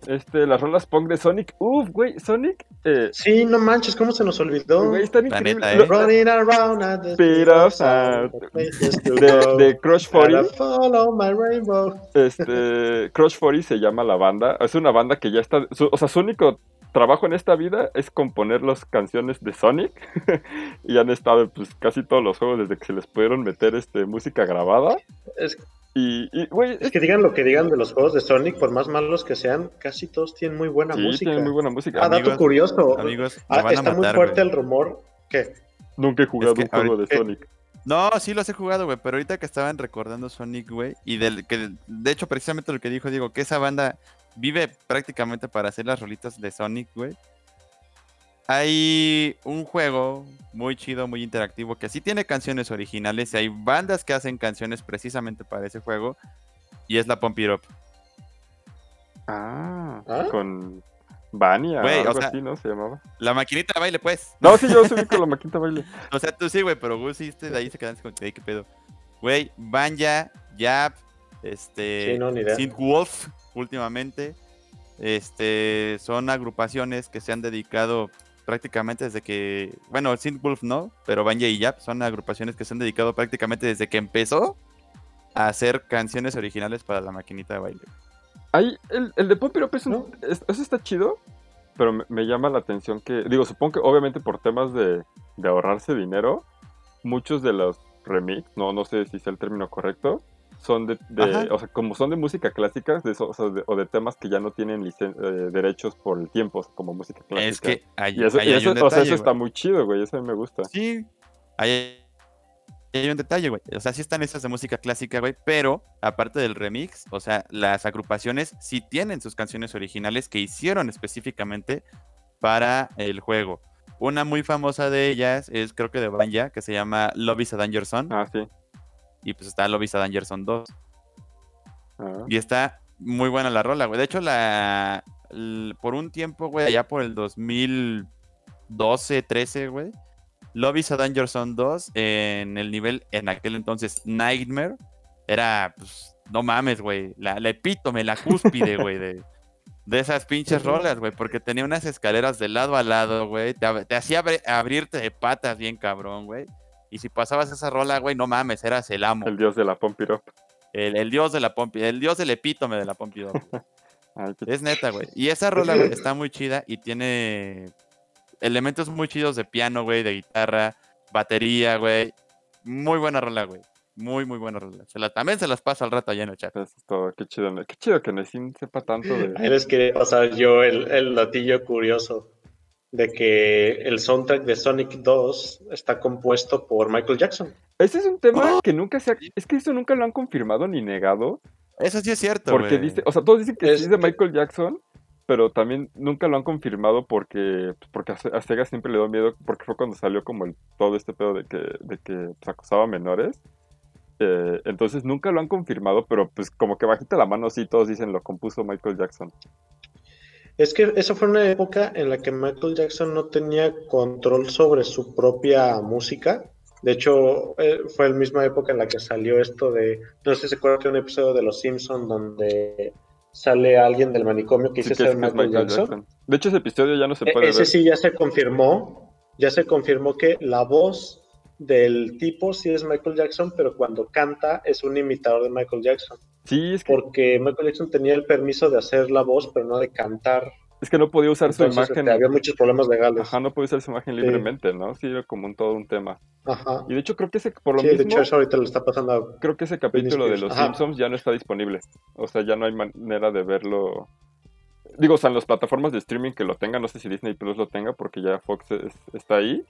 Este, las rolas punk de Sonic. Uf, güey, Sonic. Eh, Sí, no manches, ¿cómo se nos olvidó? güey, están La increíbles. neta, ¿eh? Running around at the Speed of sound. De, de Crush 40. Gotta follow my rainbow. Este, Crush 40 se llama la banda. Es una banda que ya está. su- o sea, su único trabajo en esta vida es componer las canciones de Sonic. <laughs> y han estado en pues, casi todos los juegos desde que se les pudieron meter este, música grabada. Es, Y, y, güey, es que digan lo que digan de los juegos de Sonic, por más malos que sean, casi todos tienen muy buena sí, música. tienen muy buena música. Ah, dato curioso. Amigos, Ah, van a está muy fuerte el rumor que Nunca he jugado que un juego de ahorita- Sonic. No, sí los he jugado, güey, pero ahorita que estaban recordando Sonic, güey, y del que de hecho precisamente lo que dijo Diego, que esa banda vive prácticamente para hacer las rolitas de Sonic, güey. Hay un juego muy chido, muy interactivo, que sí tiene canciones originales, y hay bandas que hacen canciones precisamente para ese juego, y es la Pump It Up. Ah, ¿Ah? con Vania Güey, o o algo sea- así, ¿no? Se llamaba. La maquinita de baile, pues. No, sí, yo subí con la maquinita baile. <laughs> O sea, tú sí, güey, pero Gus sí, de ahí se quedan "Ey, ¿qué pedo? Güey, Banja, Yap, este, Sí, no, ni idea. Synth Wolf, últimamente, este, son agrupaciones que se han dedicado prácticamente desde que, bueno, Synth Wolf no, pero Banja y Yap son agrupaciones que se han dedicado prácticamente desde que empezó a hacer canciones originales para la maquinita de baile. Ahí, el, el de Pop es un- ¿No? es- eso está chido, pero me, me llama la atención que, digo, supongo que obviamente por temas de, de ahorrarse dinero, muchos de los remix, no, no sé si sea el término correcto, son de, o sea, como son de música clásica, de eso, o, sea, de, o de temas que ya no tienen licen- eh, derechos por el tiempo, como música clásica. Es que hay, y eso, y hay un o sea, detalle, eso está muy chido, güey, eso a mí me gusta. Sí, hay, hay un detalle, güey. O sea, sí están esas de música clásica, güey, pero aparte del remix, o sea, las agrupaciones sí tienen sus canciones originales que hicieron específicamente para el juego. Una muy famosa de ellas es, creo que de Banja, que se llama Love is a Danger Zone, Ah, sí. Y pues está Love is a Danger Zone 2. Ah, Y está muy buena la rola, güey. De hecho, la por un tiempo, güey, allá por el 2012, 13, güey. Love is a Danger Zone 2 en el nivel, en aquel entonces, Nightmare. Era, pues, no mames, güey. La, la epítome, la cúspide, <laughs> güey, de, de esas pinches rolas, güey. Porque tenía unas escaleras de lado a lado, güey. Te, te hacía abrirte de patas bien cabrón, güey. Y si pasabas esa rola, güey, no mames, eras el amo. el dios de la Up. El, el dios de la pompi, el dios del epítome de la pompi. güey. <laughs> Ay, qué Es neta, güey. Y esa rola, güey, está muy chida y tiene elementos muy chidos de piano, güey, de guitarra, batería, güey. Muy buena rola, güey. Muy, muy buena rola. Se la, también se las paso al rato allá en el chat. Eso es todo, qué chido. Qué chido que Nesin sepa tanto de... Ahí les quería pasar yo el, el datillo curioso. De que el soundtrack de Sonic 2 está compuesto por Michael Jackson. Ese es un tema que nunca se ha... Es que eso nunca lo han confirmado ni negado. Eso sí es cierto, Porque dice... O sea, todos dicen que Es sí es de Michael Jackson, pero también nunca lo han confirmado porque... pues, Porque a Sega siempre le dio miedo, porque fue cuando salió como el todo este pedo de que, de que pues, acosaba a menores. Eh, entonces nunca lo han confirmado, pero pues como que bajita la mano sí todos dicen lo compuso Michael Jackson. Es que esa fue una época en la que Michael Jackson no tenía control sobre su propia música. De hecho, eh, fue la misma época en la que salió esto de, no sé si se acuerdan un episodio de Los Simpsons donde sale alguien del manicomio que Sí, dice que es- ser Michael, Jackson. De hecho, ese episodio ya no se E- puede Ese ver. sí ya se confirmó, ya se confirmó que la voz del tipo sí es Michael Jackson, pero cuando canta es un imitador de Michael Jackson, Sí, es que, porque Michael Jackson tenía el permiso de hacer la voz, pero no de cantar. es que no podía usar su imagen. este, había muchos problemas legales. Ajá, no podía usar su imagen Sí. libremente, ¿no? Sí, era como un todo un tema. Ajá. Y de hecho creo que ese, por lo Sí, de mismo, hecho ahorita le está pasando a... creo que ese capítulo de los Ajá. Simpsons ya no está disponible. O sea, ya no hay manera de verlo. Digo, o sea, en las plataformas de streaming que lo tengan, no sé si Disney Plus lo tenga porque ya Fox es- está ahí,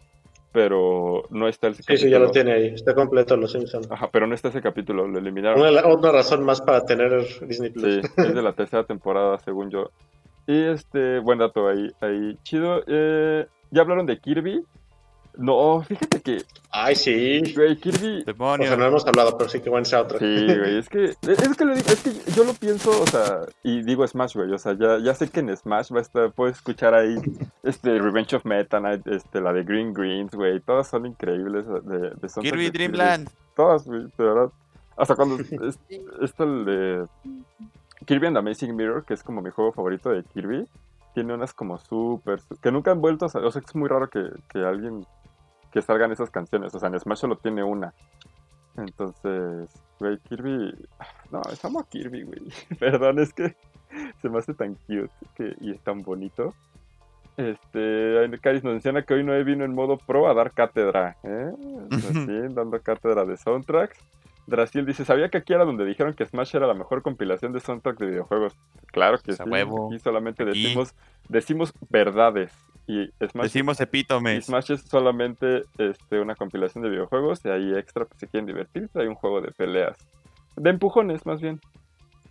pero no está ese Sí, sí, ya lo tiene ahí, está completo Los Simpsons. Ajá, pero no está ese capítulo, lo eliminaron. Una, una razón más para tener Disney Plus. Sí, es de la <laughs> tercera temporada, según yo. Y este, buen dato ahí, ahí, chido. Eh, ¿Ya hablaron de Kirby? No, fíjate que, Ay, sí. güey, Kirby... O Demonio. sea, no hemos hablado, pero sí que bueno sea otra. Sí, güey, es que, es que, lo digo- es que yo lo pienso, o sea, y digo Smash, güey, o sea, ya, ya sé que en Smash va a estar, puedes escuchar ahí, este, Revenge of Meta Knight, este, la de Green Greens, güey, todas son increíbles de, de soundtrack Kirby Dreamland. Todas, güey, de verdad. Hasta cuando, <laughs> es, esto el de Kirby and the Amazing Mirror, que es como mi juego favorito de Kirby, tiene unas como súper, que nunca han vuelto a salir, o sea, es muy raro que, que alguien, que salgan esas canciones, o sea, en Smash solo tiene una. Entonces, güey, Kirby. No, es amo a Kirby, güey. <laughs> Perdón, es que se me hace tan cute que, y es tan bonito. Este, Caris nos menciona que hoy no vino en modo pro a dar cátedra, ¿eh? <laughs> Así, dando cátedra de soundtracks. Draciel dice, ¿sabía que aquí era donde dijeron que Smash era la mejor compilación de soundtrack de videojuegos? Claro que Pues sí. huevo. Aquí solamente Aquí. decimos, decimos verdades. Y Smash Decimos y epítomes. Smash es solamente este, una compilación de videojuegos y ahí extra, pues, si quieren divertirse, hay un juego de peleas. De empujones, más bien.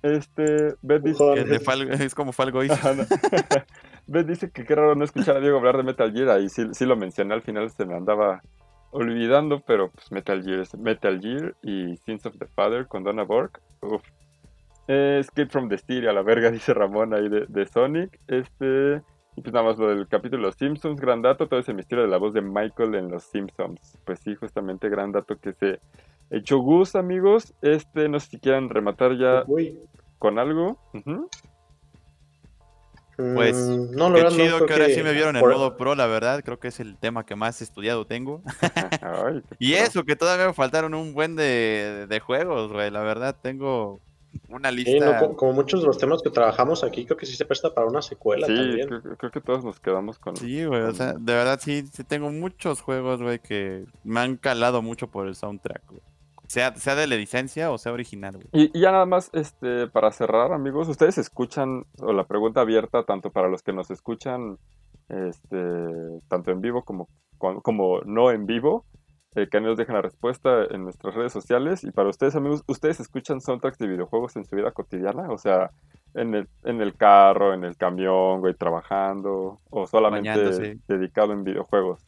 Este, Beth dice. Es, <laughs> es como no. <laughs> Beth dice que qué raro no escuchar a Diego hablar de Metal Gear, ahí sí, sí lo mencioné al final, se me andaba olvidando, pero pues Metal Gear es Metal Gear y Sins of the Father con Donna Borg. Uf. Eh, Escape from the City, a la verga, <laughs> dice Ramón ahí de, de Sonic. Este, y pues nada más lo del capítulo de los Simpsons, gran dato, todo ese misterio de la voz de Michael en los Simpsons. Pues sí, justamente gran dato que se echó Gus, amigos. Este, no sé si quieran rematar ya Uy. con algo. Ujú. Pues, Mm, no, Qué no, chido que ahora sí me vieron en por- modo pro, la verdad. Creo que es el tema que más estudiado tengo. <laughs> <laughs> Y eso, que todavía me faltaron un buen de, de juegos, güey. La verdad, tengo una Sí, lista. no, co- como muchos de los temas que trabajamos aquí, creo que sí se presta para una secuela Sí, también. creo, creo que todos nos quedamos con. Sí, güey, o sea, de verdad sí, sí tengo muchos juegos, güey, que me han calado mucho por el soundtrack, güey. Sea, sea de la licencia o sea original, güey. Y, y ya nada más, este, para cerrar, amigos, ustedes escuchan, o la pregunta abierta, tanto para los que nos escuchan, este, tanto en vivo como, como, no en vivo, eh, que nos dejen la respuesta en nuestras redes sociales. Y para ustedes, amigos, ¿ustedes escuchan soundtracks de videojuegos en su vida cotidiana? O sea, en el, en el carro, en el camión, güey, trabajando, o solamente Bañándose. dedicado en videojuegos.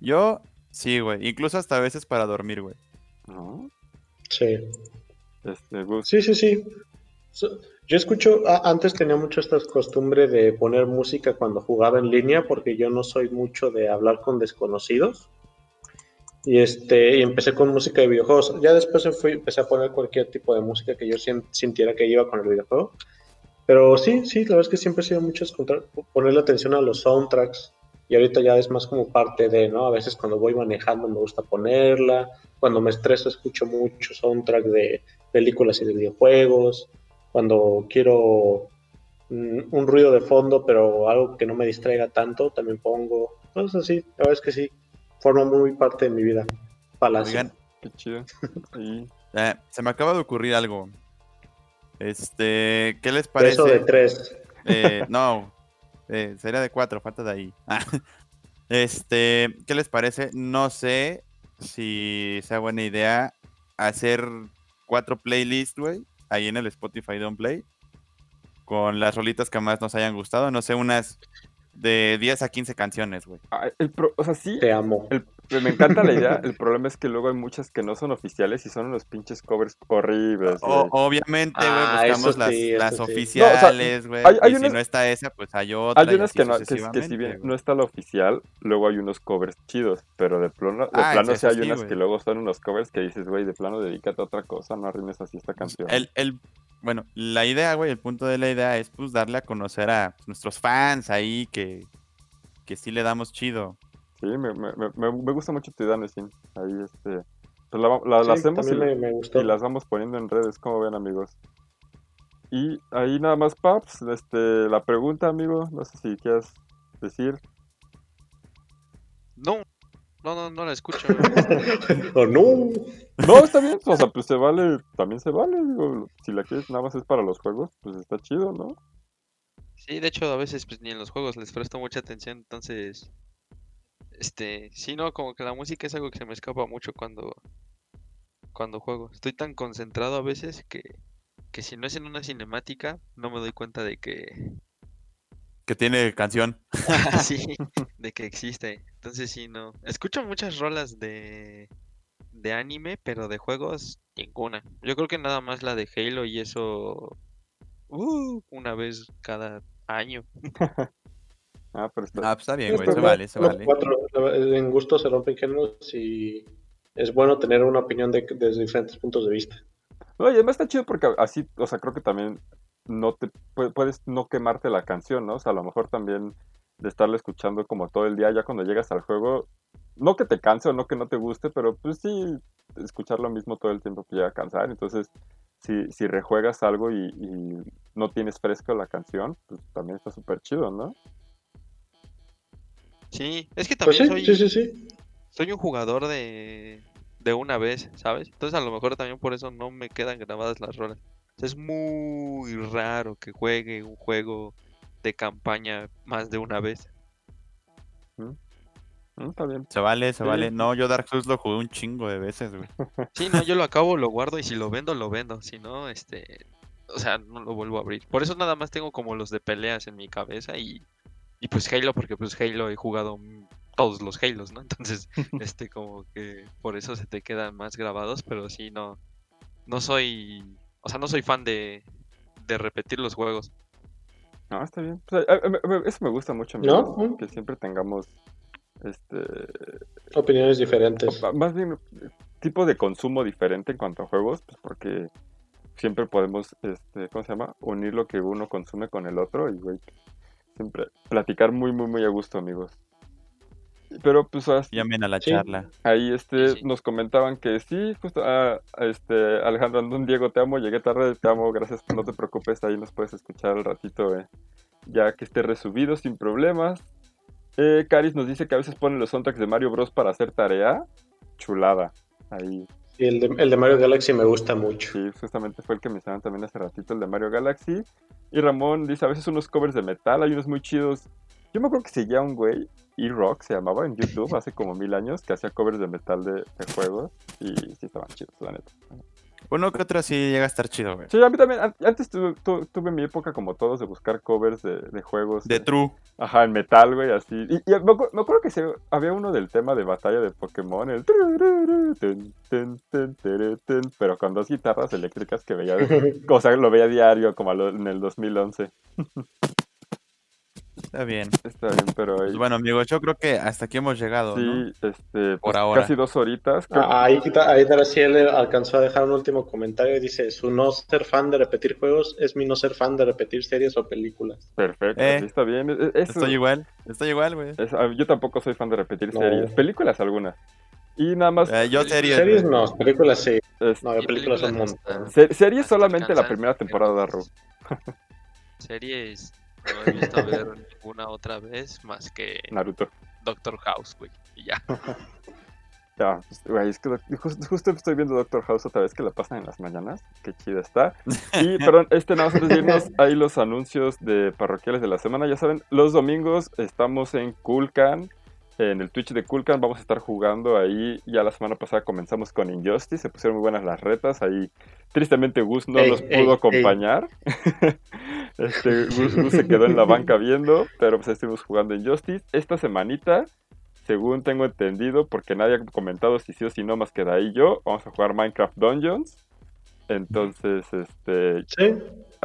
Yo, sí, güey. Incluso hasta a veces para dormir, güey. ¿No? Sí. Este, Sí, sí, sí. Yo escucho, antes tenía mucho esta costumbre de poner música cuando jugaba en línea, porque yo no soy mucho de hablar con desconocidos. Y este, y empecé con música de videojuegos. Ya después me fui- empecé a poner cualquier tipo de música que yo sintiera que iba con el videojuego. Pero sí, sí, la verdad es que siempre he sido mucho ponerle atención a los soundtracks. Y ahorita ya es más como parte de, ¿no? A veces cuando voy manejando me gusta ponerla. Cuando me estreso escucho mucho soundtrack de películas y de videojuegos. Cuando quiero mm, un ruido de fondo, pero algo que no me distraiga tanto, también pongo. Cosas así, la verdad es que sí. Forma muy parte de mi vida. Palacio. Oigan, qué chido. <laughs> Eh, se me acaba de ocurrir algo. Este, ¿qué les parece? eso de tres. Eh, no, Eh, sería de cuatro, falta de ahí. Ah, <laughs> Este, ¿qué les parece? No sé si sea buena idea hacer cuatro playlists, güey, ahí en el Spotify Don't Play, con las rolitas que más nos hayan gustado. No sé, unas de 10 a 15 canciones, güey. Ah, el pro- o sea, sí, Te amo. el- me encanta la idea. El problema es que luego hay muchas que no son oficiales y son unos pinches covers horribles. O- obviamente, güey, Ah, buscamos las, sí, oficiales, güey. hay- hay y si no está esa, pues hay otra. Hay unas que, no, que, que si bien no está la oficial, luego hay unos covers chidos, pero de plano, de Ah, plano eso sí hay sí, unas que luego son unos covers que dices, güey, de plano dedícate a otra cosa, no arruines así esta canción. El, el, bueno, la idea, güey, el punto de la idea es pues darle a conocer a pues, nuestros fans ahí que, que sí le damos chido. Sí, me, me, me, me- gusta mucho tu idea, Nesin. Ahí, este, pues la, la- la Sí, hacemos y, también me, me gustó. y las vamos poniendo en redes, como ven, amigos. Y ahí nada más, Paps, este, la pregunta, amigo, no sé si quieras decir. No, no, no, no la escucho. <laughs> Oh, no. No, está bien, o sea, pues se vale, también se vale, digo, si la quieres nada más es para los juegos, pues está chido, ¿no? Sí, de hecho, a veces pues, ni en los juegos les presto mucha atención, entonces, este, sí, no, como que la música es algo que se me escapa mucho cuando, cuando juego. Estoy tan concentrado a veces que, que si no es en una cinemática, no me doy cuenta de que, Que tiene canción. <laughs> sí, <laughs> de que existe. Entonces sí, no. Escucho muchas rolas de, de anime, pero de juegos, ninguna. Yo creo que nada más la de Halo y eso, uh, una vez cada año. <laughs> Ah, pero está, Ah, pues está bien, güey, se vale, se vale. cuatro, en gusto se rompen géneros y es bueno tener una opinión de, desde diferentes puntos de vista. No, y además está chido porque así, o sea, creo que también no te pu- puedes no quemarte la canción, ¿no? O sea, a lo mejor también de estarla escuchando como todo el día, ya cuando llegas al juego, no que te canse o no que no te guste, pero pues sí, escuchar lo mismo todo el tiempo te llega a cansar. Entonces, si, si rejuegas algo y, y no tienes fresco la canción, pues también está súper chido, ¿no? Sí, es que Pues también sí, soy, sí, sí, sí. soy un jugador de, de una vez, ¿sabes? Entonces a lo mejor también por eso no me quedan grabadas las rolas. O sea, es muy raro que juegue un juego de campaña más de una vez. Mm, Está bien. Se vale, se Sí. vale. No, yo Dark Souls lo jugué un chingo de veces, güey. <laughs> Sí, no, yo lo acabo, lo guardo y si lo vendo, lo vendo. Si no, este, o sea, no lo vuelvo a abrir. Por eso nada más tengo como los de peleas en mi cabeza y, y pues Halo, porque pues Halo he jugado todos los Halos, ¿no? <laughs> Entonces, <laughs> este, como que por eso se te quedan más grabados, pero sí, no, no soy, o sea, no soy fan de, de repetir los juegos. No, está bien. Pues, a- a- a- a- eso me gusta mucho, ¿No? Mm. que siempre tengamos este Opiniones diferentes. Ma- Más bien, eh, tipo de consumo diferente en cuanto a juegos, pues porque siempre podemos, este, ¿cómo se llama? Unir lo que uno consume con el otro y, güey, siempre platicar muy, muy, muy a gusto, amigos. Pero, pues, así- Llamen a la Sí. charla. ahí, este, Sí, nos comentaban que sí, justo, ah, este, Alejandro Andún, Diego, te amo, llegué tarde, te amo, gracias, no te preocupes, ahí nos puedes escuchar al ratito, eh, ya que esté resubido sin problemas. Eh, Caris nos dice que a veces ponen los soundtracks de Mario Bros. para hacer tarea. Chulada. Ahí, Y el de, el de Mario Galaxy me gusta mucho. sí, justamente fue el que me estaban también hace ratito, el de Mario Galaxy. Y Ramón dice, a veces unos covers de metal, hay unos muy chidos. Yo me acuerdo que seguía un güey, E-Rock se llamaba en YouTube, hace como mil años, que hacía covers de metal de, de juegos. Y sí estaban chidos, la neta. Uno que otro sí llega a estar chido, güey. Sí, a mí también, an- antes tu- tu- tuve mi época como todos de buscar covers de, de juegos. De eh, True. Ajá, en metal, güey, así. Y, y me, acu- me acuerdo que se- había uno del tema de batalla de Pokémon, el... pero con dos guitarras eléctricas que veía, <laughs> o sea, lo veía diario como a lo- en el 2011. <laughs> Está bien. Está bien, pero ahí... Pues bueno, amigos, yo creo que hasta aquí hemos llegado, ¿no? sí, este, Por pues, ahora. casi dos horitas. creo- Ah, Ahí, ahí Graciela alcanzó a dejar un último comentario y dice, su no ser fan de repetir juegos es mi no ser fan de repetir series o películas. Perfecto, Eh, sí, está bien. e- e- Eso, Estoy igual, estoy igual, güey. es- yo tampoco soy fan de repetir No. series. Películas algunas. Y nada más... Eh, yo series. Series no, películas sí. es- No, de películas un películas montón. hasta- se- series solamente la primera temporada, Ru. <laughs> Series no he visto ver ninguna otra vez más que Naruto. Doctor House, güey. Y ya. <laughs> Ah, pues, güey, es que justo, justo estoy viendo Doctor House otra vez que la pasan en las mañanas. Qué chida está. Y, <laughs> perdón, este nada más antes de irnos, ahí los anuncios de parroquiales de la semana. Ya saben, los domingos estamos en Kulkan, en el Twitch de Kulkan. Vamos a estar jugando ahí. Ya la semana pasada comenzamos con Injustice. Se pusieron muy buenas las retas. Ahí, tristemente, Gus no Ey, nos ey, pudo ey. acompañar. <laughs> este, Gus, Gus se quedó en la banca viendo, pero pues estuvimos jugando Injustice. Esta semanita según tengo entendido, porque nadie ha comentado si sí o si no, más que de ahí yo, vamos a jugar Minecraft Dungeons. Entonces, este, Sí.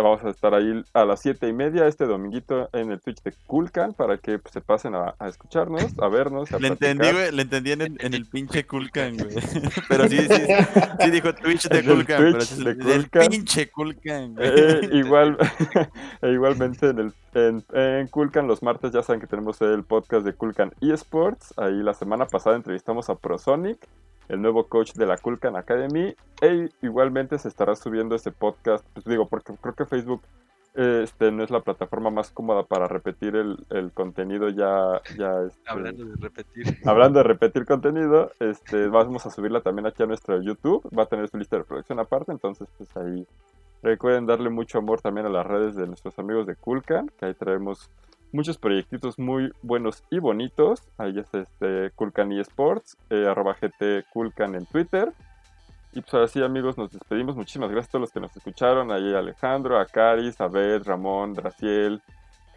Vamos a estar ahí a las siete y media este dominguito en el Twitch de Kulkan para que pues, se pasen a, a escucharnos, a vernos, a Le platicar. entendí, güey, le entendí en el, en el pinche Kulkan, güey. <laughs> Pero sí, sí, sí dijo Twitch de el Kulkan, pero Twitch sí, de Kulkan. pinche Kulkan, güey. Eh, <laughs> igual, <laughs> e igualmente en, el, en, en Kulkan los martes ya saben que tenemos el podcast de Kulkan eSports. Ahí la semana pasada entrevistamos a ProSonic, el nuevo coach de la Kulkan Academy. E igualmente se estará subiendo ese podcast, pues digo, porque creo que Facebook eh, este, no es la plataforma más cómoda para repetir el, el contenido ya... ya este, Hablando de repetir. Hablando de repetir contenido, este, vamos a subirla también aquí a nuestro YouTube. Va a tener su lista de reproducción aparte, entonces pues ahí recuerden darle mucho amor también a las redes de nuestros amigos de Kulkan, que ahí traemos muchos proyectitos muy buenos y bonitos. Ahí es este Kulkan eSports, eh, arroba GT Kulkan en Twitter. Y pues ahora sí, amigos, nos despedimos. Muchísimas gracias a todos los que nos escucharon. Ahí Alejandro, a Caris, a Beth, Ramón, Draciel,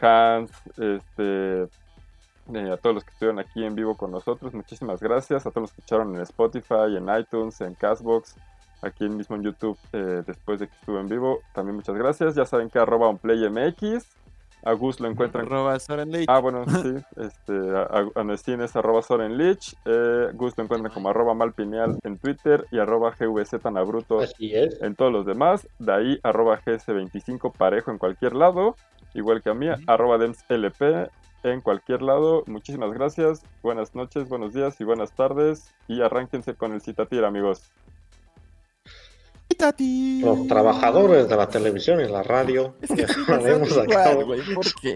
Hans, este, eh, a todos los que estuvieron aquí en vivo con nosotros. Muchísimas gracias. A todos los que escucharon en Spotify, en iTunes, en Castbox, aquí mismo en YouTube eh, después de que estuve en vivo. También muchas gracias. Ya saben que arroba OnPlayMX. A Gus lo encuentran Arroba Soren Leite. Ah, bueno, sí. Este, a, a Nestín es arroba Soren Lich. Eh, Gus lo encuentran como arroba Malpineal en Twitter y arroba GVZ Nabruto Así es. en todos los demás. De ahí arroba GS25 parejo en cualquier lado. Igual que a mí, arroba DemsLP en cualquier lado. Muchísimas gracias. Buenas noches, buenos días y buenas tardes. Y arránquense con el citatir, amigos. Los trabajadores de la televisión y la radio Es que sí, llevaremos a igual, cabo güey, ¿por qué?